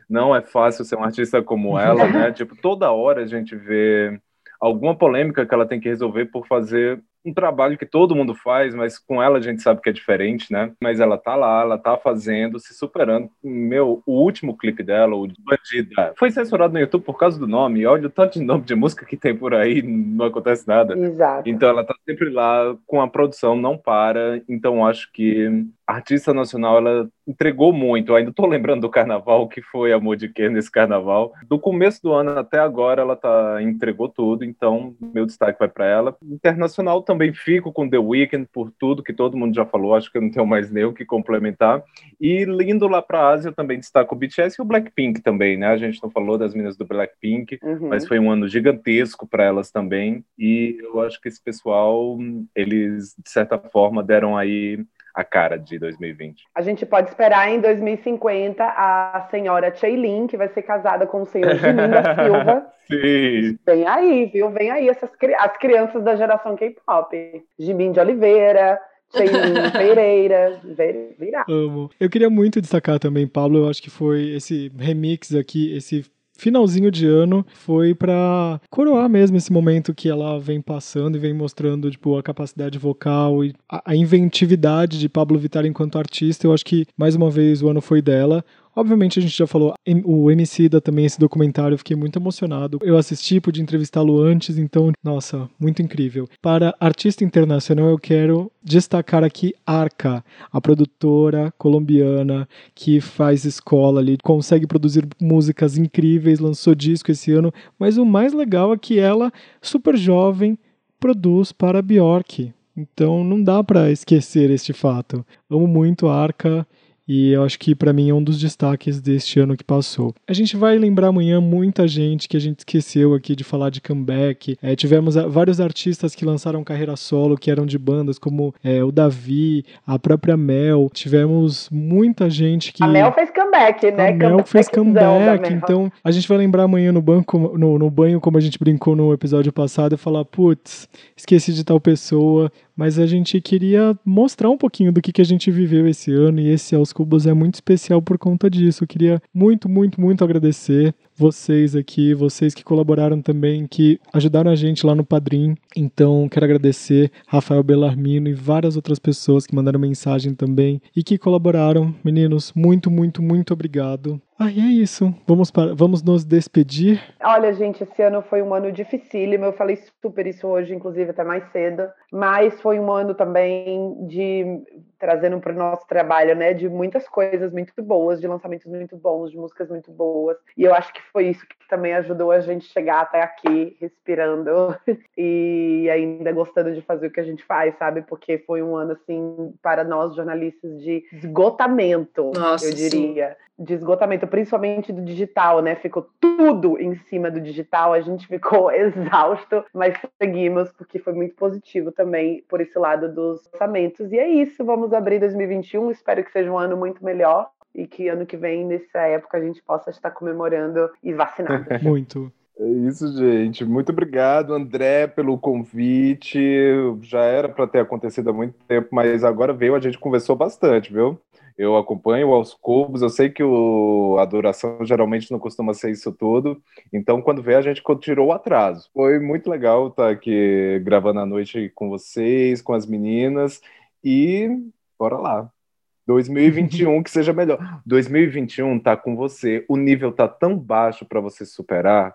S2: não é fácil ser um artista como ela, né? tipo, toda hora a gente vê alguma polêmica que ela tem que resolver por fazer um trabalho que todo mundo faz, mas com ela a gente sabe que é diferente, né? Mas ela tá lá, ela tá fazendo, se superando. Meu, o último clipe dela, o Bandida, foi censurado no YouTube por causa do nome. olha o tanto de nome de música que tem por aí, não acontece nada.
S3: Exato.
S2: Então ela tá sempre lá com a produção, não para. Então acho que a artista nacional, ela entregou muito. Eu ainda tô lembrando do carnaval, que foi Amor de Quê nesse carnaval. Do começo do ano até agora, ela tá entregou tudo. Então, meu destaque vai para ela. Internacional também fico com The Weeknd por tudo que todo mundo já falou. Acho que eu não tenho mais nem o que complementar. E lindo lá para a Ásia, eu também destaco o BTS e o Blackpink também, né? A gente não falou das meninas do Blackpink, uhum. mas foi um ano gigantesco para elas também. E eu acho que esse pessoal, eles de certa forma deram aí a cara de 2020.
S3: A gente pode esperar em 2050 a senhora Cheilin, que vai ser casada com o senhor Jimin da Silva.
S2: Sim.
S3: Vem aí, viu? Vem aí essas as crianças da geração K-pop. Jimin de Oliveira, Cheilin Pereira, virá.
S1: Amo. Eu queria muito destacar também, Pablo, eu acho que foi esse remix aqui, esse finalzinho de ano foi para coroar mesmo esse momento que ela vem passando e vem mostrando tipo a capacidade vocal e a, inventividade de Pablo Vittar enquanto artista. Eu acho que mais uma vez o ano foi dela. Obviamente a gente já falou, o MC da também esse documentário, eu fiquei muito emocionado. Eu assisti, pude entrevistá-lo antes, então, nossa, muito incrível. Para artista internacional, eu quero destacar aqui Arca, a produtora colombiana que faz escola ali, consegue produzir músicas incríveis, lançou disco esse ano, mas o mais legal é que ela, super jovem, produz para Bjork. Então não dá para esquecer este fato. Amo muito a Arca e eu acho que para mim é um dos destaques deste ano que passou. A gente vai lembrar amanhã muita gente que a gente esqueceu aqui de falar de comeback. É, tivemos vários artistas que lançaram carreira solo, que eram de bandas, como é, o Davi, a própria Mel. Tivemos muita gente que.
S3: A Mel fez comeback, né?
S1: A Mel fez comeback. Então a gente vai lembrar amanhã no banco, no, no banho, como a gente brincou no episódio passado, e falar: putz, esqueci de tal pessoa mas a gente queria mostrar um pouquinho do que, que a gente viveu esse ano e esse Aos Cubos é muito especial por conta disso. Eu queria muito, muito, muito agradecer vocês aqui, vocês que colaboraram também, que ajudaram a gente lá no Padrim. Então, quero agradecer Rafael Bellarmino e várias outras pessoas que mandaram mensagem também e que colaboraram. Meninos, muito, muito, muito obrigado. Ah, e é isso. Vamos, para, vamos nos despedir.
S3: Olha, gente, esse ano foi um ano dificílimo. Eu falei super isso hoje, inclusive, até mais cedo. Mas foi um ano também de trazendo para o nosso trabalho, né, de muitas coisas muito boas, de lançamentos muito bons, de músicas muito boas. E eu acho que foi isso que também ajudou a gente chegar até aqui, respirando e ainda gostando de fazer o que a gente faz, sabe? Porque foi um ano assim para nós jornalistas de esgotamento, Nossa, eu diria. Sim de esgotamento, principalmente do digital, né? Ficou tudo em cima do digital, a gente ficou exausto, mas seguimos porque foi muito positivo também por esse lado dos lançamentos. E é isso, vamos abrir 2021, espero que seja um ano muito melhor e que ano que vem, nessa época, a gente possa estar comemorando e vacinando.
S1: Muito.
S2: É isso, gente. Muito obrigado, André, pelo convite. Já era para ter acontecido há muito tempo, mas agora veio, a gente conversou bastante, viu? Eu acompanho aos cubos, eu sei que o, a duração geralmente não costuma ser isso tudo, então quando vê a gente tirou o atraso. Foi muito legal estar aqui gravando a noite com vocês, com as meninas, e bora lá. 2021 que seja melhor. 2021 tá com você, o nível tá tão baixo para você superar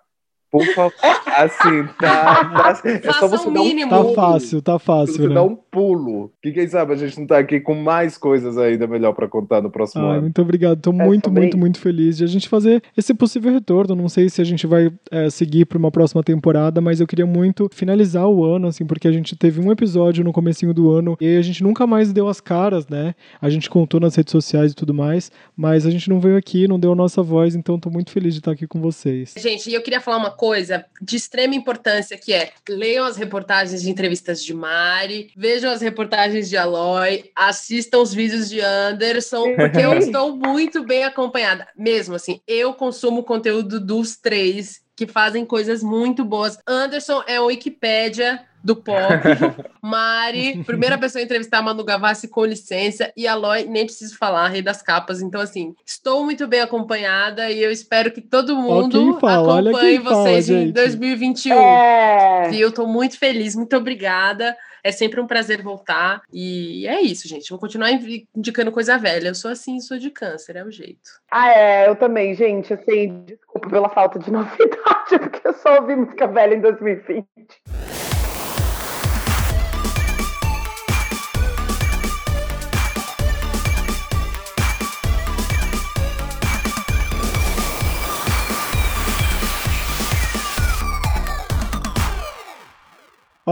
S2: por favor. Assim, tá. tá é só você dar um
S1: Tá fácil, tá fácil. Você
S2: né? dá um pulo. Que quem sabe a gente não tá aqui com mais coisas ainda melhor para contar no próximo ah, ano.
S1: Muito obrigado. Tô é, muito, muito, muito feliz de a gente fazer esse possível retorno. Não sei se a gente vai é, seguir para uma próxima temporada, mas eu queria muito finalizar o ano, assim, porque a gente teve um episódio no comecinho do ano e a gente nunca mais deu as caras, né? A gente contou nas redes sociais e tudo mais, mas a gente não veio aqui, não deu a nossa voz, então tô muito feliz de estar aqui com vocês.
S4: Gente, e eu queria falar uma coisa coisa de extrema importância que é leiam as reportagens de entrevistas de Mari, vejam as reportagens de Aloy, assistam os vídeos de Anderson, porque eu estou muito bem acompanhada. Mesmo assim, eu consumo conteúdo dos três que fazem coisas muito boas. Anderson é o Wikipédia do pop. Mari, primeira pessoa a entrevistar a Manu Gavassi com licença. E a Loy, nem preciso falar, rei das capas. Então, assim, estou muito bem acompanhada e eu espero que todo mundo fala, acompanhe vocês fala, em 2021. É. E eu estou muito feliz, muito obrigada. É sempre um prazer voltar. E é isso, gente. Vou continuar indicando coisa velha. Eu sou assim, sou de câncer, é o jeito.
S3: Ah, é, eu também, gente. Assim, desculpa pela falta de novidade, porque eu só ouvi música velha em 2020.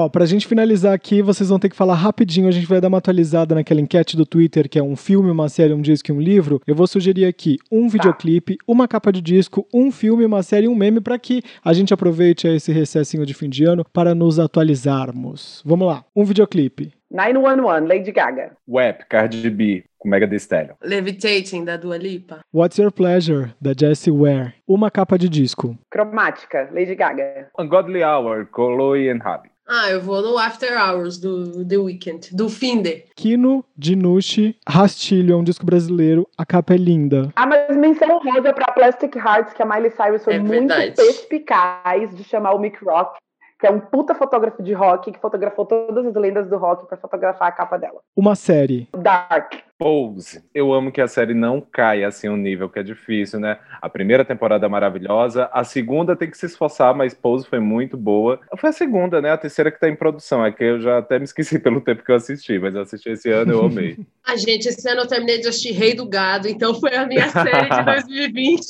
S1: Ó, pra gente finalizar aqui, vocês vão ter que falar rapidinho, a gente vai dar uma atualizada naquela enquete do Twitter, que é um filme, uma série, um disco e um livro. Eu vou sugerir aqui um tá. videoclipe, uma capa de disco, um filme, uma série e um meme para que a gente aproveite esse recessinho de fim de ano para nos atualizarmos. Vamos lá, um videoclipe.
S3: 911, Lady Gaga.
S2: Web, Cardi B, com Mega Thee Stallion.
S4: Levitating, da Dua Lipa.
S1: What's Your Pleasure, da Jessie Ware. Uma capa de disco.
S3: Cromática, Lady Gaga.
S2: Ungodly Hour, Chloe and Habi.
S4: Ah, eu vou no After Hours do The Weeknd, do Finde.
S1: Kino, Dinucci, Rastilho, é um disco brasileiro. A capa é linda.
S3: Ah, mas menção rosa pra Plastic Hearts, que a Miley Cyrus foi é muito perspicaz de chamar o Mick Rock que é um puta fotógrafo de rock que fotografou todas as lendas do rock para fotografar a capa dela.
S1: Uma série.
S3: Dark.
S2: Pose. Eu amo que a série não caia assim um nível que é difícil, né? A primeira temporada é maravilhosa, a segunda tem que se esforçar, mas Pose foi muito boa. Foi a segunda, né? A terceira que tá em produção. É que eu já até me esqueci pelo tempo que eu assisti, mas eu assisti esse ano eu amei.
S4: a gente, esse ano eu terminei de assistir Rei do Gado, então foi a minha série de 2020.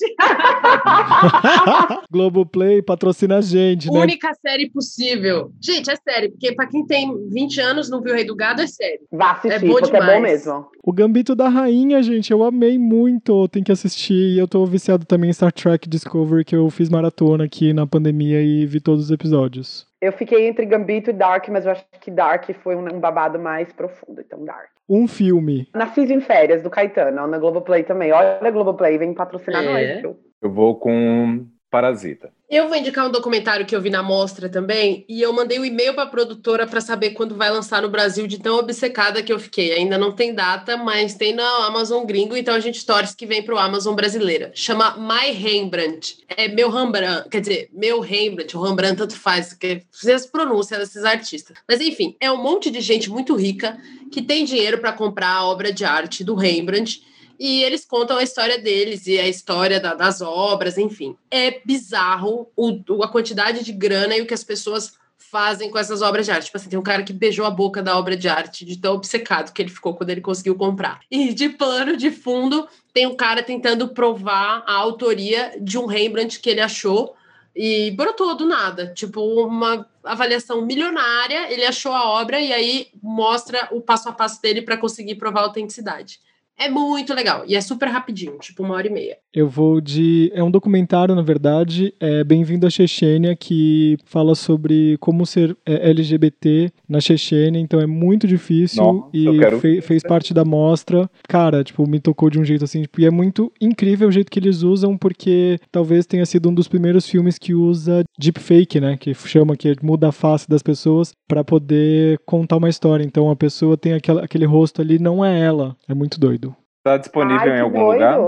S1: Globoplay patrocina a gente, né?
S4: Única série possível. Gente, é sério, porque pra quem tem 20 anos não viu Rei do Gado, é sério.
S3: Vá assistir, é bom porque demais. é bom mesmo.
S1: O Gambito da Rainha, gente, eu amei muito. Tem que assistir. Eu tô viciado também em Star Trek Discovery, que eu fiz maratona aqui na pandemia e vi todos os episódios.
S3: Eu fiquei entre Gambito e Dark, mas eu acho que Dark foi um babado mais profundo, então Dark.
S1: Um filme.
S3: Nasci em Férias, do Caetano, na Globoplay também. Olha a Globoplay, vem patrocinar é. nós,
S2: Eu vou com Parasita.
S4: Eu vou indicar um documentário que eu vi na mostra também, e eu mandei um e-mail para a produtora para saber quando vai lançar no Brasil, de tão obcecada que eu fiquei. Ainda não tem data, mas tem na Amazon gringo, então a gente torce que vem para o Amazon brasileira. Chama My Rembrandt. É meu Rembrandt, quer dizer, meu Rembrandt, o Rembrandt tanto faz, que as pronúncias desses artistas. Mas enfim, é um monte de gente muito rica que tem dinheiro para comprar a obra de arte do Rembrandt e eles contam a história deles e a história da, das obras, enfim. É bizarro o, a quantidade de grana e o que as pessoas fazem com essas obras de arte. Tipo assim, tem um cara que beijou a boca da obra de arte de tão obcecado que ele ficou quando ele conseguiu comprar. E de plano de fundo, tem um cara tentando provar a autoria de um Rembrandt que ele achou e brotou do nada. Tipo, uma avaliação milionária, ele achou a obra e aí mostra o passo a passo dele para conseguir provar a autenticidade É muito legal. E é super rapidinho, tipo uma hora e meia.
S1: Eu vou de. É um documentário, na verdade, é Bem-vindo à Chechênia, que fala sobre como ser é, LGBT na Chechênia, então é muito difícil
S2: Nossa,
S1: e
S2: quero
S1: fe- fez parte da mostra. Cara, tipo, me tocou de um jeito assim, tipo, e é muito incrível o jeito que eles usam, porque talvez tenha sido um dos primeiros filmes que usa deepfake, né? Que chama, que muda a face das pessoas pra poder contar uma história. Então a pessoa tem aquela, aquele rosto ali, não é ela. É muito doido.
S2: Tá disponível
S3: Ai,
S2: em algum
S3: doido.
S2: lugar?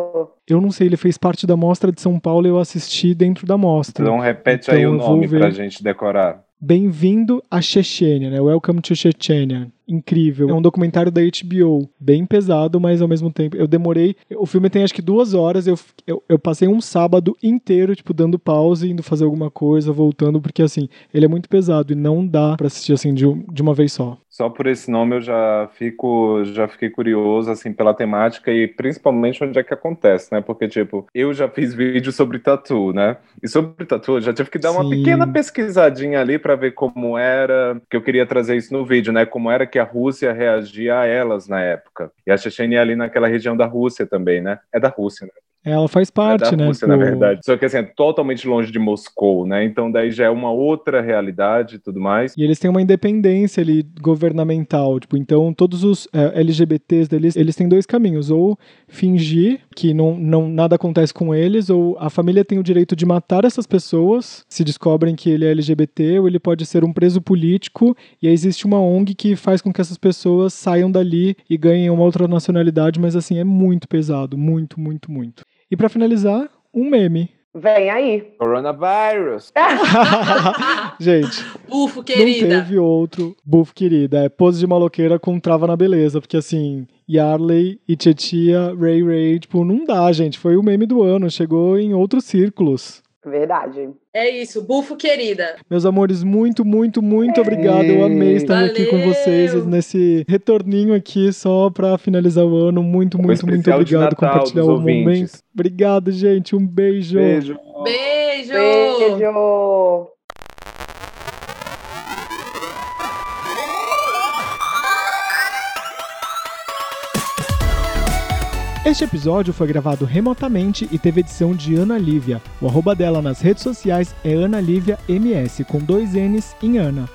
S1: Eu não sei, ele fez parte da mostra de São Paulo e eu assisti dentro da mostra.
S2: Então repete
S1: Então
S2: aí o nome
S1: ver.
S2: pra gente decorar.
S1: Bem-vindo à Chechênia, né? Welcome to Chechnya. Incrível. É um documentário da HBO. Bem pesado, mas ao mesmo tempo. Eu demorei. O filme tem acho que duas horas. Eu, eu, eu passei um sábado inteiro, tipo, dando pause, indo fazer alguma coisa, voltando, porque assim, ele é muito pesado e não dá pra assistir assim de, de uma vez só.
S2: Só por esse nome eu já fico, já fiquei curioso assim pela temática e principalmente onde é que acontece, né? Porque tipo, eu já fiz vídeo sobre tatu, né? E sobre tatu eu já tive que dar uma
S1: Sim.
S2: pequena pesquisadinha ali pra ver como era, que eu queria trazer isso no vídeo, né? Como era que a Rússia reagia a elas na época. E a Chechênia é ali naquela região da Rússia também, né? É da Rússia, né?
S1: Ela faz
S2: É
S1: parte,
S2: da
S1: né?
S2: Rússia,
S1: tipo,
S2: na verdade. Só que assim, é totalmente longe de Moscou, né? Então daí já é uma outra realidade e tudo mais.
S1: E eles têm uma independência ali governamental, tipo, então todos os é, LGBTs deles, eles têm dois caminhos, ou fingir que não, não nada acontece com eles, ou a família tem o direito de matar essas pessoas se descobrem que ele é LGBT, ou ele pode ser um preso político, e aí existe uma ONG que faz com que essas pessoas saiam dali e ganhem uma outra nacionalidade, mas assim, é muito pesado, muito, muito, muito. E pra finalizar, um meme.
S3: Vem aí.
S2: Coronavirus.
S1: Gente,
S4: Ufo,
S1: Não
S4: querida.
S1: teve outro buff querida. É pose de maloqueira com trava na beleza. Porque assim, Yarley e Tietia, Ray Ray, tipo, não dá, gente. Foi o meme do ano. Chegou em outros círculos.
S3: Verdade.
S4: É isso, bufo, querida.
S1: Meus amores, muito, muito, muito obrigado. Eu amei estar aqui com
S4: Valeu!
S1: vocês nesse retorninho aqui só pra finalizar o ano. Muito, muito, muito obrigado por compartilhar o
S2: ouvintes.
S1: momento. Obrigado, gente. Um beijo.
S2: Beijo.
S4: Beijo!
S3: Beijo.
S1: Este episódio foi gravado remotamente e teve edição de Ana Lívia. O arroba dela nas redes sociais é Ana Lívia MS, com dois N's em Ana.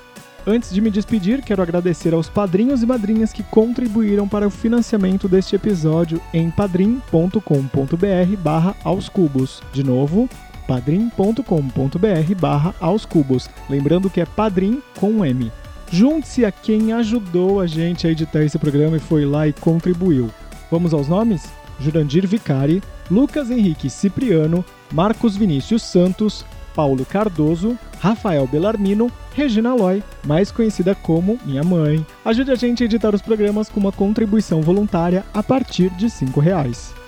S1: Antes de me despedir, quero agradecer aos padrinhos e madrinhas que contribuíram para o financiamento deste episódio em padrim.com.br barra aos cubos. De novo, padrim.com.br barra aos cubos. Lembrando que é padrim com um M. Junte-se a quem ajudou a gente a editar esse programa e foi lá e contribuiu. Vamos aos nomes? Jurandir Vicari, Lucas Henrique Cipriano, Marcos Vinícius Santos, Paulo Cardoso, Rafael Bellarmino, Regina Loy, mais conhecida como Minha Mãe. Ajude a gente a editar os programas com uma contribuição voluntária a partir de 5 reais.